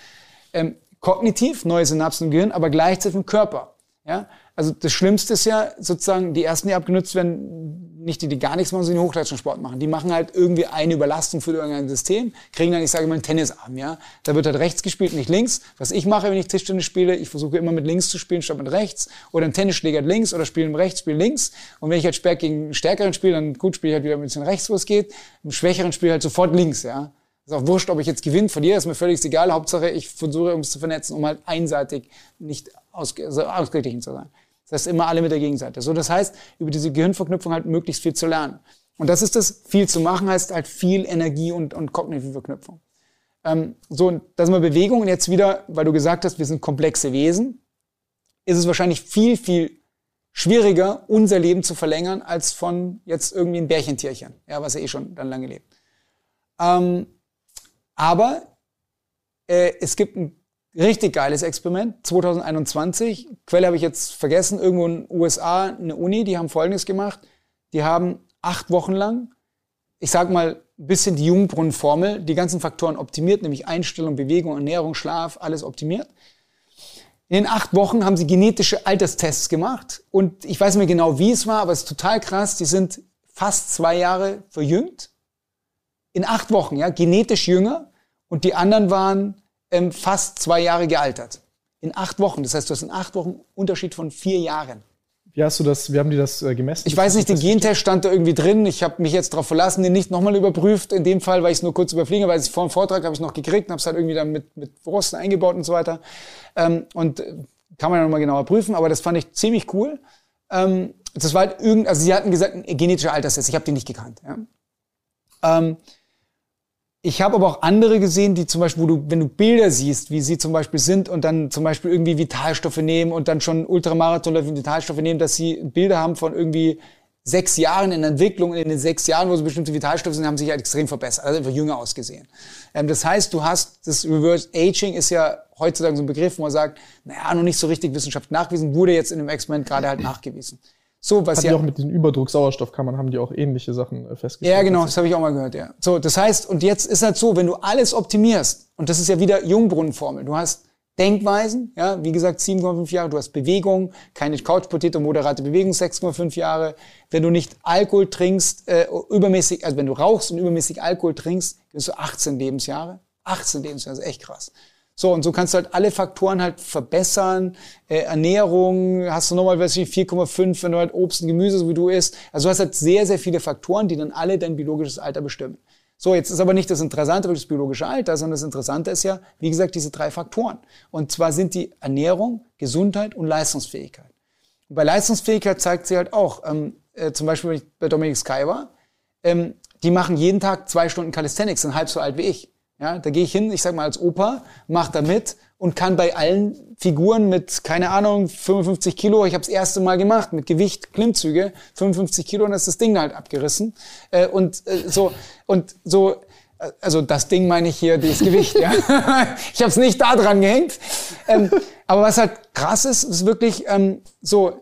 [SPEAKER 2] Ähm, kognitiv, neue Synapsen im Gehirn, aber gleichzeitig im Körper. Ja? Also das Schlimmste ist ja sozusagen, die ersten, die abgenutzt werden, nicht die, die gar nichts machen, sondern die Hochleistungssport machen. Die machen halt irgendwie eine Überlastung für irgendein System, kriegen dann, ich sage mal, einen Tennisarm, ja. Da wird halt rechts gespielt, nicht links. Was ich mache, wenn ich Tischtennis spiele, ich versuche immer mit links zu spielen, statt mit rechts. Oder ein Tennisschläger links oder spielen mit rechts, spielen links. Und wenn ich halt Sperr gegen einen stärkeren spiele, dann gut spiele ich halt wieder ein bisschen rechts, wo es geht. Im schwächeren spiele halt sofort links, ja. Ist auch wurscht, ob ich jetzt gewinne, verliere, ist mir völlig egal. Hauptsache, ich versuche, uns zu vernetzen, um halt einseitig nicht also ausgeglichen zu sein. Das heißt, immer alle mit der Gegenseite. So, das heißt, über diese Gehirnverknüpfung halt möglichst viel zu lernen. Und das ist das, viel zu machen heißt halt viel Energie und, und kognitive Verknüpfung. Ähm, so, das ist mal Bewegung. Und jetzt wieder, weil du gesagt hast, wir sind komplexe Wesen, ist es wahrscheinlich viel, viel schwieriger, unser Leben zu verlängern, als von jetzt irgendwie ein Bärchentierchen, ja, was ja eh schon dann lange lebt. Ähm, aber äh, es gibt ein Richtig geiles Experiment. 2021. Quelle habe ich jetzt vergessen. Irgendwo in den USA eine Uni, die haben Folgendes gemacht. Die haben acht Wochen lang, ich sag mal, ein bisschen die Jungbrunnenformel, die ganzen Faktoren optimiert, nämlich Einstellung, Bewegung, Ernährung, Schlaf, alles optimiert. In den acht Wochen haben sie genetische Alterstests gemacht und ich weiß nicht mehr genau, wie es war, aber es ist total krass. Die sind fast zwei Jahre verjüngt. In acht Wochen, ja, genetisch jünger und die anderen waren ähm, fast zwei Jahre gealtert. In acht Wochen. Das heißt, du hast in acht Wochen Unterschied von vier Jahren.
[SPEAKER 1] Wie hast du das, wie haben die das äh, gemessen?
[SPEAKER 2] Ich weiß nicht, der Gentest stand da irgendwie drin. Ich habe mich jetzt darauf verlassen, den nicht nochmal überprüft. In dem Fall, weil ich es nur kurz überfliege, weil ich vor dem Vortrag habe ich noch gekriegt und habe es halt irgendwie dann mit, mit Rosten eingebaut und so weiter. Ähm, und äh, kann man ja nochmal genauer prüfen, aber das fand ich ziemlich cool. Ähm, das war halt irgend, also sie hatten gesagt, ein genetischer Alterstest. Ich habe den nicht gekannt. Ja. Ähm, ich habe aber auch andere gesehen, die zum Beispiel, wo du, wenn du Bilder siehst, wie sie zum Beispiel sind und dann zum Beispiel irgendwie Vitalstoffe nehmen und dann schon Ultramarathonläufe Vitalstoffe nehmen, dass sie Bilder haben von irgendwie sechs Jahren in Entwicklung und in den sechs Jahren, wo so bestimmte Vitalstoffe sind, haben sich halt extrem verbessert, also einfach jünger ausgesehen. Ähm, das heißt, du hast, das Reverse Aging ist ja heutzutage so ein Begriff, wo man sagt, naja, noch nicht so richtig wissenschaftlich nachgewiesen, wurde jetzt in dem Experiment gerade halt nachgewiesen.
[SPEAKER 1] So, was ja auch mit diesem Überdruck Sauerstoffkammern haben die auch ähnliche Sachen äh, festgestellt.
[SPEAKER 2] Ja, genau, das habe ich auch mal gehört, ja. So, das heißt, und jetzt ist halt so, wenn du alles optimierst, und das ist ja wieder Jungbrunnenformel, du hast Denkweisen, ja, wie gesagt, 7,5 Jahre, du hast Bewegung, keine Couchpotato, moderate Bewegung, 6,5 Jahre. Wenn du nicht Alkohol trinkst, äh, übermäßig, also wenn du rauchst und übermäßig Alkohol trinkst, bist du 18 Lebensjahre. 18 Lebensjahre, das ist echt krass. So, und so kannst du halt alle Faktoren halt verbessern. Äh, Ernährung, hast du nochmal, weiß ich, 4,5, wenn du halt Obst und Gemüse, so wie du isst. Also du hast halt sehr, sehr viele Faktoren, die dann alle dein biologisches Alter bestimmen. So, jetzt ist aber nicht das Interessante das biologische Alter, sondern das Interessante ist ja, wie gesagt, diese drei Faktoren. Und zwar sind die Ernährung, Gesundheit und Leistungsfähigkeit. Und bei Leistungsfähigkeit zeigt sie halt auch, ähm, äh, zum Beispiel, wenn ich bei Dominic Sky war, ähm, die machen jeden Tag zwei Stunden Calisthenics, sind halb so alt wie ich. Ja, da gehe ich hin, ich sag mal als Opa, mach da mit und kann bei allen Figuren mit, keine Ahnung, 55 Kilo, ich habe das erste Mal gemacht, mit Gewicht, Klimmzüge, 55 Kilo und dann ist das Ding halt abgerissen. Äh, und äh, so, und so, äh, also das Ding meine ich hier, das Gewicht, ja. ich habe es nicht da dran gehängt. Ähm, aber was halt krass ist, ist wirklich ähm, so,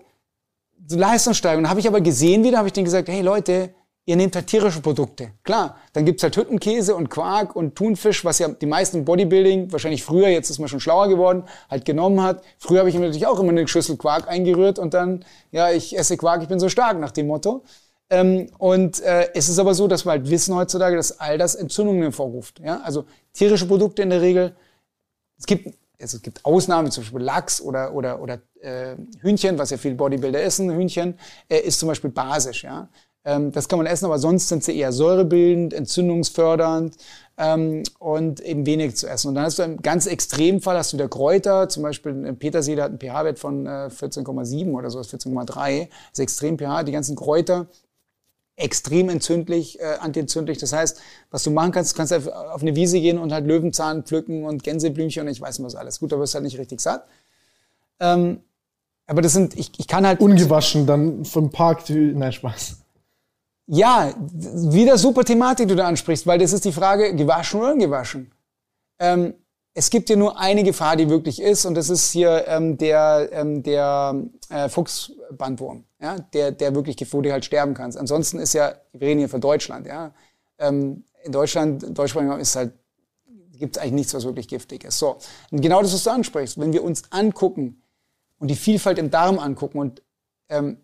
[SPEAKER 2] so Leistungssteigerung. Habe ich aber gesehen wieder, habe ich denen gesagt, hey Leute, ihr nehmt halt tierische Produkte. Klar, dann gibt's halt Hüttenkäse und Quark und Thunfisch, was ja die meisten Bodybuilding, wahrscheinlich früher, jetzt ist man schon schlauer geworden, halt genommen hat. Früher habe ich natürlich auch immer eine Schüssel Quark eingerührt und dann, ja, ich esse Quark, ich bin so stark, nach dem Motto. Ähm, und äh, es ist aber so, dass wir halt wissen heutzutage, dass all das Entzündungen hervorruft. Ja? Also tierische Produkte in der Regel, es gibt, also es gibt Ausnahmen, zum Beispiel Lachs oder, oder, oder äh, Hühnchen, was ja viele Bodybuilder essen, Hühnchen, äh, ist zum Beispiel basisch. Ja? Ähm, das kann man essen, aber sonst sind sie eher säurebildend, entzündungsfördernd ähm, und eben wenig zu essen. Und dann hast du im ganz Extremfall hast du wieder Kräuter, zum Beispiel Petersilie hat einen pH-Wert von äh, 14,7 oder so, 14,3, das ist extrem pH. Die ganzen Kräuter extrem entzündlich, äh, antientzündlich. Das heißt, was du machen kannst, kannst du auf eine Wiese gehen und halt Löwenzahn pflücken und Gänseblümchen und ich weiß nicht was alles. Gut, aber ist halt nicht richtig satt. Ähm, aber das sind, ich, ich kann halt...
[SPEAKER 1] Ungewaschen dann vom Park, nein, Spaß.
[SPEAKER 2] Ja, wieder super Thematik, die du da ansprichst, weil das ist die Frage, gewaschen oder ungewaschen. Ähm, es gibt ja nur eine Gefahr, die wirklich ist, und das ist hier ähm, der, ähm, der äh, Fuchsbandwurm, ja, der, der wirklich, du halt sterben kannst. Ansonsten ist ja, wir reden hier von Deutschland, ja. Ähm, in Deutschland, Deutschland ist halt, gibt es eigentlich nichts, was wirklich giftig ist. So. Und genau das, was du ansprichst, wenn wir uns angucken und die Vielfalt im Darm angucken und ähm,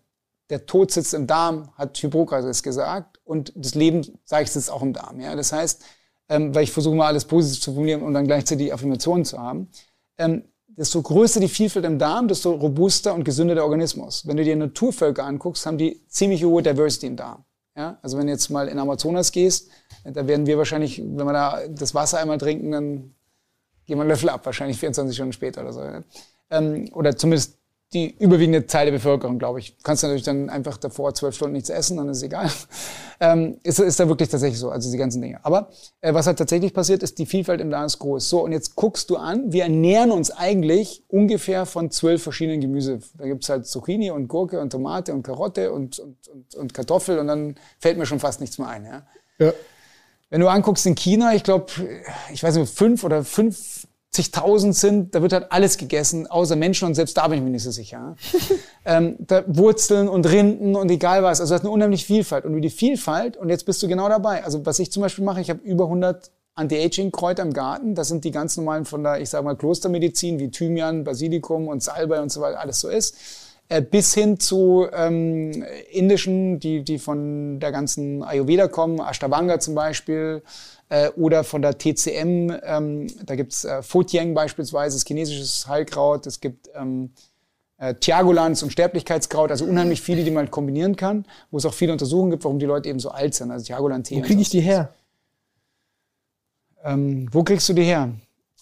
[SPEAKER 2] der Tod sitzt im Darm, hat Hippokrates gesagt. Und das Leben, sage ich, sitzt auch im Darm. Ja? Das heißt, ähm, weil ich versuche mal alles positiv zu formulieren und dann gleichzeitig Affirmationen zu haben, ähm, desto größer die Vielfalt im Darm, desto robuster und gesünder der Organismus. Wenn du dir Naturvölker anguckst, haben die ziemlich hohe Diversity im Darm. Ja? Also wenn du jetzt mal in Amazonas gehst, da werden wir wahrscheinlich, wenn wir da das Wasser einmal trinken, dann gehen wir einen Löffel ab, wahrscheinlich 24 Stunden später oder so. Ja? Ähm, oder zumindest die überwiegende Teil der Bevölkerung, glaube ich. Du kannst natürlich dann einfach davor zwölf Stunden nichts essen, dann ist es egal. Ähm, ist, ist da wirklich tatsächlich so, also die ganzen Dinge. Aber äh, was halt tatsächlich passiert, ist, die Vielfalt im Darm ist groß. So, und jetzt guckst du an, wir ernähren uns eigentlich ungefähr von zwölf verschiedenen Gemüse. Da gibt's halt Zucchini und Gurke und Tomate und Karotte und, und, und, und Kartoffel und dann fällt mir schon fast nichts mehr ein. Ja? ja. Wenn du anguckst in China, ich glaube, ich weiß nicht, fünf oder fünf zigtausend sind, da wird halt alles gegessen, außer Menschen und selbst da bin ich mir nicht so sicher. ähm, da Wurzeln und Rinden und egal was. Also das ist eine unheimlich Vielfalt. Und wie die Vielfalt, und jetzt bist du genau dabei. Also was ich zum Beispiel mache, ich habe über 100 Anti-Aging-Kräuter im Garten. Das sind die ganz normalen von der, ich sage mal, Klostermedizin, wie Thymian, Basilikum und Salbei und so weiter, alles so ist. Äh, bis hin zu ähm, indischen, die, die von der ganzen Ayurveda kommen, Ashtavanga zum Beispiel, äh, oder von der TCM, ähm, da gibt's äh, Fotieng beispielsweise, das chinesisches Heilkraut, es gibt ähm, äh, Tiagolans und Sterblichkeitskraut, also unheimlich viele, die man kombinieren kann, wo es auch viele Untersuchungen gibt, warum die Leute eben so alt sind, also Tiagolan-Tee.
[SPEAKER 1] Wo kriege ich die her?
[SPEAKER 2] Ähm, wo kriegst du die her?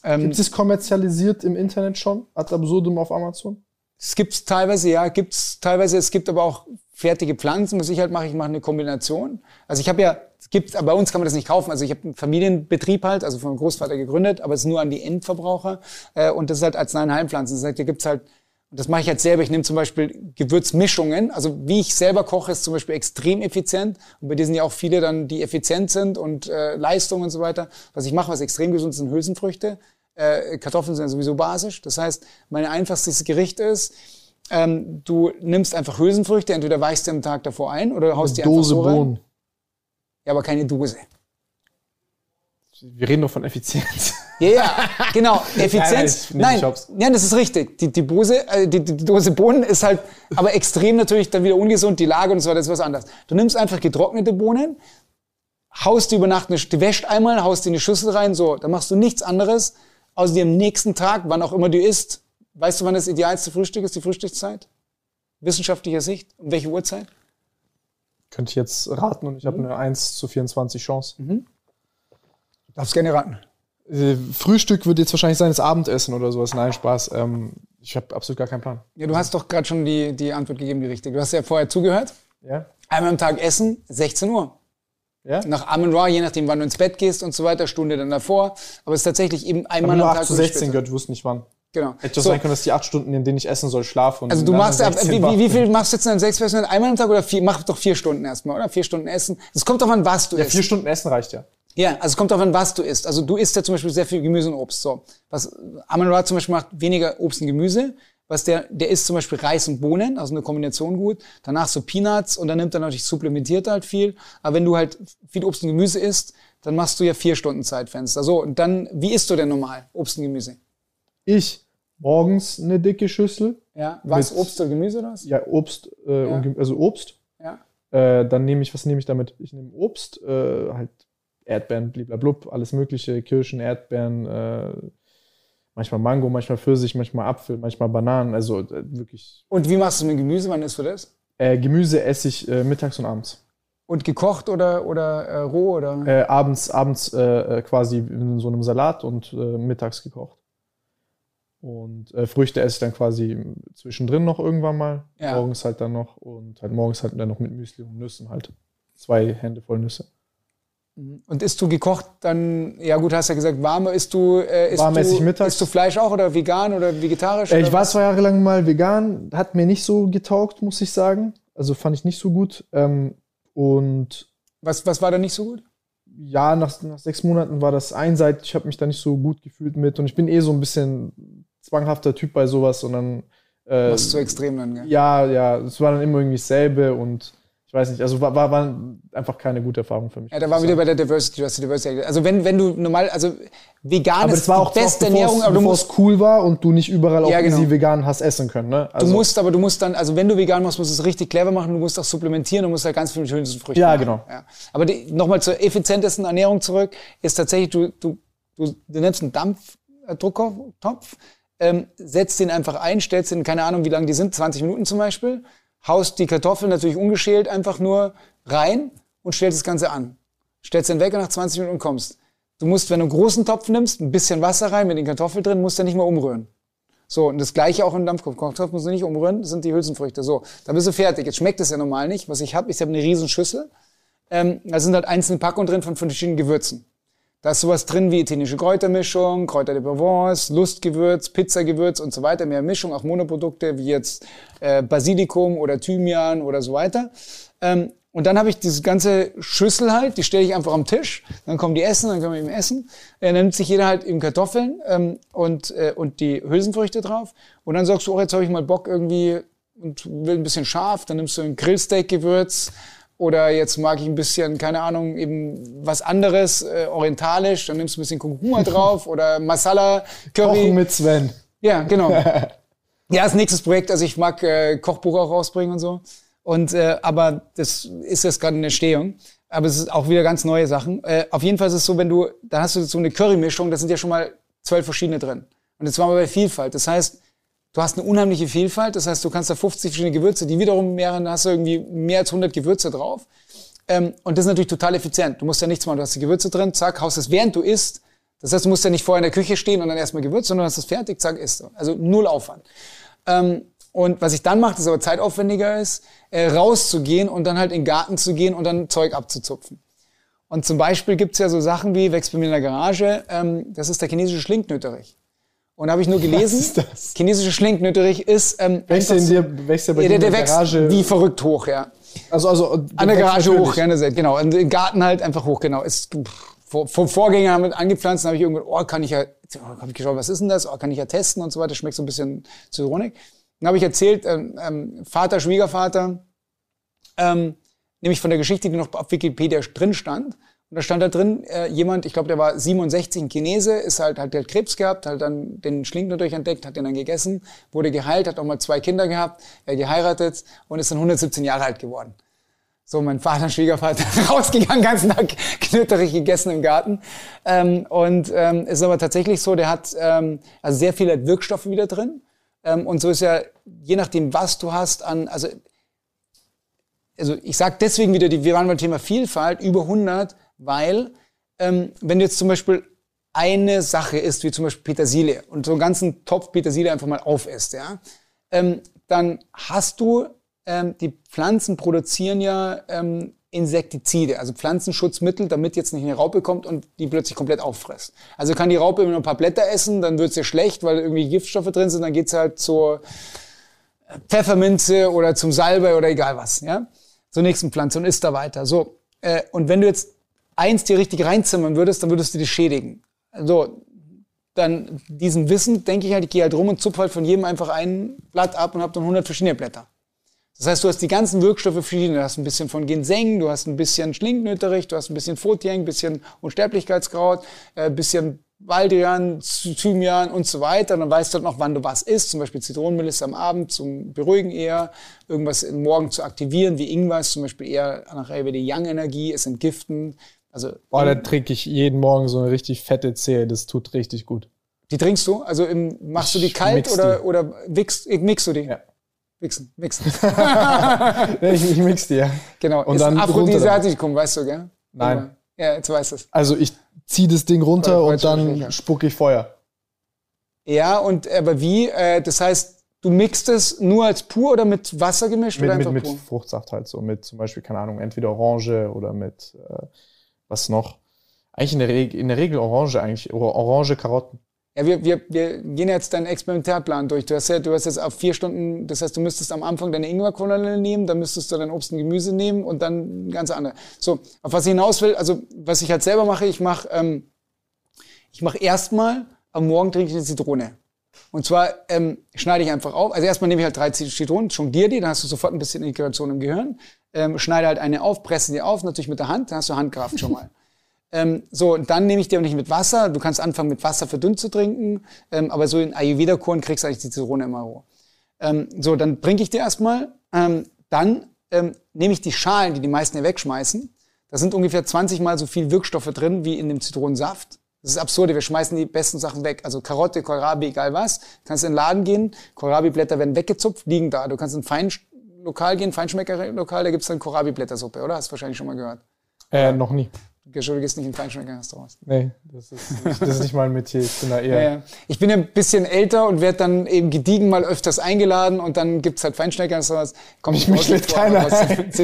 [SPEAKER 2] Ähm,
[SPEAKER 1] Gibt es kommerzialisiert im Internet schon? Ad absurdum auf Amazon?
[SPEAKER 2] Es gibt's teilweise, ja, gibt's teilweise. Es gibt aber auch fertige Pflanzen. Was ich halt mache, ich mache eine Kombination. Also ich habe ja, es gibt, aber bei uns kann man das nicht kaufen. Also ich habe einen Familienbetrieb halt, also von meinem Großvater gegründet, aber es ist nur an die Endverbraucher. Äh, und das ist halt als Heilpflanzen. Das heißt, da gibt's halt, und das mache ich halt selber. Ich nehme zum Beispiel Gewürzmischungen. Also wie ich selber koche, ist zum Beispiel extrem effizient. Und bei dir sind ja auch viele dann, die effizient sind und äh, Leistung und so weiter. Was ich mache, was extrem gesund ist, sind Hülsenfrüchte. Äh, Kartoffeln sind ja sowieso basisch. Das heißt, mein einfachstes Gericht ist, ähm, du nimmst einfach Hülsenfrüchte, entweder weichst du am Tag davor ein oder haust die
[SPEAKER 1] Dose
[SPEAKER 2] einfach so rein.
[SPEAKER 1] Bohnen.
[SPEAKER 2] Ja, aber keine Dose.
[SPEAKER 1] Wir reden doch von Effizienz.
[SPEAKER 2] Ja, ja, genau. Effizienz.
[SPEAKER 1] Nein, nein,
[SPEAKER 2] Nein, das ist richtig. Die, die, Dose, äh, die, die Dose Bohnen ist halt aber extrem natürlich dann wieder ungesund, die Lage und so weiter, das ist was anderes. Du nimmst einfach getrocknete Bohnen, haust die über Nacht, eine, die wäscht einmal, haust die in eine Schüssel rein, so, dann machst du nichts anderes, außer dir am nächsten Tag, wann auch immer du isst. Weißt du, wann das idealste Frühstück ist, die Frühstückszeit? Wissenschaftlicher Sicht? Um welche Uhrzeit?
[SPEAKER 1] Könnte ich jetzt raten und ich habe eine 1 zu 24 Chance.
[SPEAKER 2] Du darfst gerne raten.
[SPEAKER 1] Äh, Frühstück wird jetzt wahrscheinlich sein, das Abendessen oder sowas. Nein, Spaß. Ähm, ich habe absolut gar keinen Plan.
[SPEAKER 2] Ja, du hast doch gerade schon die, die Antwort gegeben, die richtige. Du hast ja vorher zugehört.
[SPEAKER 1] Ja?
[SPEAKER 2] Einmal am Tag essen, 16 Uhr.
[SPEAKER 1] Ja?
[SPEAKER 2] Nach Amen Ra, je nachdem, wann du ins Bett gehst und so weiter, Stunde dann davor. Aber es ist tatsächlich eben einmal
[SPEAKER 1] nur
[SPEAKER 2] am
[SPEAKER 1] 8
[SPEAKER 2] Tag.
[SPEAKER 1] zu
[SPEAKER 2] oder
[SPEAKER 1] 16
[SPEAKER 2] später.
[SPEAKER 1] gehört, ich wusste nicht wann.
[SPEAKER 2] Genau.
[SPEAKER 1] Hätte doch
[SPEAKER 2] So,
[SPEAKER 1] sein können, dass die 8 Stunden, in denen ich essen soll, schlafe. Und
[SPEAKER 2] also du machst, ab,
[SPEAKER 1] 16
[SPEAKER 2] wie, wie, viel machst du jetzt dann sechs Personen? Einmal am Tag oder vier? Mach doch vier Stunden erstmal, oder? Vier Stunden essen. Es kommt doch an, was du
[SPEAKER 1] Ja,
[SPEAKER 2] isst.
[SPEAKER 1] vier Stunden Essen reicht ja.
[SPEAKER 2] Ja, also es kommt darauf an, was du isst. Also du isst ja zum Beispiel sehr viel Gemüse und Obst. So. Was Aman Ra zum Beispiel macht, weniger Obst und Gemüse. Was der, der isst zum Beispiel Reis und Bohnen, also eine Kombination gut. Danach so Peanuts und dann nimmt er natürlich supplementiert halt viel. Aber wenn du halt viel Obst und Gemüse isst, dann machst du ja vier Stunden Zeitfenster. So, und dann, wie isst du denn normal Obst und Gemüse?
[SPEAKER 1] Ich morgens eine dicke Schüssel.
[SPEAKER 2] Ja, was,
[SPEAKER 1] Mit-
[SPEAKER 2] Obst oder Gemüse was?
[SPEAKER 1] Ja, Obst, äh,
[SPEAKER 2] Ja.
[SPEAKER 1] Und, also Obst.
[SPEAKER 2] Ja.
[SPEAKER 1] Äh, dann nehme ich, was nehme ich damit? Ich nehme Obst, äh, halt Erdbeeren, bliblablub, alles mögliche, Kirschen, Erdbeeren, äh, manchmal Mango, manchmal Pfirsich, manchmal Apfel, manchmal Bananen, also äh, wirklich.
[SPEAKER 2] Und wie machst du mit Gemüse? Wann isst du das?
[SPEAKER 1] Äh, Gemüse esse ich mittags und abends.
[SPEAKER 2] Und gekocht oder, oder äh, roh oder?
[SPEAKER 1] Äh, abends abends äh, quasi in so einem Salat und mittags gekocht. Und äh, Früchte esse ich dann quasi zwischendrin noch irgendwann mal.
[SPEAKER 2] Ja.
[SPEAKER 1] Morgens halt dann noch und halt morgens halt dann noch mit Müsli und Nüssen halt. Zwei Hände voll Nüsse.
[SPEAKER 2] Und isst du gekocht dann, ja gut, hast ja gesagt, warme, isst du, äh, isst
[SPEAKER 1] Warm
[SPEAKER 2] du,
[SPEAKER 1] ich mittags.
[SPEAKER 2] isst du Fleisch auch oder vegan oder vegetarisch?
[SPEAKER 1] Äh,
[SPEAKER 2] oder
[SPEAKER 1] ich war
[SPEAKER 2] was?
[SPEAKER 1] zwei Jahre lang mal vegan, hat mir nicht so getaugt, muss ich sagen. Also fand ich nicht so gut. Ähm, und
[SPEAKER 2] Was, was war da nicht so gut?
[SPEAKER 1] ja, nach, nach sechs Monaten war das einseitig. Ich habe mich da nicht so gut gefühlt mit. Und ich bin eh so ein bisschen zwanghafter Typ bei sowas. Und dann. Äh,
[SPEAKER 2] Was zu extrem dann, gell?
[SPEAKER 1] ja, ja, es war dann immer irgendwie dasselbe. Und ich weiß nicht, also war, war, war einfach keine gute Erfahrung für mich.
[SPEAKER 2] Ja, da waren wir wieder bei der Diversity, du hast die Diversity. Also wenn, wenn du normal, also vegan
[SPEAKER 1] aber
[SPEAKER 2] ist
[SPEAKER 1] das war auch
[SPEAKER 2] die beste
[SPEAKER 1] bevor
[SPEAKER 2] Ernährung,
[SPEAKER 1] es,
[SPEAKER 2] aber du musst,
[SPEAKER 1] es cool war und du nicht überall auch
[SPEAKER 2] Ja, genau.
[SPEAKER 1] easy vegan hast essen können. Ne?
[SPEAKER 2] du
[SPEAKER 1] Also,
[SPEAKER 2] musst, aber du musst dann, also wenn du vegan machst, musst du es richtig clever machen, du musst auch supplementieren, du musst halt ganz viel mit Hülsenfrüchten
[SPEAKER 1] Ja,
[SPEAKER 2] machen.
[SPEAKER 1] genau.
[SPEAKER 2] Ja. Aber nochmal zur effizientesten Ernährung zurück, ist tatsächlich, du, du, du, du nimmst einen Dampfdruckertopf, ähm, setzt den einfach ein, stellst den, keine Ahnung, wie lange die sind, 20 Minuten zum Beispiel, haust die Kartoffeln natürlich ungeschält einfach nur rein und stellst das Ganze an. Stellst den weg und nach 20 Minuten kommst. Du musst, wenn du einen großen Topf nimmst, ein bisschen Wasser rein mit den Kartoffeln drin, musst du nicht mehr umrühren. So, und das gleiche auch im Dampfkopf. Kochtopf musst du nicht umrühren, das sind die Hülsenfrüchte. So, dann bist du fertig. Jetzt schmeckt es ja normal nicht. Was ich habe, ich habe eine riesen Schüssel. Ähm, da sind halt einzelne Packungen drin von verschiedenen Gewürzen. Da ist sowas drin wie italienische Kräutermischung, Kräuter de Provence, Lustgewürz, Pizzagewürz und so weiter. Mehr Mischung, auch Monoprodukte wie jetzt äh, Basilikum oder Thymian oder so weiter. Ähm, Und dann habe ich diese ganze Schüssel halt, die stelle ich einfach am Tisch. Dann kommen die essen, dann können wir eben essen. Äh, dann nimmt sich jeder halt eben Kartoffeln ähm, und, äh, und die Hülsenfrüchte drauf. Und dann sagst du, oh, jetzt habe ich mal Bock irgendwie und will ein bisschen scharf. Dann nimmst du ein Grillsteak-Gewürz. Oder jetzt mag ich ein bisschen, keine Ahnung, eben was anderes, äh, orientalisch. Dann nimmst du ein bisschen Kurkuma drauf oder Masala, Curry.
[SPEAKER 1] Kochen mit Sven.
[SPEAKER 2] Ja, genau. ja, das nächste Projekt. Also ich mag äh, Kochbuch auch rausbringen und so. Und äh, aber das ist jetzt gerade in Entstehung. Aber es ist auch wieder ganz neue Sachen. Äh, auf jeden Fall ist es so, wenn du, da hast du so eine Curry-Mischung, da sind ja schon mal zwölf verschiedene drin. Und jetzt waren wir bei Vielfalt. Das heißt, du hast eine unheimliche Vielfalt. Das heißt, du kannst da 50 verschiedene Gewürze, die wiederum mehrere, hast du irgendwie mehr als 100 Gewürze drauf. Ähm, und das ist natürlich total effizient. Du musst ja nichts machen. Du hast die Gewürze drin, zack, haust es während du isst. Das heißt, du musst ja nicht vorher in der Küche stehen und dann erstmal Gewürze, sondern hast es fertig, zack, isst. Also null Aufwand. Ähm, und was ich dann mache, das aber zeitaufwendiger ist, äh, rauszugehen und dann halt in den Garten zu gehen und dann Zeug abzuzupfen. Und zum Beispiel gibt's ja so Sachen wie, wächst bei mir in der Garage, ähm, das ist der chinesische Schlinknöterich. Und da habe ich nur gelesen,
[SPEAKER 1] Was ist das?
[SPEAKER 2] chinesische Schlinknöterich ist ähm,
[SPEAKER 1] Wächst der, in dir, wächst der bei
[SPEAKER 2] ja,
[SPEAKER 1] dir
[SPEAKER 2] der,
[SPEAKER 1] in
[SPEAKER 2] der
[SPEAKER 1] der
[SPEAKER 2] wächst
[SPEAKER 1] Garage?
[SPEAKER 2] wie verrückt hoch, ja.
[SPEAKER 1] also, also,
[SPEAKER 2] An der Garage hoch, gerne sehr, genau. Und im Garten halt einfach hoch, genau. Ist, vom Vorgänger haben wir angepflanzt, habe ich irgendwann, oh, kann ich ja, oh, hab ich geschaut, was ist denn das? Oh, kann ich ja testen und so weiter. Schmeckt so ein bisschen Zitronik. Dann habe ich erzählt, ähm, ähm, Vater, Schwiegervater, ähm, nämlich von der Geschichte, die noch auf Wikipedia drin stand. Und da stand da drin, äh, jemand, ich glaube, der war 67, ein Chinese, ist halt, hat halt Krebs gehabt, hat dann den Schlinknöterich entdeckt, hat den dann gegessen, wurde geheilt, hat auch mal zwei Kinder gehabt, er geheiratet und ist dann 117 Jahre alt geworden. So, mein Vater, Schwiegervater, rausgegangen, ganzen Tag knöterig gegessen im Garten. Ähm, und ähm, ist aber tatsächlich so, der hat ähm, also sehr viele Wirkstoffe wieder drin. Ähm, und so ist ja, je nachdem, was du hast an, also also ich sage deswegen wieder, die, wir waren beim Thema Vielfalt, über 100, weil ähm, wenn du jetzt zum Beispiel eine Sache isst, wie zum Beispiel Petersilie, und so einen ganzen Topf Petersilie einfach mal aufisst, ja, ähm, dann hast du, ähm, die Pflanzen produzieren ja ähm, Insektizide, also Pflanzenschutzmittel, damit jetzt nicht eine Raupe kommt und die plötzlich komplett auffrisst. Also kann die Raupe immer ein paar Blätter essen, dann wird's ihr schlecht, weil irgendwie Giftstoffe drin sind, dann geht's halt zur Pfefferminze oder zum Salbei oder egal was, ja, zur nächsten Pflanze und isst da weiter. So, äh, und wenn du jetzt eins dir richtig reinzimmern würdest, dann würdest du dich schädigen. So, dann diesen Wissen, denke ich halt, ich gehe halt rum und zupfe halt von jedem einfach ein Blatt ab und habe dann 100 verschiedene Blätter. Das heißt, du hast die ganzen Wirkstoffe verschiedene. Du hast ein bisschen von Ginseng, du hast ein bisschen Schlinknöterich, du hast ein bisschen Fotieng, ein bisschen Unsterblichkeitskraut, ein äh, bisschen Baldrian, Thymian und so weiter. Dann weißt du halt noch, wann du was isst. Zum Beispiel Zitronenmelisse am Abend zum Beruhigen eher. Irgendwas Morgen zu aktivieren, wie Ingwer ist zum Beispiel eher nach Ayurveda Yang-Energie, ist entgiften. Also
[SPEAKER 1] Boah, da trinke ich jeden Morgen so eine richtig fette Zehe. Das tut richtig gut.
[SPEAKER 2] die trinkst du? Also im, machst du die kalt oder,
[SPEAKER 1] die.
[SPEAKER 2] oder wichst, äh, mixst du die?
[SPEAKER 1] Ja.
[SPEAKER 2] Wichsen.
[SPEAKER 1] Ja, ich, ich mix die, ja.
[SPEAKER 2] Genau.
[SPEAKER 1] Und
[SPEAKER 2] ist
[SPEAKER 1] dann
[SPEAKER 2] Aphrodisiatikum, weißt du, gell?
[SPEAKER 1] Nein.
[SPEAKER 2] Ja, jetzt weißt du es.
[SPEAKER 1] Also ich zieh das Ding runter
[SPEAKER 2] Voll-
[SPEAKER 1] und dann spucke ich Feuer.
[SPEAKER 2] Ja, und aber wie? Äh, das heißt, du mixt es nur als pur oder mit Wasser gemischt
[SPEAKER 1] Mit,
[SPEAKER 2] oder
[SPEAKER 1] mit,
[SPEAKER 2] einfach
[SPEAKER 1] mit
[SPEAKER 2] pur?
[SPEAKER 1] Fruchtsaft halt so. Mit zum Beispiel, keine Ahnung, entweder Orange oder mit äh, was noch. Eigentlich in der, Reg in der Regel Orange eigentlich. Or- Orange, Karotten.
[SPEAKER 2] Ja, wir, wir, wir gehen jetzt deinen Experimentalplan durch. Du hast ja, du hast jetzt auf vier Stunden, das heißt, du müsstest am Anfang deine Ingwerkrolle nehmen, dann müsstest du dein Obst und Gemüse nehmen und dann ganz andere. So, auf was ich hinaus will, also was ich halt selber mache, ich mache, ähm, ich mache erstmal am Morgen trinke ich eine Zitrone. Und zwar ähm, schneide ich einfach auf. Also erstmal nehme ich halt drei Zitronen, jongliere die, dann hast du sofort ein bisschen Integration im Gehirn. Ähm, schneide halt eine auf, presse die auf, natürlich mit der Hand, dann hast du Handkraft schon mal. Ähm, so, und dann nehme ich die aber nicht mit Wasser. Du kannst anfangen, mit Wasser verdünnt zu trinken. Ähm, aber so in Ayurveda-Kuren kriegst du eigentlich die Zitrone immer roh. Ähm, so, dann bringe ich dir erstmal. Ähm, dann ähm, nehme ich die Schalen, die die meisten hier wegschmeißen. Da sind ungefähr 20 mal so viel Wirkstoffe drin wie in dem Zitronensaft. Das ist absurd. Wir schmeißen die besten Sachen weg. Also Karotte, Kohlrabi, egal was. Kannst in den Laden gehen. Kohlrabi-Blätter werden weggezupft, liegen da. Du kannst in ein Feinlokal gehen, Feinschmeckerlokal, da gibt's dann Kohlrabi-Blättersuppe, oder? Hast du wahrscheinlich schon mal gehört.
[SPEAKER 1] Äh, noch nie.
[SPEAKER 2] Du gehst nicht in Feinschmecker-Restaurants.
[SPEAKER 1] Nee, das ist, nicht, das ist nicht mein Metier. Ich bin da eher.
[SPEAKER 2] Ja, ja. Ich bin ein bisschen älter und werde dann eben gediegen mal öfters eingeladen und dann gibt's halt Feinschmecker-Restaurants. Komm, ich
[SPEAKER 1] mich lädt keiner ein.
[SPEAKER 2] Du.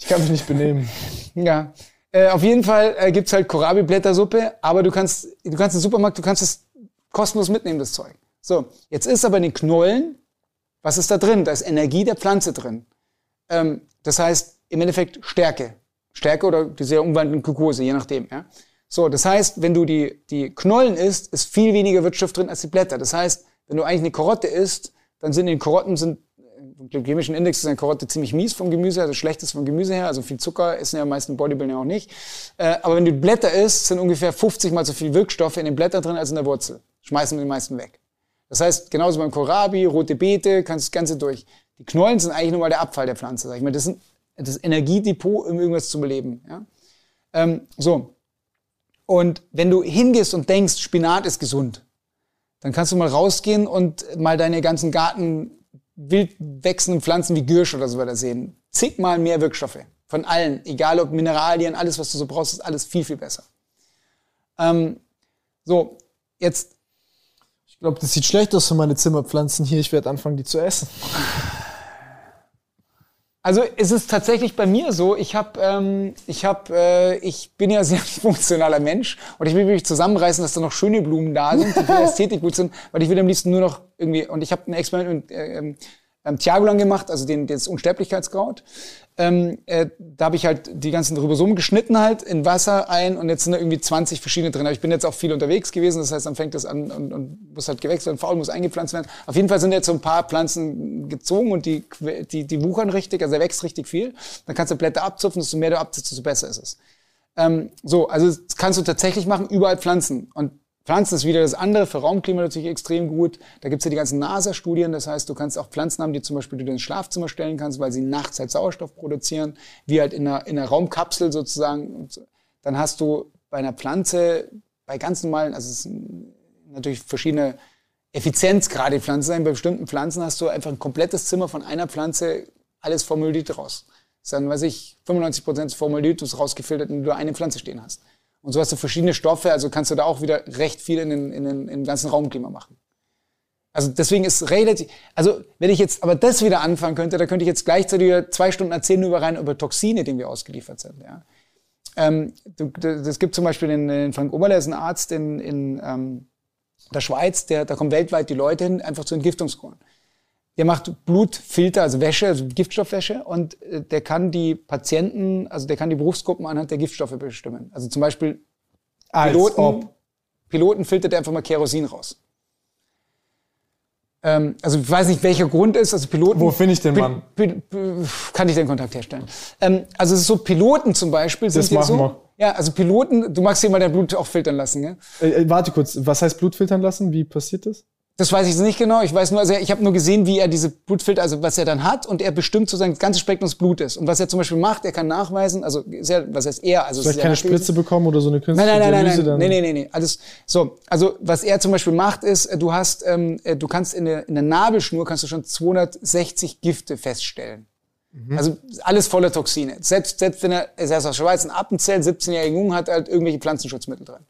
[SPEAKER 1] Ich kann mich nicht benehmen.
[SPEAKER 2] Ja. Äh, auf jeden Fall äh, gibt's halt Kohlrabi-Blättersuppe, aber du kannst, du kannst im Supermarkt, du kannst es kostenlos mitnehmen, das Zeug. So, jetzt ist aber in den Knollen, was ist da drin? Da ist Energie der Pflanze drin. Ähm, das heißt, im Endeffekt Stärke. Stärke oder die sehr umwandelnden Glukose, je nachdem. Ja? So, das heißt, wenn du die, die Knollen isst, ist viel weniger Wirkstoff drin als die Blätter. Das heißt, wenn du eigentlich eine Karotte isst, dann sind in den Karotten sind vom glykämischen Index ist eine Karotte ziemlich mies vom Gemüse, also schlechtes vom Gemüse her, also viel Zucker essen ja meisten Bodybuilder auch nicht. Äh, aber wenn du Blätter isst, sind ungefähr 50 mal so viel Wirkstoffe in den Blättern drin als in der Wurzel. Schmeißen wir die meisten weg. Das heißt, genauso beim Kohlrabi, rote Beete, kannst das Ganze durch. Die Knollen sind eigentlich nur mal der Abfall der Pflanze, sag ich mal. Das ist das Energiedepot, um irgendwas zu beleben. Ja? Ähm, so. Und wenn du hingehst und denkst, Spinat ist gesund, dann kannst du mal rausgehen und mal deine ganzen Garten wild wechselnden Pflanzen wie Gürsch oder so weiter sehen. Zigmal mehr Wirkstoffe. Von allen. Egal ob Mineralien, alles, was du so brauchst, ist alles viel, viel besser. Ähm, so, jetzt.
[SPEAKER 1] Ich glaube, das sieht schlecht aus für meine Zimmerpflanzen hier. Ich werde anfangen, die zu essen.
[SPEAKER 2] Also es ist tatsächlich bei mir so, ich habe, ähm, ich habe, äh, ich bin ja sehr funktionaler Mensch und ich will mich zusammenreißen, dass da noch schöne Blumen da sind, die für Ästhetik gut sind, weil ich will am liebsten nur noch irgendwie und ich habe ein Experiment mit äh, ähm, Thiagolan gemacht, also den, das Unsterblichkeitskraut. Ähm, äh, da habe ich halt die ganzen Ribosomen geschnitten halt in Wasser ein und jetzt sind da irgendwie 20 verschiedene drin. Aber ich bin jetzt auch viel unterwegs gewesen, das heißt, dann fängt das an und, und muss halt gewechselt werden, faul muss eingepflanzt werden. Auf jeden Fall sind jetzt so ein paar Pflanzen gezogen und die, die, die wuchern richtig, also er wächst richtig viel. Dann kannst du Blätter abzupfen, desto mehr du abzupfst, desto besser ist es. Ähm, so, also das kannst du tatsächlich machen, überall pflanzen. Und Pflanzen ist wieder das andere, für Raumklima natürlich extrem gut. Da gibt's ja die ganzen NASA-Studien, das heißt, du kannst auch Pflanzen haben, die zum Beispiel du ins Schlafzimmer stellen kannst, weil sie nachts halt Sauerstoff produzieren, wie halt in einer, in einer Raumkapsel sozusagen. Dann hast du bei einer Pflanze, bei ganz normalen, also es sind natürlich verschiedene Effizienzgrade Pflanzen sein. Bei bestimmten Pflanzen hast du einfach ein komplettes Zimmer von einer Pflanze, alles Formaldehyd raus. Das ist dann, weiß ich, 95 Prozent Formaldehyd ist rausgefiltert, wenn du eine Pflanze stehen hast. Und so hast du verschiedene Stoffe, also kannst du da auch wieder recht viel in den, in den, den ganzen Raumklima machen. Also deswegen ist relativ, also wenn ich jetzt aber das wieder anfangen könnte, da könnte ich jetzt gleichzeitig zwei Stunden erzählen über rein über Toxine, denen wir ausgeliefert sind. Ja. Ähm, das gibt zum Beispiel den, den Frank Oberle, ist ein Arzt in, in ähm, der Schweiz, der, da kommen weltweit die Leute hin, einfach zu Entgiftungskuren. Der macht Blutfilter, also Wäsche, also Giftstoffwäsche und äh, der kann die Patienten, also der kann die Berufsgruppen anhand der Giftstoffe bestimmen. Also zum Beispiel Piloten, Piloten filtert er einfach mal Kerosin raus. Ähm, also ich weiß nicht, welcher Grund ist. Also Piloten.
[SPEAKER 1] Wo finde ich den Mann?
[SPEAKER 2] Kann ich den Kontakt herstellen? Ähm, also es ist so Piloten zum Beispiel.
[SPEAKER 1] Das machen
[SPEAKER 2] so,
[SPEAKER 1] wir.
[SPEAKER 2] Ja, also Piloten. Du magst dir mal dein Blut auch filtern lassen, gell?
[SPEAKER 1] Äh, äh, warte kurz. Was heißt Blut filtern lassen? Wie passiert das?
[SPEAKER 2] Das weiß ich nicht genau. Ich weiß nur, also ich habe nur gesehen, wie er diese Blutfilter, also was er dann hat, und er bestimmt sozusagen das ganze Spektrum des Blutes. Und was er zum Beispiel macht, er kann nachweisen, also sehr, was heißt er, also
[SPEAKER 1] Soll ich keine Spritze bekommen oder so eine künstliche
[SPEAKER 2] nein, nein, nein,
[SPEAKER 1] Dialyse
[SPEAKER 2] nein, nein, nein, nein, nein, alles so. Also was er zum Beispiel macht, ist, äh, du hast, ähm, äh, du kannst in der, in der Nabelschnur kannst du schon 260 Gifte feststellen. Mhm. Also alles voller Toxine. Selbst, selbst wenn er, er ist aus der Schweiz, ein Appenzell, 17-jähriger Jung, hat halt irgendwelche Pflanzenschutzmittel drin.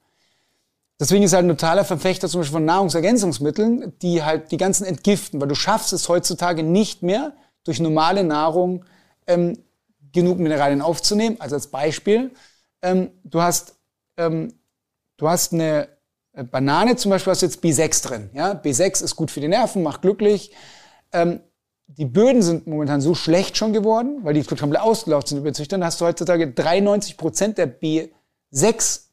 [SPEAKER 2] Deswegen ist halt ein totaler Verfechter zum Beispiel von Nahrungsergänzungsmitteln, die halt die ganzen entgiften, weil du schaffst es heutzutage nicht mehr, durch normale Nahrung ähm, genug Mineralien aufzunehmen. Also als Beispiel, ähm, du hast ähm, du hast eine äh, Banane zum Beispiel, hast jetzt B6 drin. Ja? B6 ist gut für die Nerven, macht glücklich. Ähm, die Böden sind momentan so schlecht schon geworden, weil die komplett ausgelaufen sind über Züchtern, hast du heutzutage 93 Prozent der B6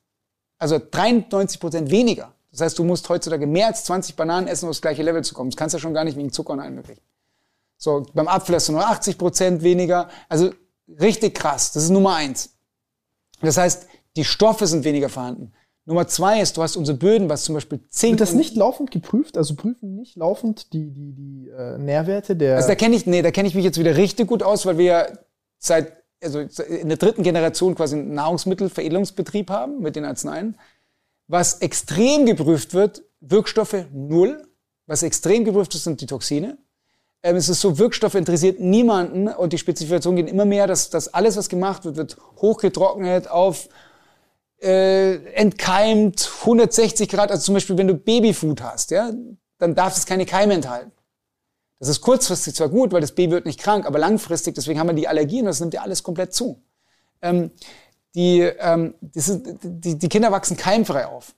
[SPEAKER 2] also 93 Prozent weniger. Das heißt, du musst heutzutage mehr als 20 Bananen essen, um aufs gleiche Level zu kommen. Das kannst du ja schon gar nicht wegen Zucker und allem möglichen. So, beim Apfel hast du nur 80 Prozent weniger. Also richtig krass. Das ist Nummer eins. Das heißt, die Stoffe sind weniger vorhanden. Nummer zwei ist, du hast unsere Böden, was zum Beispiel Zink.
[SPEAKER 1] Wird das nicht laufend geprüft? Also prüfen nicht laufend die, die, die äh, Nährwerte der.
[SPEAKER 2] Also da kenne ich, nee, da kenne ich mich jetzt wieder richtig gut aus, weil wir ja seit also in der dritten Generation quasi einen Nahrungsmittelveredelungsbetrieb haben mit den Arzneien. Was extrem geprüft wird, Wirkstoffe null. Was extrem geprüft ist, sind die Toxine. Ähm, es ist so, Wirkstoffe interessiert niemanden und die Spezifikationen gehen immer mehr, dass, dass alles, was gemacht wird, wird hochgetrocknet auf äh, entkeimt, 160 Grad. Also zum Beispiel, wenn du Babyfood hast, ja, dann darf es keine Keime enthalten. Das ist kurzfristig zwar gut, weil das Baby wird nicht krank, aber langfristig, deswegen haben wir die Allergien, das nimmt ja alles komplett zu. Ähm, die, ähm, ist, die, die Kinder wachsen keimfrei auf.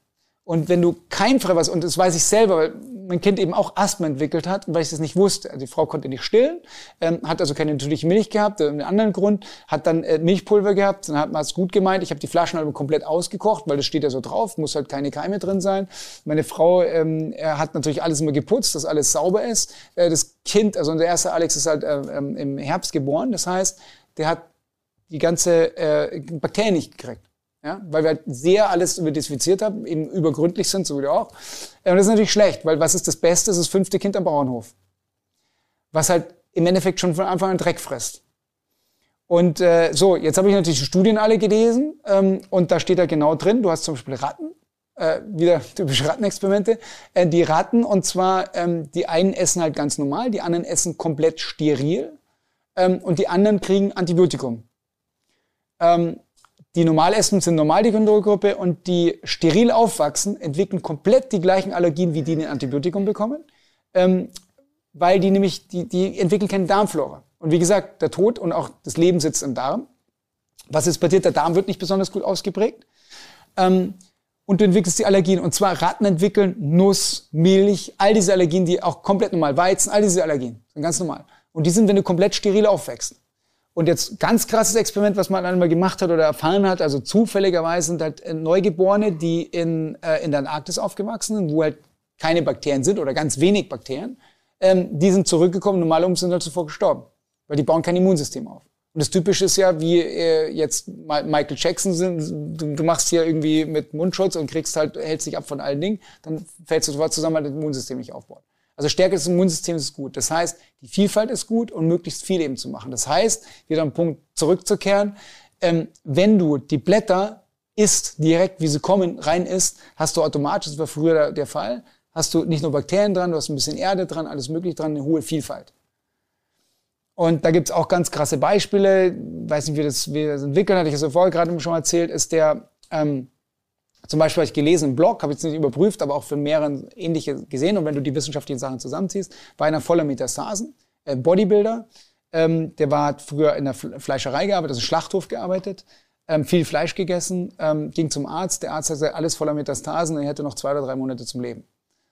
[SPEAKER 2] Und wenn du keimfrei was, und das weiß ich selber, weil mein Kind eben auch Asthma entwickelt hat, weil ich das nicht wusste. Also die Frau konnte nicht stillen, ähm, hat also keine natürliche Milch gehabt, äh, einen anderen Grund, hat dann äh, Milchpulver gehabt, dann hat man es gut gemeint. Ich habe die Flaschen halt komplett ausgekocht, weil das steht ja so drauf, muss halt keine Keime drin sein. Meine Frau ähm, hat natürlich alles immer geputzt, dass alles sauber ist. Äh, das Kind, also unser erster Alex ist halt äh, ähm, im Herbst geboren, das heißt, der hat die ganze äh, Bakterien nicht gekriegt. Ja, weil wir halt sehr alles überdesinfiziert haben, eben übergründlich sind, so wie du auch. Und das ist natürlich schlecht, weil was ist das Beste? Das ist das fünfte Kind am Bauernhof. Was halt im Endeffekt schon von Anfang an Dreck frisst. Und äh, so, jetzt habe ich natürlich die Studien alle gelesen ähm, und da steht da genau drin, du hast zum Beispiel Ratten, äh, wieder typische Rattenexperimente, äh, die Ratten und zwar ähm, die einen essen halt ganz normal, die anderen essen komplett steril ähm, und die anderen kriegen Antibiotikum. Ähm, die normal essen, sind normal die Kontrollgruppe und die steril aufwachsen, entwickeln komplett die gleichen Allergien, wie die in den Antibiotikum bekommen, ähm, weil die nämlich, die, die entwickeln keine Darmflora. Und wie gesagt, der Tod und auch das Leben sitzt im Darm. Was ist passiert? Der Darm wird nicht besonders gut ausgeprägt. Ähm, und du entwickelst die Allergien. Und zwar Ratten entwickeln Nuss, Milch, all diese Allergien, die auch komplett normal, Weizen, all diese Allergien, sind ganz normal. Und die sind, wenn du komplett steril aufwächst. Und jetzt ganz krasses Experiment, was man einmal gemacht hat oder erfahren hat, also zufälligerweise sind halt äh, Neugeborene, die in, äh, in der Antarktis aufgewachsen sind, wo halt keine Bakterien sind oder ganz wenig Bakterien, ähm, die sind zurückgekommen, normale sind halt zuvor gestorben, weil die bauen kein Immunsystem auf. Und das Typische ist ja, wie äh, jetzt Michael Jackson sind, du, du, machst hier irgendwie mit Mundschutz und kriegst halt, hältst dich ab von allen Dingen, dann fällst du sofort zusammen, weil das Immunsystem nicht aufbaut. Also Stärke des Immunsystems ist gut. Das heißt, die Vielfalt ist gut und möglichst viel eben zu machen. Das heißt, wieder ein Punkt zurückzukehren, ähm, wenn du die Blätter isst, direkt wie sie kommen, rein isst, hast du automatisch, das war früher der, der Fall, hast du nicht nur Bakterien dran, du hast ein bisschen Erde dran, alles mögliche dran, eine hohe Vielfalt. Und da gibt's auch ganz krasse Beispiele, weiß nicht, wie das, wie das entwickelt, hatte ich ja vorher gerade schon mal erzählt, ist der ähm, zum Beispiel habe ich gelesen im Blog, habe ich jetzt nicht überprüft, aber auch für mehreren ähnliche gesehen. Und wenn du die wissenschaftlichen Sachen zusammenziehst, war einer voller Metastasen, äh, Bodybuilder. Ähm, der war früher in der Fleischerei gearbeitet, also Schlachthof gearbeitet, ähm, viel Fleisch gegessen, ähm, ging zum Arzt. Der Arzt hat gesagt, alles voller Metastasen, er hätte noch zwei oder drei Monate zum Leben.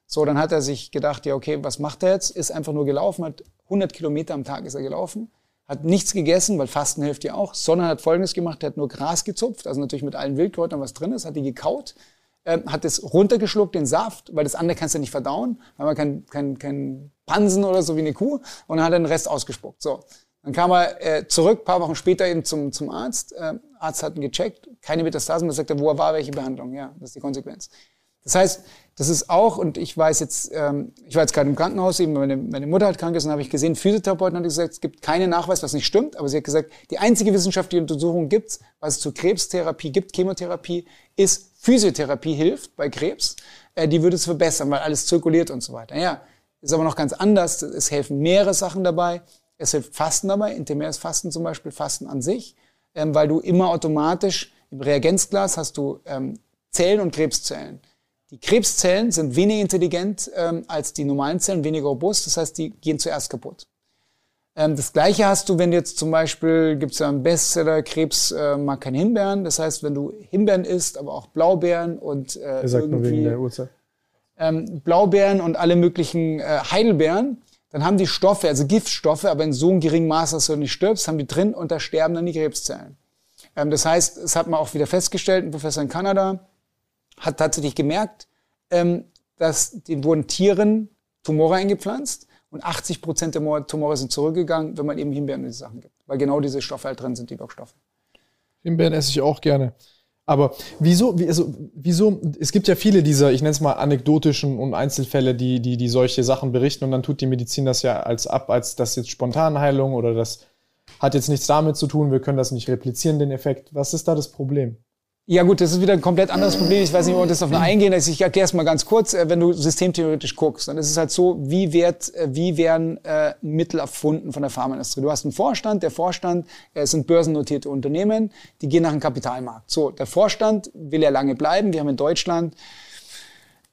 [SPEAKER 2] So, dann hat er sich gedacht, ja, okay, was macht er jetzt? Ist einfach nur gelaufen, hat 100 Kilometer am Tag ist er gelaufen hat nichts gegessen, weil Fasten hilft ja auch, sondern hat Folgendes gemacht, er hat nur Gras gezupft, also natürlich mit allen Wildkräutern, was drin ist, hat die gekaut, äh, hat es runtergeschluckt, den Saft, weil das andere kannst du nicht verdauen, weil man kein, kein, kein Pansen oder so wie eine Kuh, und hat den Rest ausgespuckt. So. Dann kam er äh, zurück, paar Wochen später eben zum, zum Arzt. Äh, Arzt hat ihn gecheckt, keine Metastasen, da sagt er, wo er war, welche Behandlung. Ja, das ist die Konsequenz. Das heißt, das ist auch, und ich weiß jetzt, ähm, ich war jetzt gerade im Krankenhaus, eben meine, meine Mutter halt krank ist, und habe ich gesehen, Physiotherapeuten hat gesagt, es gibt keinen Nachweis, was nicht stimmt, aber sie hat gesagt, die einzige wissenschaftliche Untersuchung gibt, was es zur Krebstherapie gibt, Chemotherapie, ist Physiotherapie hilft bei Krebs. Äh, die würde es verbessern, weil alles zirkuliert und so weiter. Ja, ist aber noch ganz anders. Es helfen mehrere Sachen dabei. Es hilft Fasten dabei, intermeres Fasten zum Beispiel, Fasten an sich, ähm, weil du immer automatisch im Reagenzglas hast du ähm, Zellen und Krebszellen. Die Krebszellen sind weniger intelligent ähm, als die normalen Zellen, weniger robust, das heißt, die gehen zuerst kaputt. Ähm, das gleiche hast du, wenn jetzt zum Beispiel, gibt es ja einen Bestseller, Krebs äh, mag keine Himbeeren, das heißt, wenn du Himbeeren isst, aber auch Blaubeeren und äh,
[SPEAKER 1] er sagt nur wegen der Uhrzeit.
[SPEAKER 2] Ähm, Blaubeeren und alle möglichen äh, Heidelbeeren, dann haben die Stoffe, also Giftstoffe, aber in so einem geringen Maß, dass du nicht stirbst, haben die drin und da sterben dann die Krebszellen. Ähm, das heißt, das hat man auch wieder festgestellt, ein Professor in Kanada, hat tatsächlich gemerkt, ähm, dass den wurden Tieren Tumore eingepflanzt und 80 Prozent der Tumore sind zurückgegangen, wenn man eben Himbeeren in die Sachen gibt, weil genau diese Stoffe halt drin sind, die Wirkstoffe.
[SPEAKER 1] Himbeeren esse ich auch gerne. Aber wieso, also, wieso, es gibt ja viele dieser, ich nenne es mal anekdotischen und Einzelfälle, die, die, die solche Sachen berichten und dann tut die Medizin das ja als ab, als das jetzt Spontanheilung oder das hat jetzt nichts damit zu tun, wir können das nicht replizieren, den Effekt. Was ist da das Problem?
[SPEAKER 2] Ja gut, das ist wieder ein komplett anderes Problem. Ich weiß nicht, ob wir das auf eine eingehen. Also ich erkläre es mal ganz kurz. Äh, wenn du systemtheoretisch guckst, dann ist es halt so, wie, wird, äh, wie werden äh, Mittel erfunden von der Pharmaindustrie? Du hast einen Vorstand. Der Vorstand äh, sind börsennotierte Unternehmen, die gehen nach dem Kapitalmarkt. So, der Vorstand will ja lange bleiben. Wir haben in Deutschland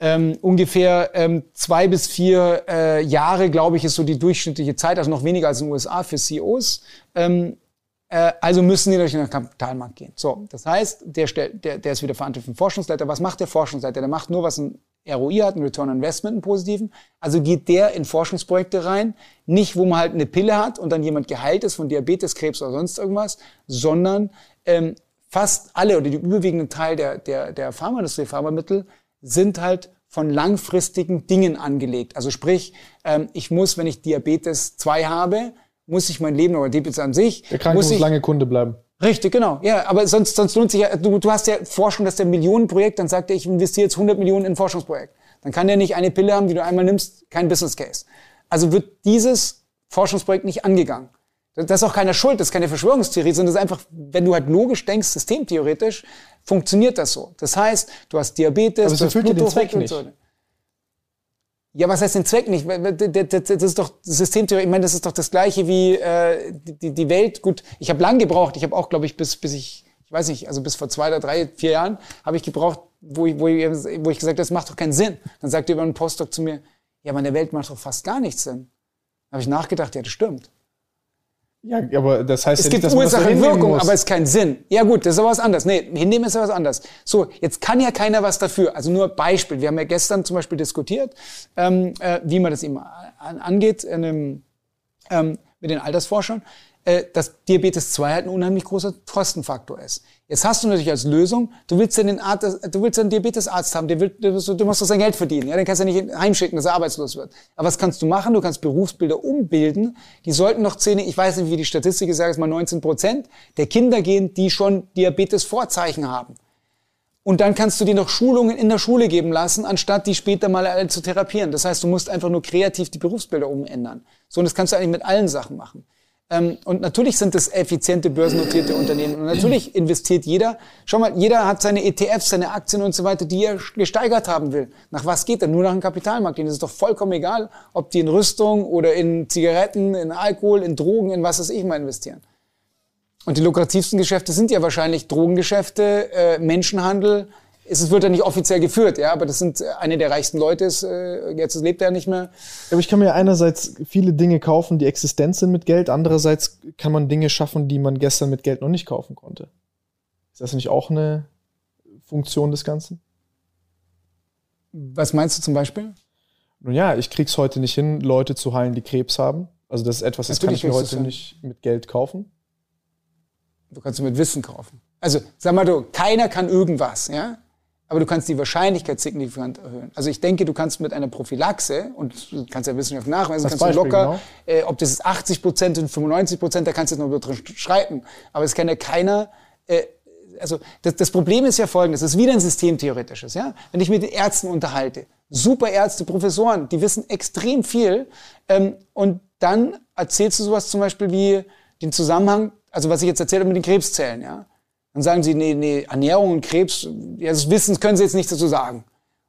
[SPEAKER 2] ähm, ungefähr ähm, zwei bis vier äh, Jahre, glaube ich, ist so die durchschnittliche Zeit, also noch weniger als in den USA für CEOs. Ähm, äh, also müssen die durch den Kapitalmarkt gehen. So, das heißt, der, der, der ist wieder verantwortlich für den Forschungsleiter. Was macht der Forschungsleiter? Der macht nur, was ein ROI hat, einen Return on Investment, einen positiven. Also geht der in Forschungsprojekte rein, nicht wo man halt eine Pille hat und dann jemand geheilt ist von Diabetes, Krebs oder sonst irgendwas, sondern ähm, fast alle oder die überwiegende Teil der, der, der Pharmaindustrie, Pharmamittel sind halt von langfristigen Dingen angelegt. Also sprich, ähm, ich muss, wenn ich Diabetes 2 habe, muss ich mein Leben, oder Diabetes an sich,
[SPEAKER 1] Der Kranke
[SPEAKER 2] muss
[SPEAKER 1] muss lange Kunde bleiben.
[SPEAKER 2] Richtig, genau. Ja, aber sonst, sonst lohnt sich ja, du, du hast ja Forschung, das ist der Millionenprojekt, dann sagt er, ich investiere jetzt 100 Millionen in ein Forschungsprojekt. Dann kann der nicht eine Pille haben, die du einmal nimmst, kein Business Case. Also wird dieses Forschungsprojekt nicht angegangen. Das ist auch keiner schuld, das ist keine Verschwörungstheorie, sondern das ist einfach, wenn du halt logisch denkst, systemtheoretisch, funktioniert das so. Das heißt, du hast Diabetes,
[SPEAKER 1] Aber
[SPEAKER 2] du hast
[SPEAKER 1] ja
[SPEAKER 2] Bluthochdruck und
[SPEAKER 1] nicht.
[SPEAKER 2] Ja, was heißt den Zweck nicht? Das ist doch Systemtheorie. Ich meine, das ist doch das Gleiche wie äh, die, Welt. Gut, ich habe lang gebraucht. Ich habe auch, glaube ich, bis, bis ich, ich weiß nicht, also bis vor zwei oder drei, vier Jahren habe ich gebraucht, wo ich, wo ich, wo ich gesagt habe, das macht doch keinen Sinn. Dann sagte über ein Postdoc zu mir, ja, aber in der Welt macht doch fast gar nichts Sinn. Da habe ich nachgedacht, ja, das stimmt.
[SPEAKER 1] Ja, aber das heißt
[SPEAKER 2] Es
[SPEAKER 1] ja
[SPEAKER 2] gibt
[SPEAKER 1] nicht,
[SPEAKER 2] Ursache und Wirkung,
[SPEAKER 1] muss.
[SPEAKER 2] aber es ist kein Sinn. Ja gut, das ist aber was anderes. Nee, hinnehmen ist ja was anderes. So, jetzt kann ja keiner was dafür. Also nur Beispiel. Wir haben ja gestern zum Beispiel diskutiert, ähm, äh, wie man das eben an, angeht in einem, ähm, mit den Altersforschern, äh, dass Diabetes 2 halt ein unheimlich großer Kostenfaktor ist. Jetzt hast du natürlich als Lösung, du willst ja den Arzt, du willst einen Diabetesarzt haben, der will, du musst doch sein Geld verdienen, ja, den kannst du ja nicht heimschicken, dass er arbeitslos wird. Aber was kannst du machen? Du kannst Berufsbilder umbilden. Die sollten noch zehn, ich weiß nicht, wie die Statistik ist, sage jetzt mal 19 Prozent der Kinder gehen, die schon Diabetes-Vorzeichen haben. Und dann kannst du dir noch Schulungen in der Schule geben lassen, anstatt die später mal alle zu therapieren. Das heißt, du musst einfach nur kreativ die Berufsbilder umändern. So, und das kannst du eigentlich mit allen Sachen machen. Ähm, und natürlich sind das effiziente börsennotierte Unternehmen. Und natürlich investiert jeder. Schau mal, jeder hat seine ETFs, seine Aktien und so weiter, die er gesteigert haben will. Nach was geht er? Nur nach dem Kapitalmarkt. Denen ist es doch vollkommen egal, ob die in Rüstung oder in Zigaretten, in Alkohol, in Drogen, in was weiß ich mal investieren. Und die lukrativsten Geschäfte sind ja wahrscheinlich Drogengeschäfte, äh, Menschenhandel. Es wird ja nicht offiziell geführt, ja, aber das sind äh, eine der reichsten Leute. Ist, äh, jetzt lebt er nicht mehr.
[SPEAKER 1] Aber ich kann mir einerseits viele Dinge kaufen, die existent sind mit Geld. Andererseits kann man Dinge schaffen, die man gestern mit Geld noch nicht kaufen konnte. Ist das nicht auch eine Funktion des Ganzen?
[SPEAKER 2] Was meinst du zum Beispiel?
[SPEAKER 1] Nun ja, ich krieg's heute nicht hin, Leute zu heilen, die Krebs haben. Also das ist etwas, das
[SPEAKER 2] Natürlich
[SPEAKER 1] kann ich mir heute nicht mit Geld kaufen.
[SPEAKER 2] Du kannst mit Wissen kaufen. Also, sag mal du, keiner kann irgendwas, ja? Aber du kannst die Wahrscheinlichkeit signifikant erhöhen. Also ich denke, du kannst mit einer Prophylaxe, und du kannst ja Wissenschaft nachweisen,
[SPEAKER 1] Als
[SPEAKER 2] kannst du
[SPEAKER 1] Beispiel,
[SPEAKER 2] locker, äh, ob das ist 80 Prozent und 95 Prozent, da kannst du jetzt noch drin streiten. Aber es kann ja keiner, äh, also das, das Problem ist ja folgendes, das ist wieder ein systemtheoretisches, ja? Wenn ich mit den Ärzten unterhalte, super Ärzte, Professoren, die wissen extrem viel, ähm, und dann erzählst du sowas zum Beispiel wie den Zusammenhang, also was ich jetzt erzählt habe mit den Krebszellen, ja? Dann sagen sie, nee, nee, Ernährung und Krebs, ja, das Wissen können sie jetzt nichts dazu sagen.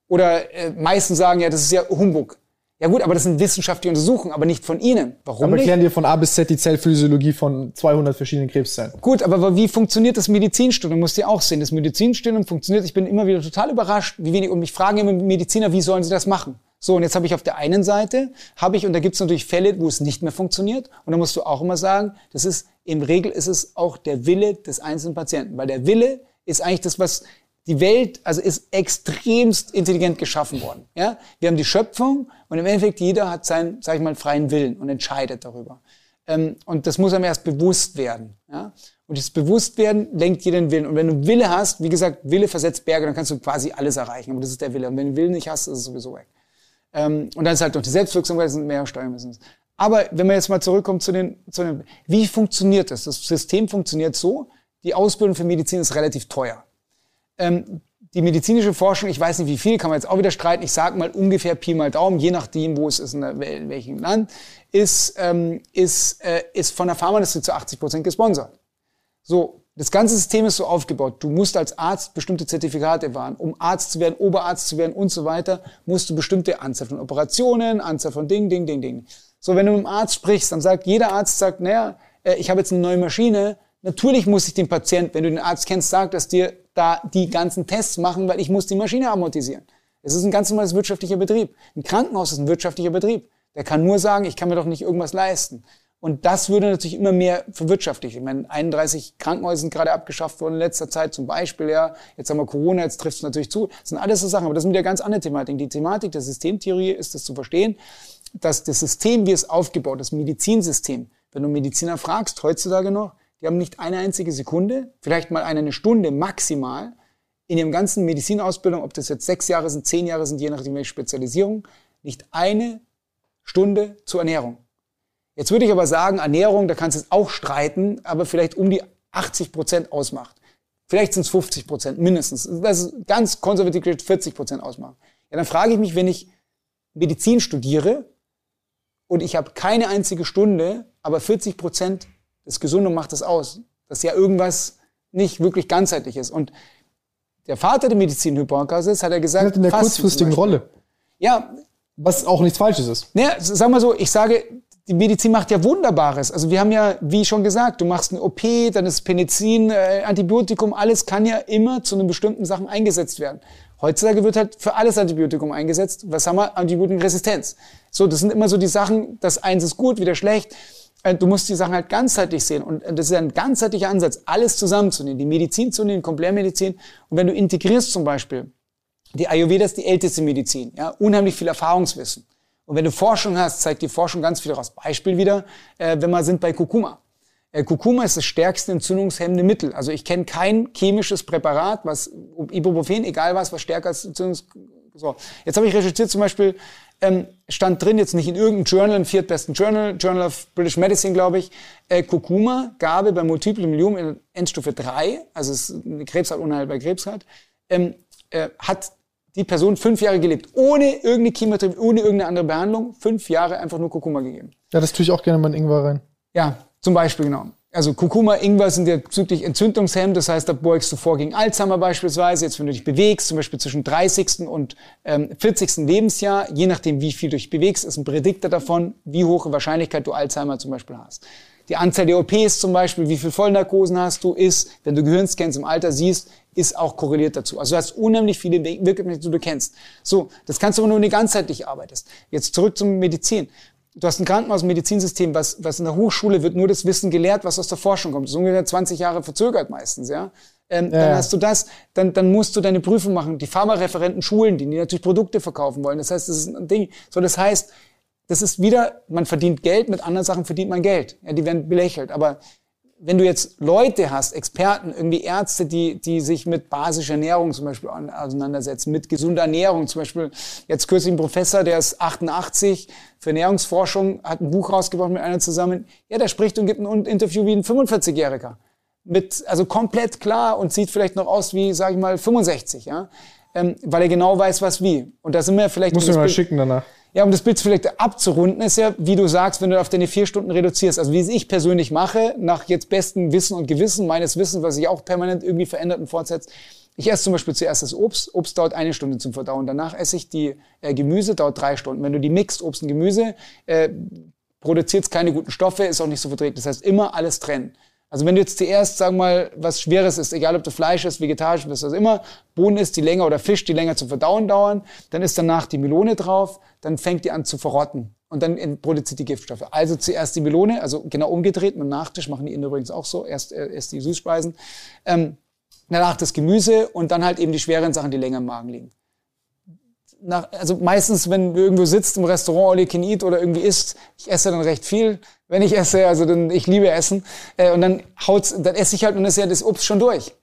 [SPEAKER 2] Oder äh, meisten sagen, ja, das ist ja Humbug. Ja gut, aber das sind wissenschaftliche Untersuchungen, aber nicht von Ihnen. Warum
[SPEAKER 1] Aber
[SPEAKER 2] nicht?
[SPEAKER 1] erklären dir von A bis Z die Zellphysiologie von 200 verschiedenen Krebszellen.
[SPEAKER 2] Gut, aber wie funktioniert das Medizinstudium? Musst du ja auch sehen. Das Medizinstudium funktioniert. Ich bin immer wieder total überrascht, wie wenig, und mich fragen immer Mediziner, wie sollen sie das machen? So, und jetzt habe ich auf der einen Seite, habe ich, und da gibt es natürlich Fälle, wo es nicht mehr funktioniert. Und da musst du auch immer sagen, das ist, im Regel ist es auch der Wille des einzelnen Patienten. Weil der Wille ist eigentlich das, was die Welt, also ist extremst intelligent geschaffen worden. Ja? Wir haben die Schöpfung und im Endeffekt jeder hat seinen, sag ich mal, freien Willen und entscheidet darüber. Ähm, und das muss einem erst bewusst werden. Ja? Und dieses Bewusstwerden lenkt jeder den Willen. Und wenn du Wille hast, wie gesagt, Wille versetzt Berge, dann kannst du quasi alles erreichen. Aber das ist der Wille. Und wenn du Willen nicht hast, ist es sowieso weg. Ähm, und dann ist halt noch die Selbstwirksamkeit, sind mehr Steuern. Aber wenn man jetzt mal zurückkommt zu den, zu den, wie funktioniert das? Das System funktioniert so, die Ausbildung für Medizin ist relativ teuer. Ähm, die medizinische Forschung, ich weiß nicht wie viel, kann man jetzt auch wieder streiten, ich sage mal ungefähr Pi mal Daumen, je nachdem, wo es ist, in, der, in welchem Land, ist, ähm, ist, äh, ist von der Pharmaindustrie zu 80 Prozent gesponsert. So, das ganze System ist so aufgebaut. Du musst als Arzt bestimmte Zertifikate wahren. Um Arzt zu werden, Oberarzt zu werden und so weiter, musst du bestimmte Anzahl von Operationen, Anzahl von Ding, Ding, Ding, Ding. So, wenn du mit einem Arzt sprichst, dann sagt jeder Arzt, sagt, naja, äh, ich habe jetzt eine neue Maschine. Natürlich muss ich den Patient, wenn du den Arzt kennst, sagen, dass dir da die ganzen Tests machen, weil ich muss die Maschine amortisieren. Es ist ein ganz normales wirtschaftlicher Betrieb. Ein Krankenhaus ist ein wirtschaftlicher Betrieb. Der kann nur sagen, ich kann mir doch nicht irgendwas leisten. Und das würde natürlich immer mehr verwirtschaftlichen. Ich meine, 31 Krankenhäuser sind gerade abgeschafft worden in letzter Zeit zum Beispiel. Ja, jetzt haben wir Corona, jetzt trifft es natürlich zu. Das sind alles so Sachen, aber das sind ja ganz andere Thematik. Die Thematik der Systemtheorie ist es zu verstehen, dass das System, wie es aufgebaut ist, das Medizinsystem, wenn du Mediziner fragst, heutzutage noch, die haben nicht eine einzige Sekunde, vielleicht mal eine Stunde maximal in ihrem ganzen Medizinausbildung, ob das jetzt sechs Jahre sind, zehn Jahre sind, je nachdem welche Spezialisierung, nicht eine Stunde zur Ernährung. Jetzt würde ich aber sagen, Ernährung, da kannst du es auch streiten, aber vielleicht um die 80 Prozent ausmacht. Vielleicht sind es 50 Prozent, mindestens. Das ist ganz konservativ 40 Prozent ausmachen. Ja, dann frage ich mich, wenn ich Medizin studiere und ich habe keine einzige Stunde, aber 40 Prozent des Gesunden macht das aus, dass ja irgendwas nicht wirklich ganzheitlich ist. Und der Vater der Medizin, Hippokrates, hat er gesagt,
[SPEAKER 1] halt in der kurzfristigen Rolle.
[SPEAKER 2] Ja.
[SPEAKER 1] Was auch nichts Falsches ist.
[SPEAKER 2] Naja, sag mal so, ich sage, die Medizin macht ja Wunderbares. Also wir haben ja, wie schon gesagt, du machst eine OP, dann ist Penicillin, äh, Antibiotikum, alles kann ja immer zu einem bestimmten Sachen eingesetzt werden. Heutzutage wird halt für alles Antibiotikum eingesetzt. Was haben wir? Antibiotikumresistenz. So, das sind immer so die Sachen, das eins ist gut, wieder schlecht. Äh, du musst die Sachen halt ganzheitlich sehen. Und das ist ein ganzheitlicher Ansatz, alles zusammenzunehmen. Die Medizin zu nehmen, Komplementmedizin. Und wenn du integrierst zum Beispiel, die Ayurveda ist die älteste Medizin, ja, unheimlich viel Erfahrungswissen. Und wenn du Forschung hast, zeigt die Forschung ganz viel daraus. Beispiel wieder, äh, wenn wir sind bei Kurkuma. Äh, Kurkuma ist das stärkste entzündungshemmende Mittel. Also ich kenne kein chemisches Präparat, was Ibuprofen, egal was, was stärker als Entzündungs... So. Jetzt habe ich recherchiert zum Beispiel, ähm, stand drin, jetzt nicht in irgendeinem Journal, im viertbesten Journal, Journal of British Medicine, glaube ich, äh, Kurkuma, Gabe bei Multiple Myelom in Endstufe 3, also es eine Krebsart unheilbar Krebs hat, ähm, äh, hat die Person fünf Jahre gelebt, ohne irgendeine Chemotherapie, ohne irgendeine andere Behandlung, fünf Jahre einfach nur Kurkuma gegeben.
[SPEAKER 1] Ja, das tue ich auch gerne mal in Ingwer rein.
[SPEAKER 2] Ja, zum Beispiel, genau. Also Kurkuma, Ingwer sind ja bezüglich Entzündungshemd, das heißt, da beugst du vor gegen Alzheimer beispielsweise. Jetzt, wenn du dich bewegst, zum Beispiel zwischen 30. und ähm, 40. Lebensjahr, je nachdem, wie viel du dich bewegst, ist ein Prädiktor davon, wie hohe Wahrscheinlichkeit du Alzheimer zum Beispiel hast. Die Anzahl der OPs zum Beispiel, wie viel Vollnarkosen hast du, ist, wenn du Gehirnscans im Alter siehst, ist auch korreliert dazu. Also du hast unheimlich viele Wirkungen, die du kennst. So, das kannst du aber nur, wenn du ganzheitlich arbeitest. Jetzt zurück zum Medizin. Du hast ein Krankenhaus, ein Medizinsystem, was, was in der Hochschule wird nur das Wissen gelehrt, was aus der Forschung kommt. Das ist ungefähr 20 Jahre verzögert meistens, ja. Ähm, ja. Dann hast du das, dann, dann musst du deine Prüfung machen. Die Pharmareferenten schulen die, die natürlich Produkte verkaufen wollen. Das heißt, das ist ein Ding. So, das heißt, das ist wieder, man verdient Geld, mit anderen Sachen verdient man Geld. Ja, die werden belächelt. Aber wenn du jetzt Leute hast, Experten, irgendwie Ärzte, die, die sich mit basischer Ernährung zum Beispiel auseinandersetzen, mit gesunder Ernährung, zum Beispiel jetzt kürzlich ein Professor, der ist 88 für Ernährungsforschung, hat ein Buch rausgebracht mit einer zusammen. Ja, der spricht und gibt ein Interview wie ein 45-Jähriger. Mit, also komplett klar und sieht vielleicht noch aus wie, sag ich mal, 65, ja. Ähm, weil er genau weiß, was wie. Und da sind wir vielleicht.
[SPEAKER 1] Musst du mal schicken danach.
[SPEAKER 2] Ja, um das Bild vielleicht abzurunden, ist ja, wie du sagst, wenn du auf deine vier Stunden reduzierst. Also wie es ich persönlich mache, nach jetzt bestem Wissen und Gewissen, meines Wissens, was sich auch permanent irgendwie verändert und fortsetzt. Ich esse zum Beispiel zuerst das Obst. Obst dauert eine Stunde zum Verdauen. Danach esse ich die äh, Gemüse, dauert drei Stunden. Wenn du die mixt, Obst und Gemüse, äh, produziert es keine guten Stoffe, ist auch nicht so verträglich. Das heißt, immer alles trennen. Also wenn du jetzt zuerst, sagen wir mal, was Schweres isst, egal ob du Fleisch isst, vegetarisch was immer, Bohnen isst, die länger oder Fisch, die länger zum Verdauen dauern, dann ist danach die Melone drauf, dann fängt die an zu verrotten und dann produziert die Giftstoffe. Also zuerst die Melone, also genau umgedreht, mit Nachtisch machen die Inder übrigens auch so, erst, äh, erst die Süßspeisen, ähm, danach das Gemüse und dann halt eben die schweren Sachen, die länger im Magen liegen. Nach, also meistens, wenn du irgendwo sitzt im Restaurant, all you oder irgendwie isst, ich esse dann recht viel, wenn ich esse, also dann, ich liebe Essen, äh, und dann haut's, dann esse ich halt und ist ja das Obst schon durch.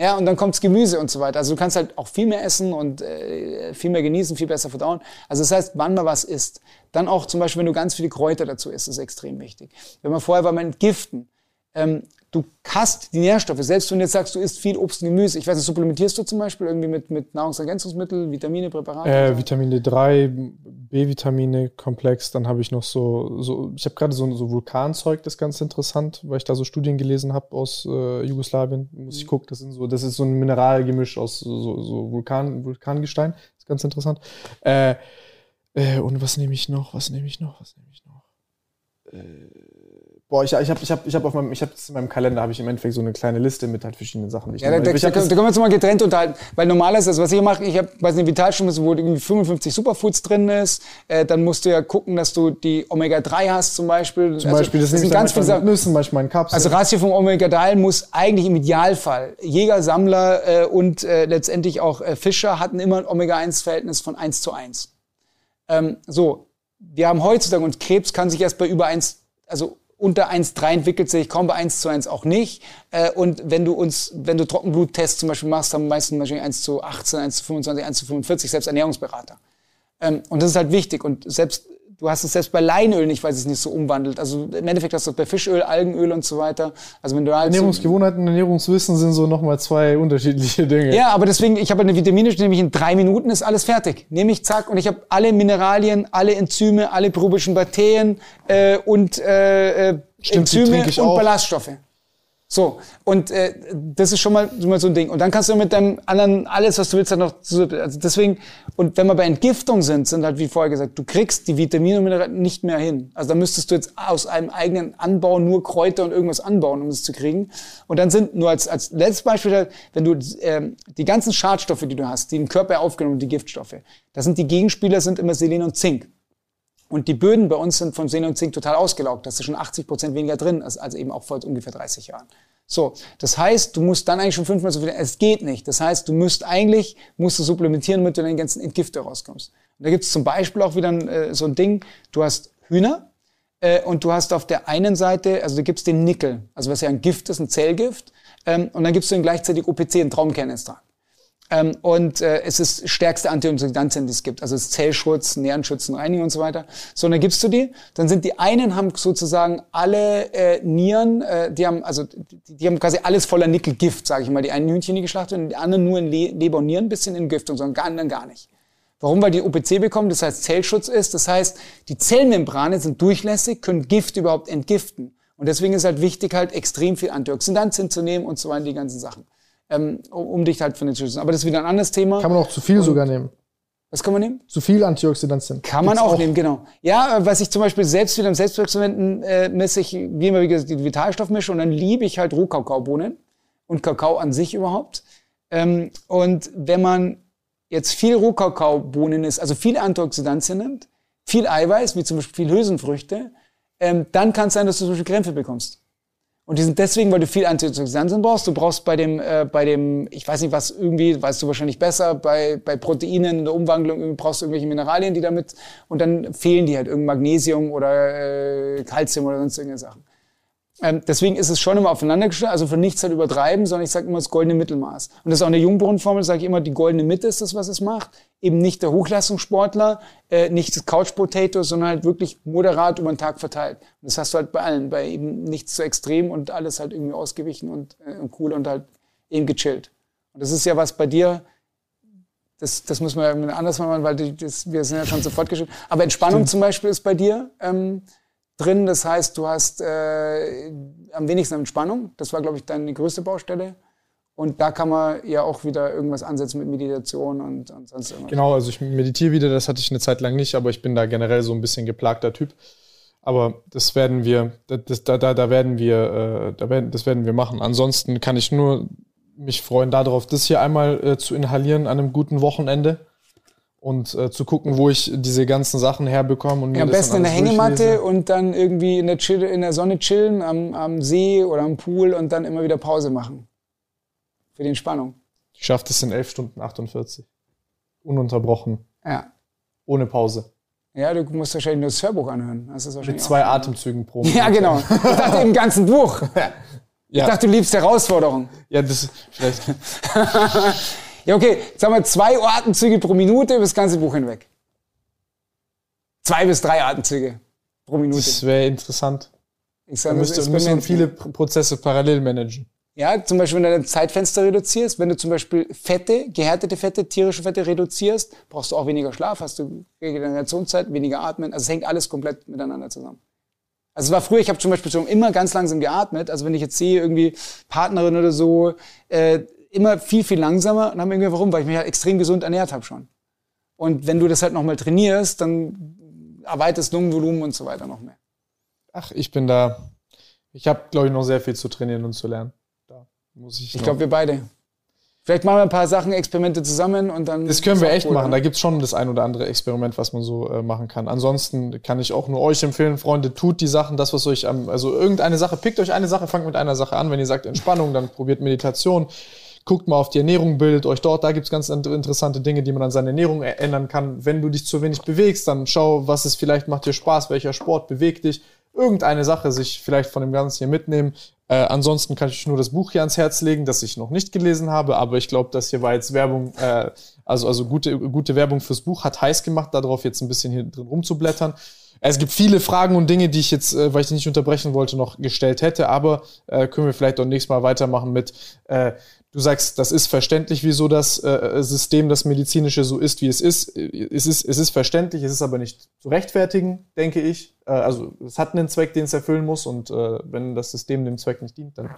[SPEAKER 2] Ja, und dann kommt's Gemüse und so weiter. Also du kannst halt auch viel mehr essen und äh, viel mehr genießen, viel besser verdauen. Also das heißt, wann man was isst. Dann auch zum Beispiel, wenn du ganz viele Kräuter dazu isst, ist extrem wichtig. Wenn man vorher war, man entgiften. Ähm, du hast die Nährstoffe. Selbst wenn du jetzt sagst, du isst viel Obst und Gemüse. Ich weiß nicht, supplementierst du zum Beispiel irgendwie mit, mit Nahrungsergänzungsmitteln, Vitamine, Präparate?
[SPEAKER 1] Äh, Vitamine 3, B-Vitamine, Komplex. Dann habe ich noch so, so ich habe gerade so, so Vulkanzeug, das ist ganz interessant, weil ich da so Studien gelesen habe aus äh, Jugoslawien. Muss ich mhm. gucken, das, sind so, das ist so ein Mineralgemisch aus so, so Vulkan, Vulkangestein. Das ist ganz interessant. Äh, äh, und was nehme ich noch? Was nehme ich noch? Was nehme ich noch? Äh, Boah, ich, ich habe ich hab, ich hab auf meinem, ich hab in meinem Kalender habe ich im Endeffekt so eine kleine Liste mit halt verschiedenen Sachen.
[SPEAKER 2] Ja, da, da, da, können wir uns mal getrennt unterhalten. Weil normalerweise, also was ich mache, ich habe, weiß nicht, Vitalstoffe, wo irgendwie 55 Superfoods drin ist, äh, dann musst du ja gucken, dass du die Omega-3 hast zum Beispiel.
[SPEAKER 1] Zum also, Beispiel, das, das sind ganz viele Sachen. Nüssen, manchmal in Kapseln.
[SPEAKER 2] Also Ratio von Omega-3 muss eigentlich im Idealfall, Jäger, Sammler äh, und äh, letztendlich auch äh, Fischer hatten immer ein Omega-1-Verhältnis von 1 zu 1. Ähm, so, wir haben heutzutage, und Krebs kann sich erst bei über 1, also unter 1,3 entwickelt sich kaum bei 1 zu 1 auch nicht. Äh, und wenn du uns, wenn du Trockenbluttests zum Beispiel machst, haben meistens Beispiel 1 zu 18, 1 zu 25, 1 zu 45, selbst Ernährungsberater. Ähm, und das ist halt wichtig. Und selbst Du hast es selbst bei Leinöl nicht, weil es nicht so umwandelt. Also im Endeffekt hast du es bei Fischöl, Algenöl und so weiter. Also du
[SPEAKER 1] halt Ernährungsgewohnheiten und Ernährungswissen sind so nochmal zwei unterschiedliche Dinge.
[SPEAKER 2] Ja, aber deswegen, ich habe eine Vitamine, nämlich in drei Minuten ist alles fertig. Nehme ich, zack, und ich habe alle Mineralien, alle Enzyme, alle probischen Bakterien äh, und äh, äh Stimmt, Enzyme und auch. Ballaststoffe. So, und äh, das ist schon mal, schon mal so ein Ding. Und dann kannst du mit deinem anderen, alles, was du willst, dann noch, also deswegen, und wenn wir bei Entgiftung sind, sind halt, wie vorher gesagt, du kriegst die Vitamine und Mineralien nicht mehr hin. Also da müsstest du jetzt aus einem eigenen Anbau nur Kräuter und irgendwas anbauen, um das zu kriegen. Und dann sind nur als, als letztes Beispiel, wenn du äh, die ganzen Schadstoffe, die du hast, die im Körper aufgenommen, die Giftstoffe, das sind die Gegenspieler, sind immer Selen und Zink. Und die Böden bei uns sind von Selen und Zink total ausgelaugt. Das ist schon 80 Prozent weniger drin als, als eben auch vor ungefähr 30 Jahren. So, das heißt, du musst dann eigentlich schon fünfmal so viel, es geht nicht. Das heißt, du musst eigentlich, musst du supplementieren, damit du den ganzen Entgifte rauskommst. Und da gibt es zum Beispiel auch wieder äh, so ein Ding, du hast Hühner äh, und du hast auf der einen Seite, also du gibst den Nickel, also was ja ein Gift ist, ein Zellgift, ähm, und dann gibst du den gleichzeitig OPC, einen Traumkernextrakt. Ähm, und äh, es ist stärkste Antioxidantien, die es gibt. Also es ist Zellschutz, Nierenschützen, Reinigung und so weiter. So, und dann gibst du die. Dann sind die einen haben sozusagen alle äh, Nieren, äh, die haben also die, die haben quasi alles voller Nickelgift, sage ich mal. Die einen Hühnchen, die geschlachtet werden, die anderen nur in Le Leber und Nieren, ein bisschen in Giftung, sondern gar, anderen gar nicht. Warum? Weil die OPC bekommen, das heißt Zellschutz ist. Das heißt, die Zellmembrane sind durchlässig, können Gift überhaupt entgiften. Und deswegen ist halt wichtig, halt extrem viel Antioxidantien zu nehmen und so weiter, die ganzen Sachen ähm, um dich halt von den zu schützen. Aber das ist wieder ein anderes Thema.
[SPEAKER 1] Kann man auch zu viel Und sogar nehmen.
[SPEAKER 2] Was kann man nehmen?
[SPEAKER 1] Zu viel Antioxidantien.
[SPEAKER 2] Kann man auch, auch, nehmen, genau. Ja, was ich zum Beispiel selbst wieder im Selbstexperimenten äh, messe ich, wie immer wie gesagt, die Vitalstoffmische und dann liebe ich halt Rohkakaobohnen und Kakao an sich überhaupt. Ähm, und wenn man jetzt viel Rohkakaobohnen isst, also viele Antioxidantien nimmt, viel Eiweiß, wie zum Beispiel viel Hülsenfrüchte, ähm, dann kann es sein, dass du zum Beispiel Krämpfe bekommst. Und die sind deswegen, weil du viel Antioxidantien brauchst. Du brauchst bei dem, äh, bei dem, ich weiß nicht was, irgendwie, weißt du wahrscheinlich besser, bei, bei Proteinen in der Umwandlung brauchst du irgendwelche Mineralien, die damit, und dann fehlen die halt irgendein Magnesium oder äh, Calcium oder sonst irgendwelche Sachen. Ähm, deswegen ist es schon immer aufeinander gestellt, also für nichts halt übertreiben, sondern ich sage immer das goldene Mittelmaß. Und das ist auch eine Jungbrunnenformel, sage ich immer, die goldene Mitte ist das, was es macht. Eben nicht der Hochleistungssportler, äh, nicht das Couch Potato, sondern halt wirklich moderat über den Tag verteilt. Und das hast du halt bei allen, bei eben nichts zu extrem und alles halt irgendwie ausgewichen und, äh, und cool und halt eben gechillt. Und das ist ja was bei dir, das, das müssen wir ja anders machen, weil die, das, wir sind ja schon sofort geschillt. Aber Entspannung Stimmt. zum Beispiel ist bei dir, ähm, drin. Das heißt, du hast äh, am wenigsten Entspannung. Das war, glaube ich, deine größte Baustelle. Und da kann man ja auch wieder irgendwas ansetzen mit Meditation und, und sonst irgendwas.
[SPEAKER 1] Genau, also ich meditiere wieder, das hatte ich eine Zeit lang nicht, aber ich bin da generell so ein bisschen geplagter Typ. Aber das werden wir, das, da, da, da werden wir, äh, da werden, das werden wir machen. Ansonsten kann ich nur mich freuen darauf, das hier einmal äh, zu inhalieren an einem guten Wochenende und äh, zu gucken, wo ich diese ganzen Sachen herbekomme. Und
[SPEAKER 2] ja, am besten in der Hängematte und dann irgendwie in der, Chill, in der Sonne chillen, am, am See oder am Pool und dann immer wieder Pause machen. Für die Entspannung.
[SPEAKER 1] Ich schaffe das in 11 Stunden 48. Ununterbrochen.
[SPEAKER 2] Ja.
[SPEAKER 1] Ohne Pause.
[SPEAKER 2] Ja, du musst wahrscheinlich nur das Hörbuch anhören. Das
[SPEAKER 1] wahrscheinlich Mit zwei Atemzügen pro
[SPEAKER 2] Minute. Ja, genau. Ich dachte im ganzen Buch. Ja. Ich dachte, du liebst Herausforderungen.
[SPEAKER 1] Ja, das vielleicht.
[SPEAKER 2] Ja, okay, sagen wir zwei Atemzüge pro Minute über das ganze Buch hinweg. Zwei bis drei Atemzüge pro Minute.
[SPEAKER 1] Das wäre interessant. Ich sage, müsste, müsste man viele Prozesse parallel managen.
[SPEAKER 2] Ja, zum Beispiel, wenn du dein Zeitfenster reduzierst, wenn du zum Beispiel Fette, gehärtete Fette, tierische Fette reduzierst, brauchst du auch weniger Schlaf, hast du Regenerationszeit, weniger Atmen. Also es hängt alles komplett miteinander zusammen. Also es war früher, ich habe zum Beispiel schon immer ganz langsam geatmet. Also wenn ich jetzt sehe, irgendwie Partnerin oder so, äh, immer viel, viel langsamer und haben irgendwie warum? Weil ich mich halt extrem gesund ernährt habe schon. Und wenn du das halt nochmal trainierst, dann erweiterst Lungenvolumen und so weiter noch mehr.
[SPEAKER 1] Ach, ich bin da, Ich habe, glaube ich, noch sehr viel zu trainieren und zu lernen. Da muss ich
[SPEAKER 2] Ich glaube, wir beide. Vielleicht machen wir ein paar Sachen, Experimente zusammen und dann.
[SPEAKER 1] Das können wir echt
[SPEAKER 2] cool,
[SPEAKER 1] machen.
[SPEAKER 2] oder?
[SPEAKER 1] Da gibt's schon das ein oder andere Experiment, was man so äh, machen kann. Ansonsten kann ich auch nur euch empfehlen, Freunde, tut die Sachen, das, was euch am, also irgendeine Sache, pickt euch eine Sache, fangt mit einer Sache an. Wenn ihr sagt Entspannung, dann probiert Meditation. Guckt mal auf die Ernährung, bildet euch dort. Da gibt's ganz inter- interessante Dinge, die man an seiner Ernährung ändern kann. Wenn du dich zu wenig bewegst, dann schau, was es vielleicht macht dir Spaß, welcher Sport bewegt dich. Irgendeine Sache sich vielleicht von dem Ganzen hier mitnehmen. Äh, ansonsten kann ich nur das Buch hier ans Herz legen, das ich noch nicht gelesen habe, aber ich glaube, das hier war jetzt Werbung, äh, also, also gute, gute Werbung fürs Buch, hat heiß gemacht, darauf jetzt ein bisschen hier drin rumzublättern. Es gibt viele Fragen und Dinge, die ich jetzt, äh, weil ich nicht unterbrechen wollte, noch gestellt hätte, aber äh, können wir vielleicht auch nächstes Mal weitermachen mit, äh, du sagst, das ist verständlich, wieso das äh, System, das medizinische so ist, wie es ist. Es ist, es ist verständlich, es ist aber nicht zu rechtfertigen, denke ich. Äh, also es hat einen Zweck, den es erfüllen muss und äh, wenn das System dem Zweck nicht dient, dann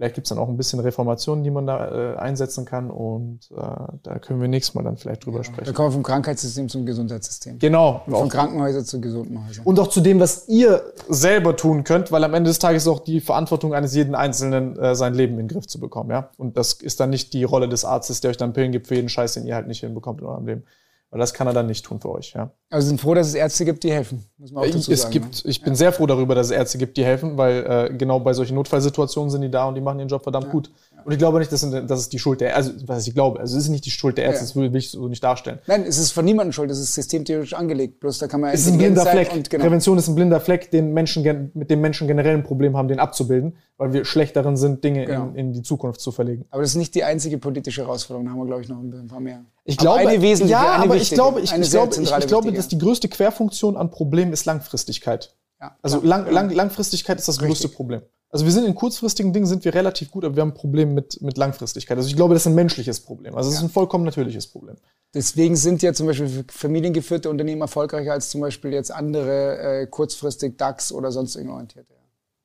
[SPEAKER 1] vielleicht gibt es dann auch ein bisschen Reformationen, die man da äh, einsetzen kann und äh, da können wir nächstes Mal dann vielleicht drüber
[SPEAKER 2] Wir
[SPEAKER 1] sprechen.
[SPEAKER 2] kommen vom Krankheitssystem zum Gesundheitssystem.
[SPEAKER 1] Genau.
[SPEAKER 2] Von Krankenhäusern zu gesunden Häusern.
[SPEAKER 1] und auch zu dem, was ihr selber tun könnt, weil am Ende des Tages ist auch die Verantwortung eines jeden Einzelnen, äh, sein Leben in den Griff zu bekommen, ja. Und das ist dann nicht die Rolle des Arztes, der euch dann Pillen gibt für jeden Scheiß, den ihr halt nicht hinbekommt in eurem Leben. Weil das kann er dann nicht tun für euch, ja.
[SPEAKER 2] Also sind froh, dass es Ärzte gibt, die helfen. Muss man auch dazu
[SPEAKER 1] Es
[SPEAKER 2] sagen.
[SPEAKER 1] gibt, ich bin sehr froh darüber, dass es Ärzte gibt, die helfen, weil äh, genau bei solchen Notfallsituationen sind die da und die machen ihren Job verdammt gut. Und ich glaube nicht, dass, das ist die Schuld der, also was ich glaube, also es ist nicht die Schuld der Ärzte,
[SPEAKER 2] Ja.
[SPEAKER 1] das will, will ich so nicht darstellen.
[SPEAKER 2] Ne? Nein, es ist von niemandem schuld, es ist systemtheoretisch angelegt. Bloß da kann man
[SPEAKER 1] Es ist ein blinder
[SPEAKER 2] sein
[SPEAKER 1] Fleck.
[SPEAKER 2] Genau.
[SPEAKER 1] Prävention ist ein blinder Fleck, den Menschen, mit dem Menschen generell ein Problem haben, den abzubilden, weil wir schlecht darin sind, Dinge
[SPEAKER 2] Genau.
[SPEAKER 1] in, in die Zukunft zu verlegen.
[SPEAKER 2] Aber das ist nicht die einzige politische Herausforderung, da haben wir, glaube ich, noch ein paar mehr.
[SPEAKER 1] Ich
[SPEAKER 2] Aber
[SPEAKER 1] glaube,
[SPEAKER 2] eine wesentliche,
[SPEAKER 1] ja,
[SPEAKER 2] eine
[SPEAKER 1] aber ich glaube, ich,
[SPEAKER 2] eine
[SPEAKER 1] ich glaube, ich, ich glaube, dass die größte Querfunktion an Problemen ist Langfristigkeit.
[SPEAKER 2] Ja,
[SPEAKER 1] Also lang, lang, Langfristigkeit ist das größte Problem. Also wir sind in kurzfristigen Dingen sind wir relativ gut, aber wir haben ein Problem mit, mit Langfristigkeit. Also ich glaube, das ist ein menschliches Problem. Also es ist ein vollkommen natürliches Problem.
[SPEAKER 2] Deswegen sind ja zum Beispiel familiengeführte Unternehmen erfolgreicher als zum Beispiel jetzt andere äh, kurzfristig DAX oder sonst orientierte.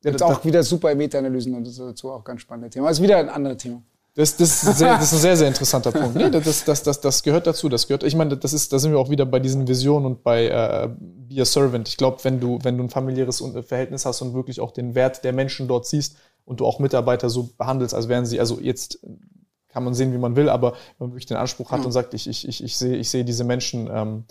[SPEAKER 1] Ja,
[SPEAKER 2] Jetzt
[SPEAKER 1] das-
[SPEAKER 2] auch wieder super Meta-Analysen und das ist dazu auch ganz spannende Thema. Also wieder ein anderes Thema.
[SPEAKER 1] Das, das, ist sehr, das ist ein sehr, sehr interessanter Punkt. Nee, das, das, gehört dazu. Das gehört, ich meine, das ist, da sind wir auch wieder bei diesen Visionen und bei äh, Be a Servant. Ich glaube, wenn du, wenn du ein familiäres Un- Verhältnis hast und wirklich auch den Wert der Menschen dort siehst und du auch Mitarbeiter so behandelst, als wären sie, also jetzt kann man sehen, wie man will, aber wenn man wirklich den Anspruch hat und sagt, ich, ich, ich, ich sehe ich sehe diese Menschen ähm,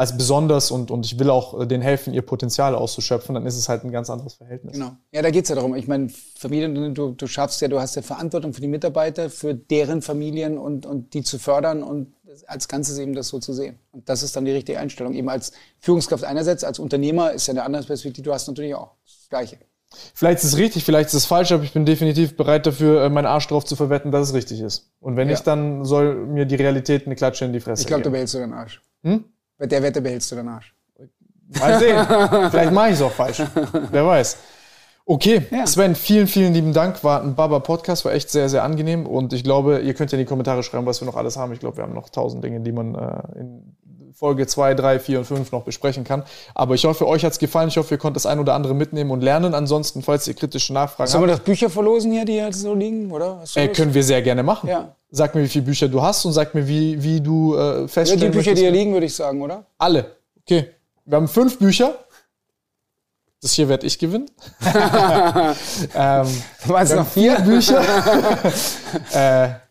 [SPEAKER 1] als besonders und, und ich will auch äh, denen helfen, ihr Potenzial auszuschöpfen, dann ist es halt ein ganz anderes Verhältnis.
[SPEAKER 2] Genau. Ja, da geht's ja darum. Ich meine, Familien, du, du schaffst ja, du hast ja Verantwortung für die Mitarbeiter, für deren Familien und, und die zu fördern und als Ganzes eben das so zu sehen. Und das ist dann die richtige Einstellung. Eben als Führungskraft einerseits, als Unternehmer ist ja eine andere Perspektive, du hast natürlich auch das Gleiche.
[SPEAKER 1] Vielleicht ist es richtig, vielleicht ist es falsch, aber ich bin definitiv bereit dafür, äh, meinen Arsch drauf zu verwetten, dass es richtig ist. Und wenn
[SPEAKER 2] Ja.
[SPEAKER 1] nicht, dann soll mir die Realität eine Klatsche in die Fresse
[SPEAKER 2] Ich glaube,
[SPEAKER 1] geben.
[SPEAKER 2] behältst du deinen Arsch.
[SPEAKER 1] Hm?
[SPEAKER 2] Bei der Wette behältst du deinen Arsch.
[SPEAKER 1] Mal sehen. vielleicht mache ich es auch falsch. Wer weiß. Okay,
[SPEAKER 2] Ja.
[SPEAKER 1] Sven, vielen, vielen lieben Dank. War ein Baba-Podcast, war echt sehr, sehr angenehm. Und ich glaube, ihr könnt ja in die Kommentare schreiben, was wir noch alles haben. Ich glaube, wir haben noch tausend Dinge, die man äh, in Folge 2, 3, 4 und 5 noch besprechen kann. Aber ich hoffe, euch hat's gefallen. Ich hoffe, ihr konntet das ein oder andere mitnehmen und lernen. Ansonsten, falls ihr kritische Nachfragen
[SPEAKER 2] Sollen
[SPEAKER 1] habt,
[SPEAKER 2] wir das Bücher verlosen hier, die jetzt so liegen, oder? Du
[SPEAKER 1] Äh, können wir sehr gerne machen.
[SPEAKER 2] Ja.
[SPEAKER 1] Sag mir, wie viele Bücher du hast und sag mir, wie, wie du äh,
[SPEAKER 2] ja,
[SPEAKER 1] feststellen
[SPEAKER 2] die Bücher, die hier liegen, würde ich sagen, oder?
[SPEAKER 1] Alle. Okay. Wir haben fünf Bücher. Das hier werde ich gewinnen. ähm,
[SPEAKER 2] Waren es noch vier?
[SPEAKER 1] Bücher. äh,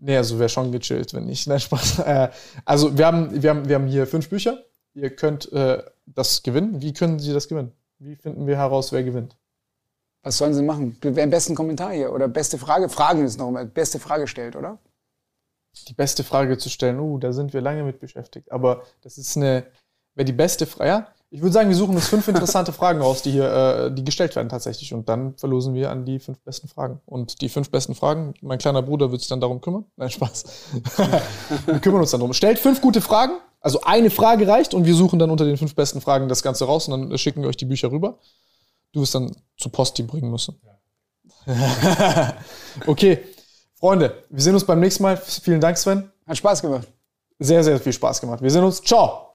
[SPEAKER 1] nee, also wäre schon gechillt, wenn nicht. Nein, Spaß. Äh, also wir haben, wir, haben, wir haben hier fünf Bücher. Ihr könnt äh, das gewinnen. Wie können Sie das gewinnen? Wie finden wir heraus, wer gewinnt?
[SPEAKER 2] Was sollen sie machen? Wer am besten Kommentar hier? Oder beste Frage? Fragen ist noch mal. Beste Frage stellt, oder?
[SPEAKER 1] die beste Frage zu stellen, uh, da sind wir lange mit beschäftigt. Aber das ist eine, wäre die beste Frage. Ja, ich würde sagen, wir suchen uns fünf interessante Fragen raus, die hier, äh, die gestellt werden tatsächlich. Und dann verlosen wir an die fünf besten Fragen. Und die fünf besten Fragen, mein kleiner Bruder wird sich dann darum kümmern. Nein, Spaß. wir kümmern uns dann drum. Stellt fünf gute Fragen. Also eine Frage reicht und wir suchen dann unter den fünf besten Fragen das Ganze raus und dann schicken wir euch die Bücher rüber. Du wirst dann zu Posti bringen müssen. okay. Freunde, wir sehen uns beim nächsten Mal. Vielen Dank, Sven.
[SPEAKER 2] Hat Spaß gemacht.
[SPEAKER 1] Sehr, sehr viel Spaß gemacht. Wir sehen uns. Ciao.